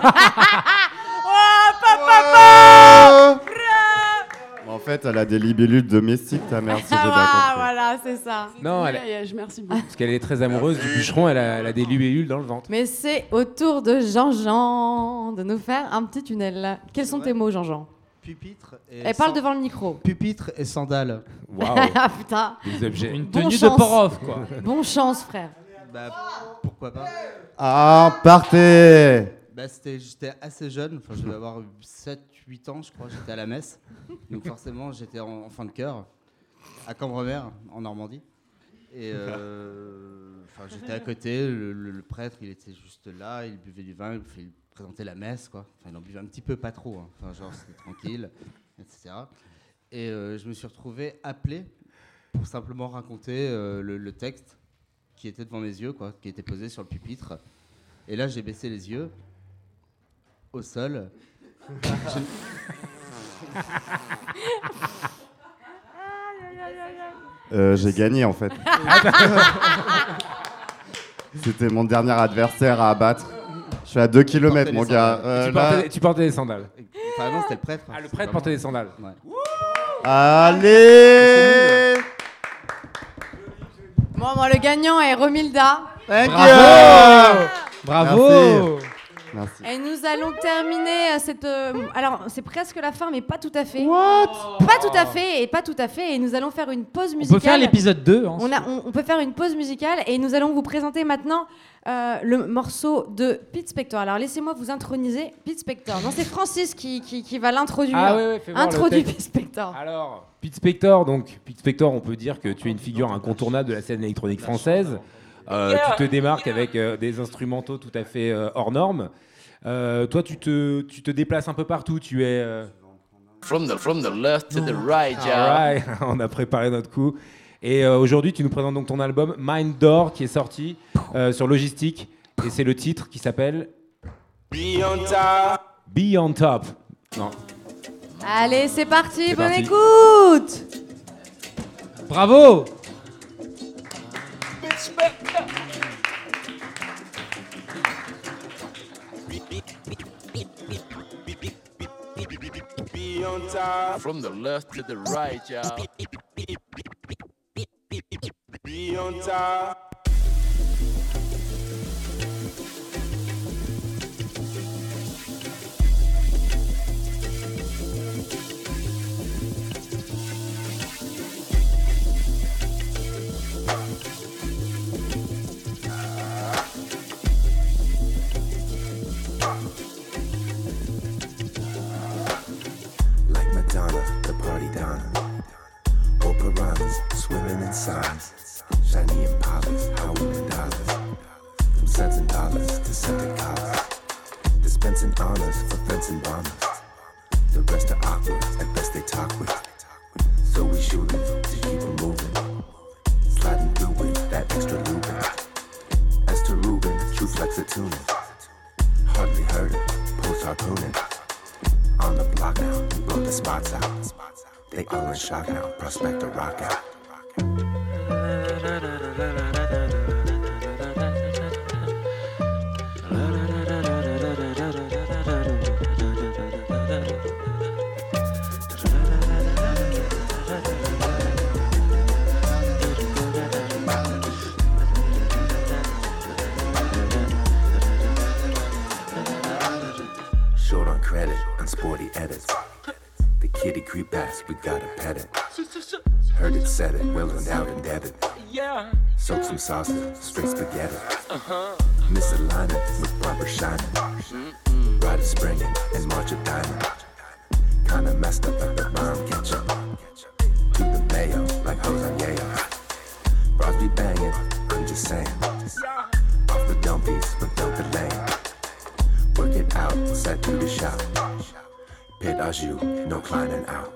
papa,
En fait, elle a des libellules domestiques, ta mère, si j'ai bien
Ah,
compris.
voilà, c'est ça.
Non, elle,
Je merci beaucoup.
parce qu'elle est très amoureuse du bûcheron, elle a, elle a des libellules dans le ventre.
Mais c'est au tour de Jean-Jean de nous faire un petit tunnel. Quels sont tes mots, Jean-Jean?
Pupitre et.
Et parle
san-
devant le micro.
Pupitre et sandales.
Waouh.
ah putain.
Des objets.
Une
Bon
tenue de
chance.
port-off, quoi.
Bon chance, frère.
Bah, pourquoi pas
Ah, partez
Bah, c'était, j'étais assez jeune, enfin, je devais avoir 7-8 ans, je crois, j'étais à la messe. Donc, forcément, j'étais en, fin de chœur, à Cambremer, en Normandie. Et euh, j'étais à côté, le, prêtre, il était juste là, il buvait du vin, il présentait la messe, quoi. Enfin, il en buvait un petit peu, pas trop. hein. Enfin, genre, c'était tranquille, etc. Et euh, je me suis retrouvé appelé pour simplement raconter euh, le, le texte qui était devant mes yeux, quoi, qui était posé sur le pupitre. Et là, j'ai baissé les yeux au sol.
Euh, J'ai gagné, en fait. C'était mon dernier adversaire à abattre. Je suis à 2 km, mon gars. Euh,
tu,
là-
portais, tu portais des sandales.
Enfin, non, c'était le prêtre.
Ah, le prêtre portait des sandales.
Allez
Bon, bon, le gagnant est Romilda.
Bravo Bravo
Merci.
Et nous allons terminer euh, cette. euh, alors, c'est presque la fin, mais pas tout à fait. Pas tout à fait, et pas tout à fait. Et nous allons faire une pause
On
musicale.
peut faire l'épisode 2. hein.
On, a- on- on peut faire une pause musicale et nous allons vous présenter maintenant euh, le morceau de Pete Spector. Alors laissez-moi vous introniser Pete Spector. Non, c'est Francis qui, qui- qui va l'introduire.
Ah ouais, ouais, fais voir le
Introduis
texte.
Pete Spector.
Alors, Pete Spector, donc Pete Spector, on peut dire que tu es une figure incontournable de la scène électronique française. Euh, Tu te démarques avec euh, des instrumentaux tout à fait euh, hors normes. Euh, toi, tu te, tu te déplaces un peu partout. Tu es. euh,
From the, from the left to the right, yeah.
Alright, on a préparé notre coup. Et euh, aujourd'hui, tu nous présentes donc ton album Mind Door qui est sorti euh, sur Logistique. Et c'est le titre qui s'appelle
Be on top.
Be on Top. Non.
Allez, c'est parti, bonne
parti.
écoute
Bravo
Be on top. From the left to the right, yeah. Be on top.
In signs. Shiny Impalas, howling dollars. From cents and dollars to scented collars. Dispensing honors for fencing bombers. The rest are awkward, at best they talk with. So we shooting to keep 'em moving. Sliding through with that extra lubing. As to Ruben, true flex a tuning. Hardly heard it, post harpooning. On the block now, we blow the spots out. They all in shock now, prospect a rock out da, da, da, da, da. kitty creep past, we gotta pet it. Heard it, said it, willing out and debit.
Yeah.
Soak some sausage, straight spaghetti.
Uh-huh.
Miss Alana, line proper shining. proper shine. Ride is springing and March a diamond. Kinda messed up at the mind. Out.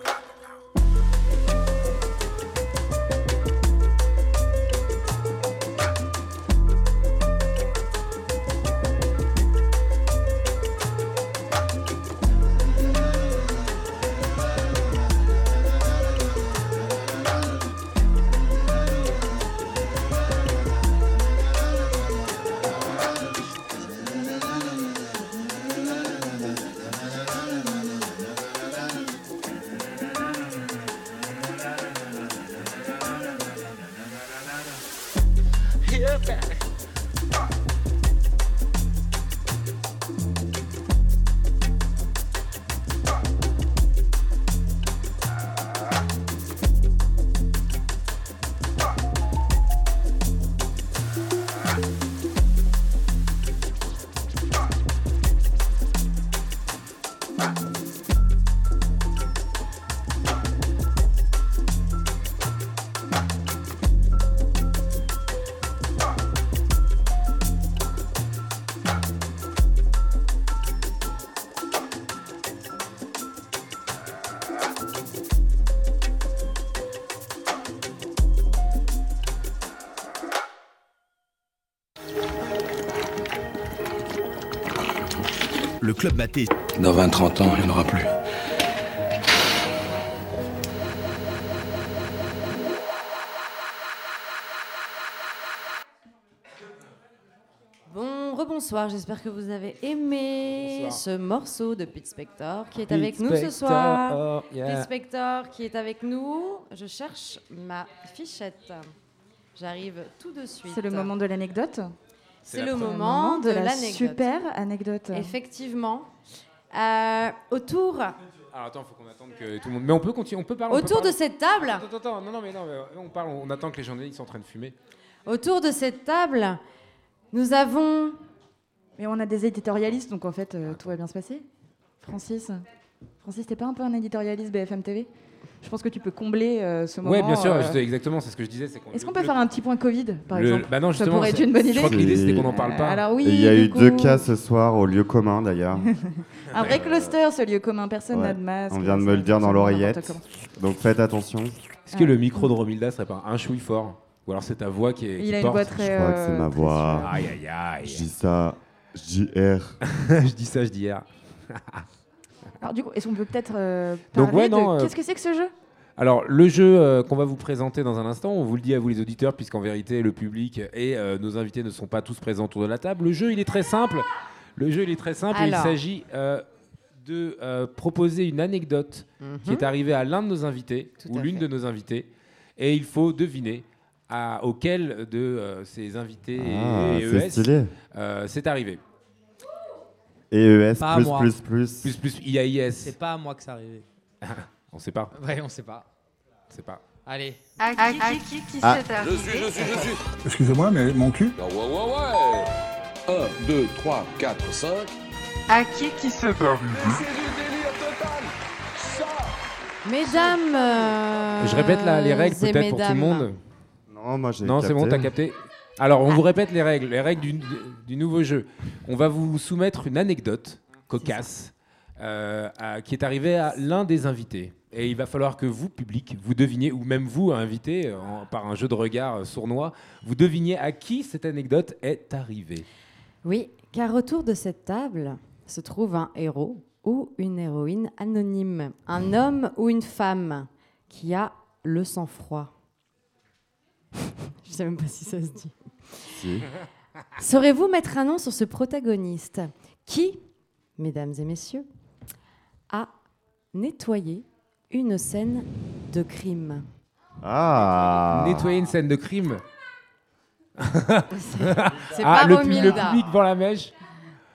Club maté.
Dans 20-30 ans, il n'y en aura plus.
Bon, rebonsoir, j'espère que vous avez aimé
Bonsoir.
ce morceau de Pete Spector qui est
Pete
avec nous ce soir.
yeah.
Pete Spector qui est avec nous. Je cherche ma fichette. J'arrive tout de suite.
C'est le moment de l'anecdote
C'est le moment de,
la
l'anecdote.
super anecdote.
Effectivement. Euh, autour,
Alors attends, faut qu'on attende que tout le monde. Mais on peut continuer, on peut parler. peut
autour de cette table,
Attends, attends, non, non, mais non, mais on parle, on attend que les journalistes sont en train de fumer.
autour de cette table, nous avons
Mais on a des éditorialistes, donc en fait, euh, tout va bien se passer. Francis, Francis, t'es pas un peu un éditorialiste BFM TV Je pense que tu peux combler euh, ce moment.
Ouais, bien sûr,
euh,
exactement, c'est ce que je disais.
Est-ce qu'on peut
le-
faire un petit point Covid, par
le-
exemple
Bah non,
Ça pourrait être
c'est-
une bonne
Je
idée.
crois que l'idée c'était qu'on n'en parle pas.
alors oui,
il y a eu deux cas ce soir au lieu commun d'ailleurs.
Un vrai cluster, ce lieu commun, personne n'a de masque.
On vient de me le dire dans l'oreillette. Donc faites attention.
Est-ce que le micro de Romilda serait pas un chouï fort Ou alors c'est ta voix qui est.
Il
qui
a une voix très,
Je crois que c'est
euh,
ma voix.
Aïe aïe aïe.
Je dis ça. Je dis R.
je dis ça, je dis hier.
Alors du coup, est-ce qu'on peut peut-être euh,
Donc,
parler
ouais, non,
de...
euh,
Qu'est-ce que c'est que ce jeu?
Alors, le jeu euh, qu'on va vous présenter dans un instant, on vous le dit à vous les auditeurs, puisqu'en vérité, le public et euh, nos invités ne sont pas tous présents autour de la table. Le jeu, il est très simple. Le jeu, il est très simple.
Alors.
il s'agit euh, de euh, proposer une anecdote qui
Mhm.
est arrivée à l'un de nos invités
Tout
ou l'une
fait.
de nos invités. Et il faut deviner à, auquel de euh, ces invités
Ah,
et
c'est
ES euh, c'est arrivé.
Et ES
Pas à
plus
moi.
plus plus.
Plus, plus, IAIS.
C'est pas à moi que ça arrivé.
On sait pas.
Ouais, on sait pas.
On sait pas.
Allez.
À qui, à qui, qui
Ah.
Je suis, je suis, je suis.
Excusez-moi, mais mon cul
Ah ouais, ouais, ouais. 1, 2, 3, 4, 5.
À qui, qui c'est arrivé?
C'est du délire total. Ça.
mesdames. euh,
Je répète là, les règles
et
peut-être pour tout le
mesdames.
monde.
Non, moi j'ai.
Non, c'est bon, t'as capté. Alors, on vous répète les règles, les règles du, nouveau jeu. On va vous soumettre une anecdote cocasse euh, qui est arrivée à l'un des invités. Et il va falloir que vous, public, vous deviniez, ou même vous, invité, par un jeu de regard euh, sournois, vous deviniez à qui cette anecdote est arrivée.
Oui, car autour de cette table se trouve un héros ou une héroïne anonyme, un homme ou une femme qui a le sang-froid. Je sais même pas si ça se dit.
Si.
Saurez-vous mettre un nom sur ce protagoniste qui, mesdames et messieurs, a nettoyé une scène de crime
Ah.
Nettoyer une scène de crime.
c'est
ah,
pas
le, pu- le
Romilda.
public vend la mèche.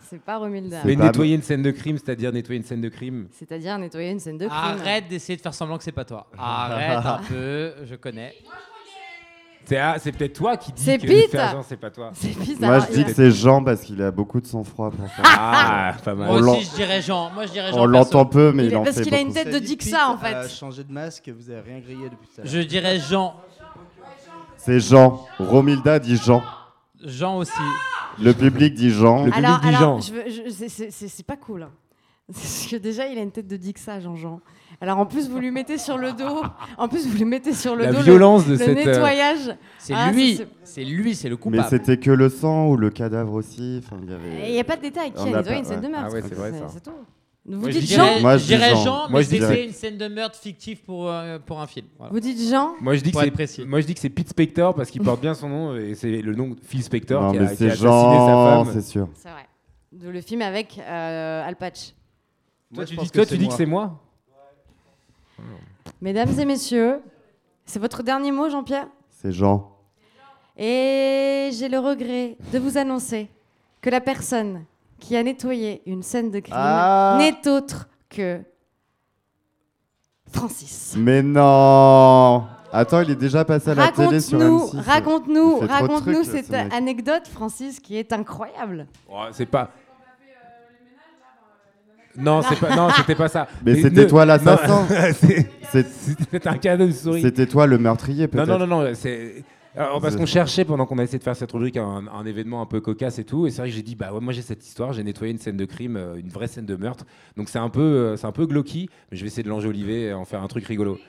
C'est pas Romilda.
Mais nettoyer une scène de crime, c'est-à-dire nettoyer une scène de crime.
C'est-à-dire nettoyer une scène de crime.
Arrête d'essayer de faire semblant que c'est pas toi. Arrête un peu, je connais.
C'est ah, c'est peut-être toi qui dis
C'est
que
Pete.
genre, c'est pas toi.
C'est Pete,
Moi, je dis que c'est Jean parce qu'il a beaucoup de sang-froid pour faire.
Ah, pas mal.
Moi
l'en-
aussi, je dirais Jean. Moi, je dirais Jean.
On l'entend peu, mais il,
Il
en
parce
fait
qu'il a une tête de Dixa, en fait.
a changé de masque, vous avez rien grillé depuis tout à l'heure.
Je dirais Jean.
C'est Jean. Romilda dit Jean.
Jean aussi.
Le public dit Jean.
Le
Alors,
public dit
alors
Jean.
je veux- je- c'est- c'est c'est- c'est pas cool. hein. Parce que déjà, il a une tête de Dixa, Jean-Jean. Alors en plus, vous lui mettez sur le dos. En plus, vous lui mettez sur le
La
dos le-
violence de
le,
cette, euh,
nettoyage.
C'est
Ah,
lui.
c'est-
C'est lui, c'est le
Mais
coupable.
c'était que le sang ou le cadavre aussi. Il y avait.
N'y a pas de détail. Qui a
a
nettoyé une scène de meurtre
Ah ouais, c'est vrai, ça.
C'est tout. Vous dites Jean
Moi, je
dirais
Jean.
Mais c'était une scène de meurtre fictive pour, euh, pour un film. Voilà.
Vous dites Jean
Moi je dis que c'est moi je dis que c'est Pete Spector parce qu'il porte bien son nom et c'est le nom de Phil Spector qui a,
mais c'est
assassiné
Jean,
sa
c'est
femme.
sûr.
C'est vrai. De le film avec euh, Al Patch.
Toi, tu dis, toi,
que
tu
c'est
dis que
moi.
Mesdames et messieurs, c'est votre dernier mot, Jean-Pierre?
C'est Jean.
Et j'ai le regret de vous annoncer que la personne qui a nettoyé une scène de crime
Ah.
n'est autre que Francis.
Mais non Attends, il est déjà passé à la télé sur
Raconte-nous,
M6.
raconte-nous, raconte-nous cette anecdote, Francis, qui est incroyable.
Oh, C'est pas. Non, c'est pas. Non, c'était pas ça.
Mais c'était
ne-
toi l'assassin.
Non, c'est- C'était un cadeau de souris.
C'était toi le meurtrier,
Non,
peut-être
non, non, non. C'est. Alors, parce qu'on cherchait pendant qu'on a essayé de faire cette rubrique un, un événement un peu cocasse et tout, et c'est vrai que j'ai dit bah ouais moi j'ai cette histoire, j'ai nettoyé une scène de crime, euh, une vraie scène de meurtre, donc c'est un peu euh, c'est un peu glauqui, mais je vais essayer de l'enjoliver et en faire un truc rigolo.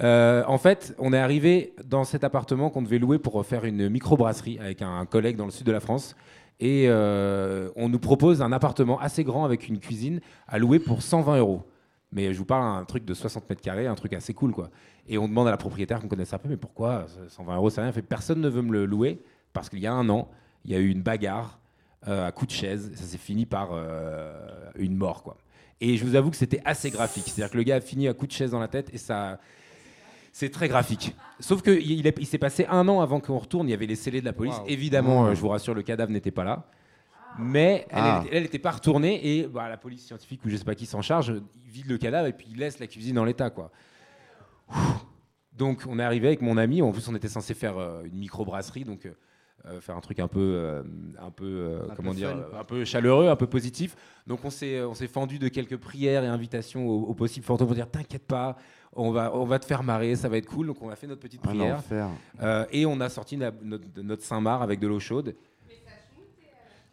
Euh, en fait, on est arrivé dans cet appartement qu'on devait louer pour faire une microbrasserie avec un collègue dans le sud de la France. Et euh, on nous propose un appartement assez grand avec une cuisine à louer pour 120 euros. Mais je vous parle d'un truc de 60 mètres carrés, un truc assez cool quoi. Et on demande à la propriétaire qu'on connaisse un peu, mais pourquoi 120 euros, c'est rien. Elle fait personne ne veut me le louer parce qu'il y a un an, il y a eu une bagarre euh, à coups de chaise. Ça s'est fini par euh, une mort quoi. Et je vous avoue que c'était assez graphique. C'est-à-dire que le gars a fini à coups de chaise dans la tête et ça. C'est très graphique. Sauf qu'il il, est- il s'est passé un an avant qu'on retourne. Il y avait les scellés de la police.
Wow.
Évidemment,
Ah.
je vous rassure, le cadavre n'était pas là. Mais
Ah.
elle n'était pas retournée et bah, la police scientifique ou je sais pas qui s'en charge, il vide le cadavre et puis il laisse la cuisine en l'état. quoi. Ouh. Donc on est arrivé avec mon ami. En plus, on était censé faire euh, une microbrasserie, donc euh, euh, faire un truc un peu, euh, un peu, euh,
Un
comment
peu
dire,
fun,
euh,
quoi.
un peu chaleureux, un peu positif. Donc on s'est, on s'est fendu de quelques prières et invitations aux, aux possibles fantômes pour dire t'inquiète pas, on va, on va te faire marrer, ça va être cool. Donc on a fait notre petite prière. Euh, et on a sorti la- notre, notre Saint-Marc avec de l'eau chaude.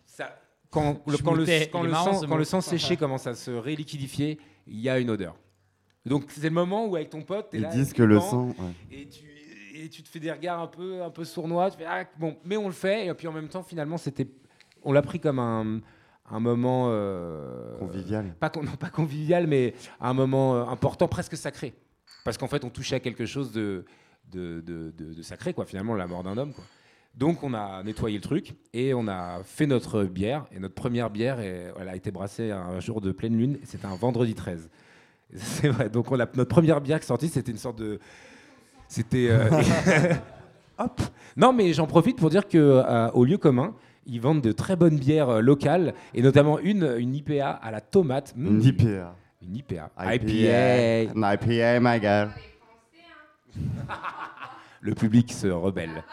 Ça, quand, le, quand, le,
Schmoutait,
quand
il est
le
marrant,
sang,
ce
quand
mot.
le sang séché commence à se réliquidifier, il y a une odeur. Donc c'est le moment où avec ton pote, t'es
Ils
là,
disent que le sang. ouais.
et tu, et tu te fais des regards un peu, un peu sournois. Tu fais, ah, bon, mais on le fait. Et puis en même temps, finalement, c'était, on l'a pris comme un, un moment euh,
Convivial.
Pas, non, pas convivial, mais un moment euh, important, presque sacré. Parce qu'en fait, on touchait à quelque chose de, de, de- de- de sacré, quoi. Finalement, la mort d'un homme. Quoi. Donc, on a nettoyé le truc et on a fait notre bière. Et notre première bière, elle a été brassée un jour de pleine lune. C'était un vendredi 13. C'est vrai. Donc, on a, notre première bière qui est sortie, c'était une sorte de. C'était. euh, Hop. Non, mais j'en profite pour dire que euh, au lieu commun, ils vendent de très bonnes bières euh, locales et notamment une, une IPA à la tomate.
Une IPA.
Une IPA.
IPA. Une IPA, my guy.
Le public se rebelle.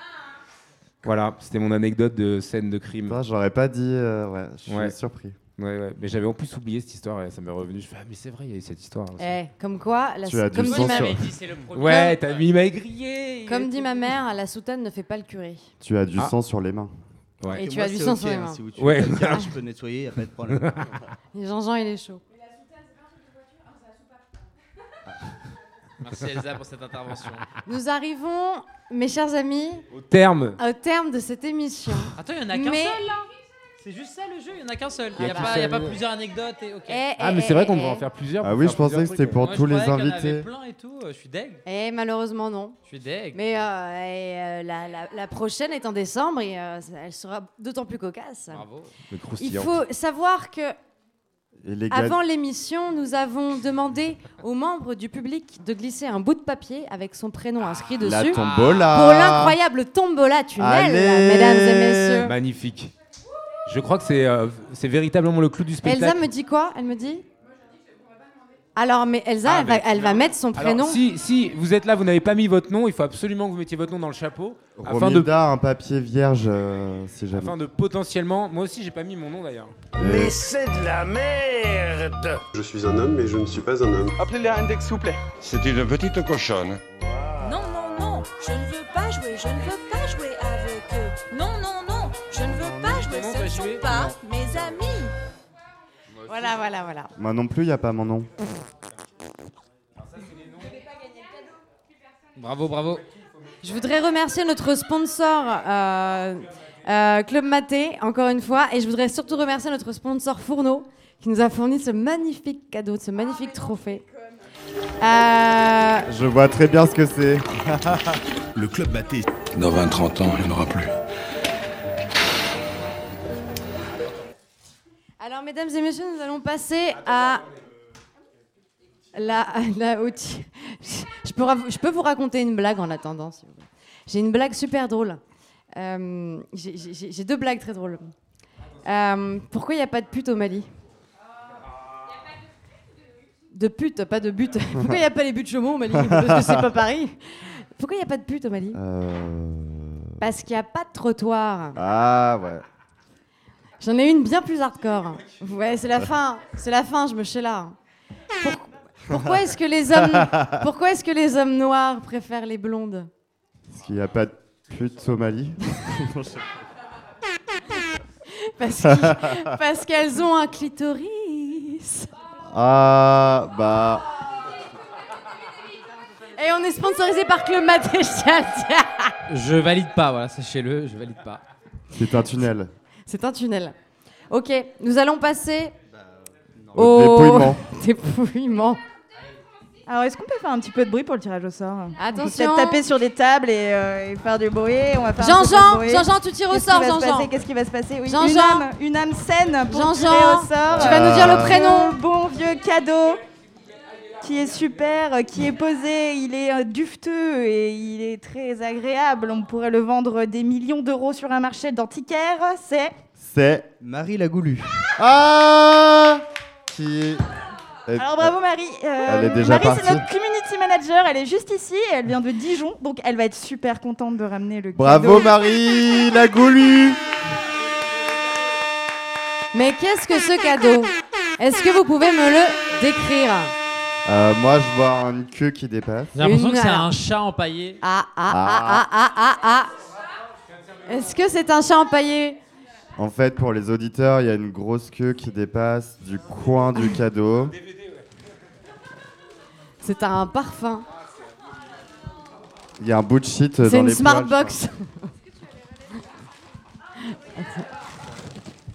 Voilà, c'était mon anecdote de scène de crime.
J'aurais pas dit. euh, ouais, je suis
Ouais.
surpris.
Ouais, ouais. Mais j'avais en plus oublié cette histoire et ça m'est revenu. Je fais, ah, mais c'est vrai, il y a eu cette histoire. aussi.
Eh, comme quoi, la
Tu as du
comme,
sang
dit ma...
sur-
J'avais dit, c'est le premier.
Ouais, t'as mis, m'a grillé.
comme dit ma mère, la soutane ne fait pas le curé.
Tu as du
Ah.
sang sur les mains.
Ouais.
Et tu
moi,
as du
c'est
sang
ok,
sur les
hein,
mains.
Si vous tuez
Ouais.
quelqu'un, je peux nettoyer, y a pas de problème.
Et Jean-Jean, il est chaud.
Merci Elsa pour cette intervention.
Nous arrivons, mes chers amis,
Au terme.
au terme de cette émission.
Attends, il y en a qu'un
Mais-
seul là C'est juste ça le jeu, il y en a qu'un seul. Il n'y
a
pas- il y a pas plusieurs anecdotes et ok.
Eh,
Ah,
eh,
mais c'est vrai
eh,
qu'on
eh.
devait en faire plusieurs.
Ah
pour
oui,
faire
je pensais
plusieurs
que c'était
trucs.
pour
Moi,
tous les
croyais qu'il y en avait
invités.
plein et tout, euh, je suis deg.
Eh, malheureusement, non.
Je suis deg.
Mais euh, et, euh, la, la- la prochaine est en décembre et euh, elle sera d'autant plus cocasse.
Bravo.
Mais
Il
croustillant.
faut savoir que
Et les gars,
avant l'émission, nous avons demandé aux membres du public de glisser un bout de papier avec son prénom inscrit
la
dessus
tombola.
pour l'incroyable tombola tunnel,
Allez.
mesdames et messieurs.
Magnifique. Je crois que c'est euh, c'est véritablement le clou du spectacle.
Elsa me dit quoi? Elle me dit? Alors, mais Elsa,
Ah,
elle, va,
mais-
elle va mettre son
Alors,
prénom.
si, si vous êtes là, vous n'avez pas mis votre nom, il faut absolument que vous mettiez votre nom dans le chapeau. Afin de,
Romilda, un papier vierge, euh, si jamais.
afin de potentiellement. Moi aussi, j'ai pas mis mon nom d'ailleurs.
Mais
c'est de la merde
Je suis un homme, mais je ne suis pas un homme.
Appelez les index, s'il vous plaît.
C'est une petite cochonne.
Non, non, je ne veux pas jouer, je ne veux pas jouer avec eux. Non, non, non, je ne veux pas jouer, ce ne sont pas mes amis.
Voilà, voilà, voilà.
Moi non plus, il n'y a pas mon nom.
Bravo, bravo.
Je voudrais remercier notre sponsor euh, euh, Club Maté, encore une fois, et je voudrais surtout remercier notre sponsor Fourneau, qui nous a fourni ce magnifique cadeau, ce magnifique trophée. Euh,
Je vois très bien ce que c'est.
Le club Maté. Dans 20-30 ans, il n'y en aura plus.
alors, mesdames et messieurs, nous allons passer à la, la haute- Je peux, je peux vous raconter une blague en attendant, si vous voulez. J'ai une blague super drôle. Euh, j'ai deux blagues très drôles. Euh, pourquoi il n'y a pas de pute au Mali? De pute, pas de but. Pourquoi il n'y a pas les buts de Chaumont au Mali Parce que c'est pas Paris. Pourquoi il n'y a pas de pute au Mali
Euh,
Parce qu'il n'y a pas de trottoir.
Ah ouais.
J'en ai une bien plus hardcore. Ouais, c'est la fin. C'est la fin, je me chais là. Pour- Pourquoi est-ce que les hommes Pourquoi est-ce que les hommes noirs préfèrent les blondes
Parce qu'il n'y a pas de pute au Mali.
Parce qu'elles ont un clitoris.
Ah bah.
Et on est sponsorisé par Club Maté, je
valide pas, voilà, sachez-le, je valide pas.
C'est un tunnel.
C'est un tunnel. Ok, nous allons passer
Au
au
dépouillement.
dépouillement.
Alors, est-ce qu'on peut faire un petit peu de bruit pour le tirage au sort On peut
Attention.
peut-être taper sur des tables et, euh, et faire du bruit. On va faire
Jean-Jean. Jean-Jean, tu tires au sort, Jean-Jean.
Qu'est-ce qui va se passer oui,
Jean-Jean.
Une âme, une âme saine pour
Jean-Jean,
tirer au sort.
tu vas nous dire le prénom.
Bon vieux cadeau qui est super, euh, qui est posé, il est euh, dufteux et il est très agréable. On pourrait le vendre des millions d'euros sur un marché d'antiquaire. C'est
C'est.
Marie Lagoulu.
Ah Qui. est-
Alors bravo Marie. Euh,
Elle est déjà
Marie
partie.
c'est notre community manager, elle est juste ici, elle vient de Dijon, donc elle va être super contente de ramener le
Bravo
cadeau.
Marie Lagoulu
Mais qu'est-ce que ce cadeau? Est-ce que vous pouvez me le décrire?
Euh, Moi, je vois une queue qui dépasse.
J'ai l'impression
Une-
que c'est un chat empaillé.
Ah, ah, ah, ah, ah, ah, ah. Est-ce que c'est un chat empaillé?
En fait, pour les auditeurs, il y a une grosse queue qui dépasse du coin du cadeau.
C'est un parfum.
Il y a un bout de shit dans
C'est une
les
smart
poils.
box.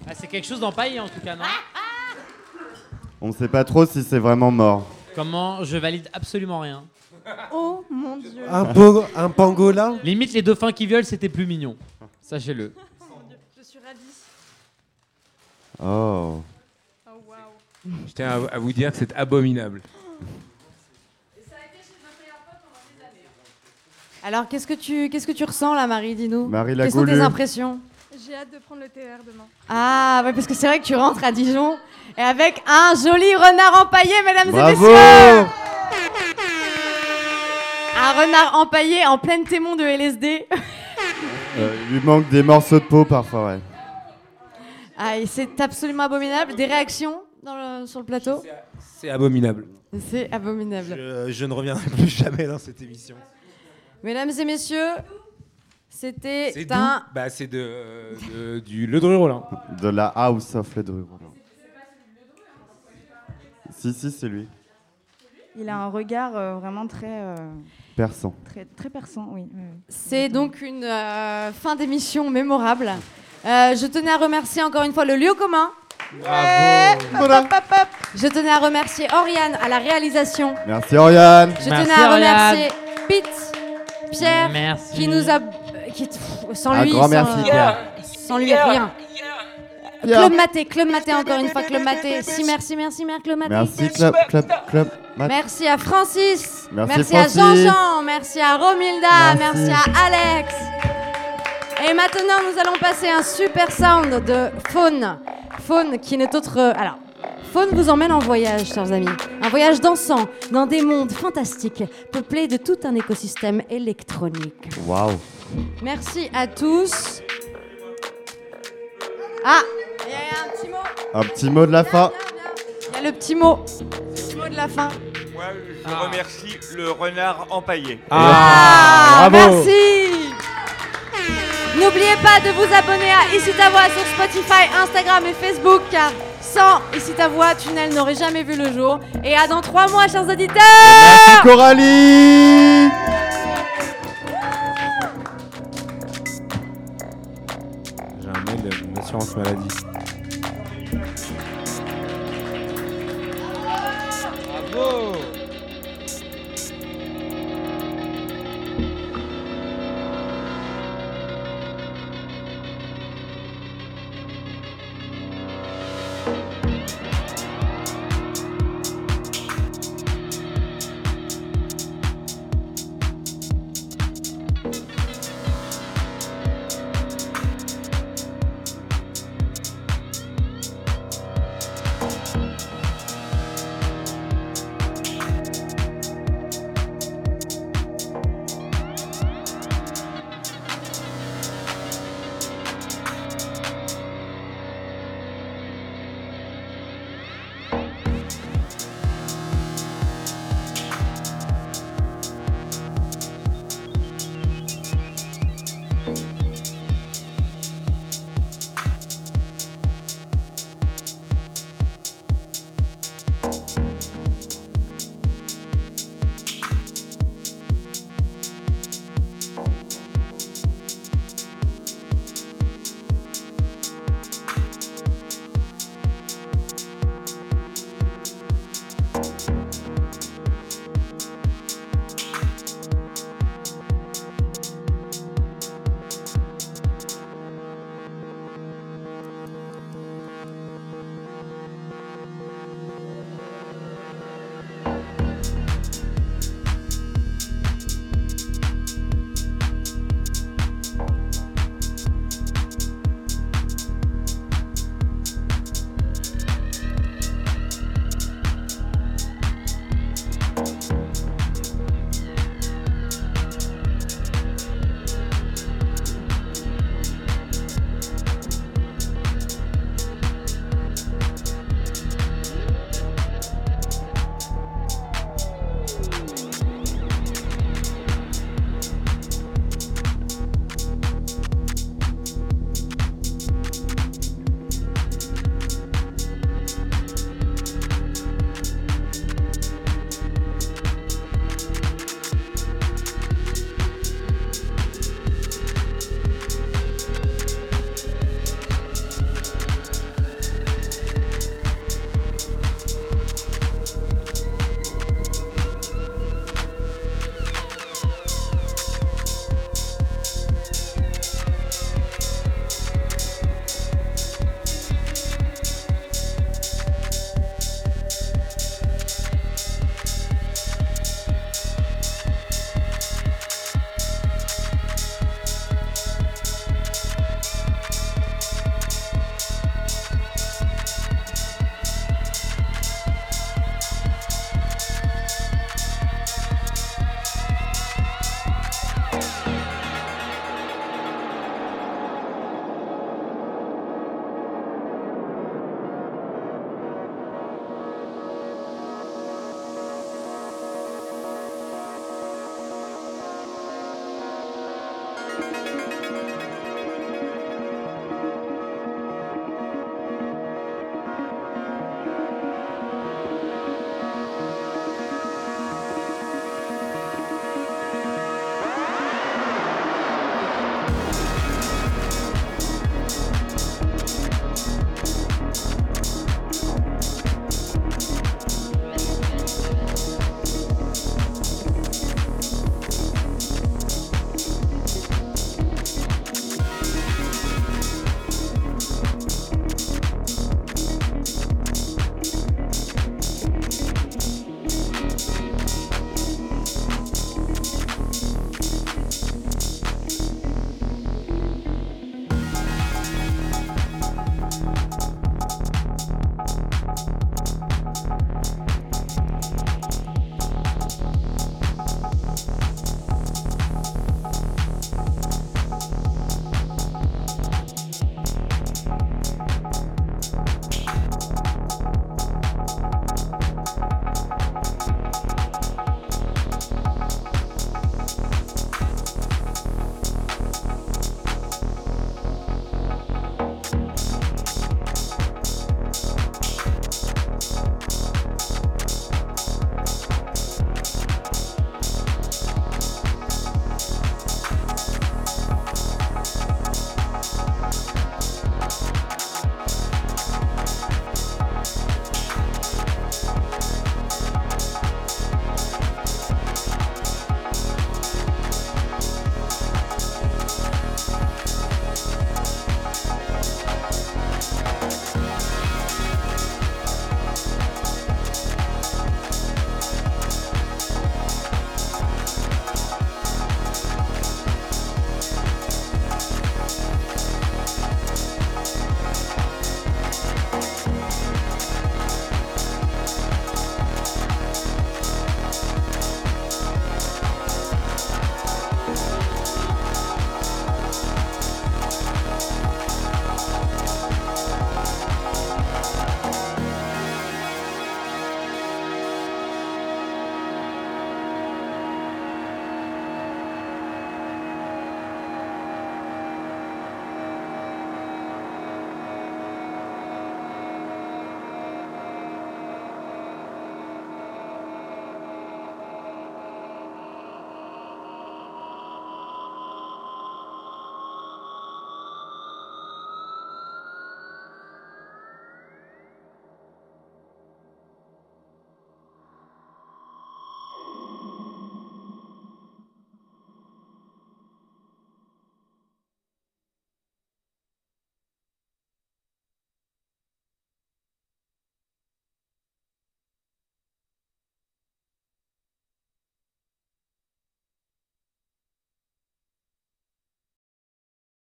Ah, c'est quelque chose d'empaillé en tout cas, non
On ne sait pas trop si c'est vraiment mort.
Comment Je valide absolument rien.
Oh mon dieu.
Un, po- un pangolin
Limite, les dauphins qui violent, c'était plus mignon. Sachez-le.
Je suis ravie.
Oh.
Je tiens à, à vous dire que c'est abominable.
Alors, qu'est-ce que tu, qu'est-ce que tu ressens là, Marie Dis-nous.
Marie
Quelles sont tes impressions
J'ai hâte de prendre le TR demain.
Ah, ouais, parce que c'est vrai que tu rentres à Dijon et avec un joli renard empaillé, mesdames
Bravo
et messieurs. Un renard empaillé en pleine témon de LSD.
Euh, il lui manque des morceaux de peau parfois, ouais.
Ah, et c'est absolument abominable. Des réactions dans le- sur le plateau
C'est abominable.
C'est abominable.
Je, je ne reviendrai plus jamais dans cette émission.
Mesdames et messieurs, c'était
C'est d'où
un.
Bah, c'est de, de- du Le Dru Rollin.
De la House of Les Dreux. Si, si, c'est lui.
Il a un regard euh, vraiment très, euh,
Perçant.
très, très perçant, oui. oui, oui.
C'est donc une euh, fin d'émission mémorable. Euh, je tenais à remercier encore une fois le lieu commun.
Bravo.
Je tenais à remercier Oriane à la réalisation.
Merci Oriane.
Je
Merci,
tenais à
Oriane.
remercier Pete, Pierre,
Merci.
qui nous a. Qui, pff, sans
Un
lui,
grand
sans,
merci,
euh,
Pierre.
sans lui, rien.
Pierre.
Club Maté, Club Maté, encore une fois, Club Maté. Si, merci, merci, merci, Club Maté.
Merci, club, club, club. Mat-
Merci à Francis.
Merci,
à
Francis.
Jean-Jean. Merci à Romilda.
Merci.
Merci à Alex. Et maintenant, nous allons passer un super sound de Faune. Faune qui n'est autre. Alors, Faune vous emmène en voyage, chers amis. Un voyage dansant dans des mondes fantastiques, peuplés de tout un écosystème électronique.
Waouh.
Merci à tous. Ah, il y a un petit mot.
Un petit mot de la fin.
Il y a le petit mot. Le petit mot de la fin.
Moi, je remercie le renard empaillé.
Ah, merci. N'oubliez pas de vous abonner à Ici ta voix sur Spotify, Instagram et Facebook car sans Ici ta voix, Tunnel n'aurait jamais vu le jour. Et à dans trois mois, chers auditeurs
Merci Coralie.
J'ai un mail de mon assurance maladie.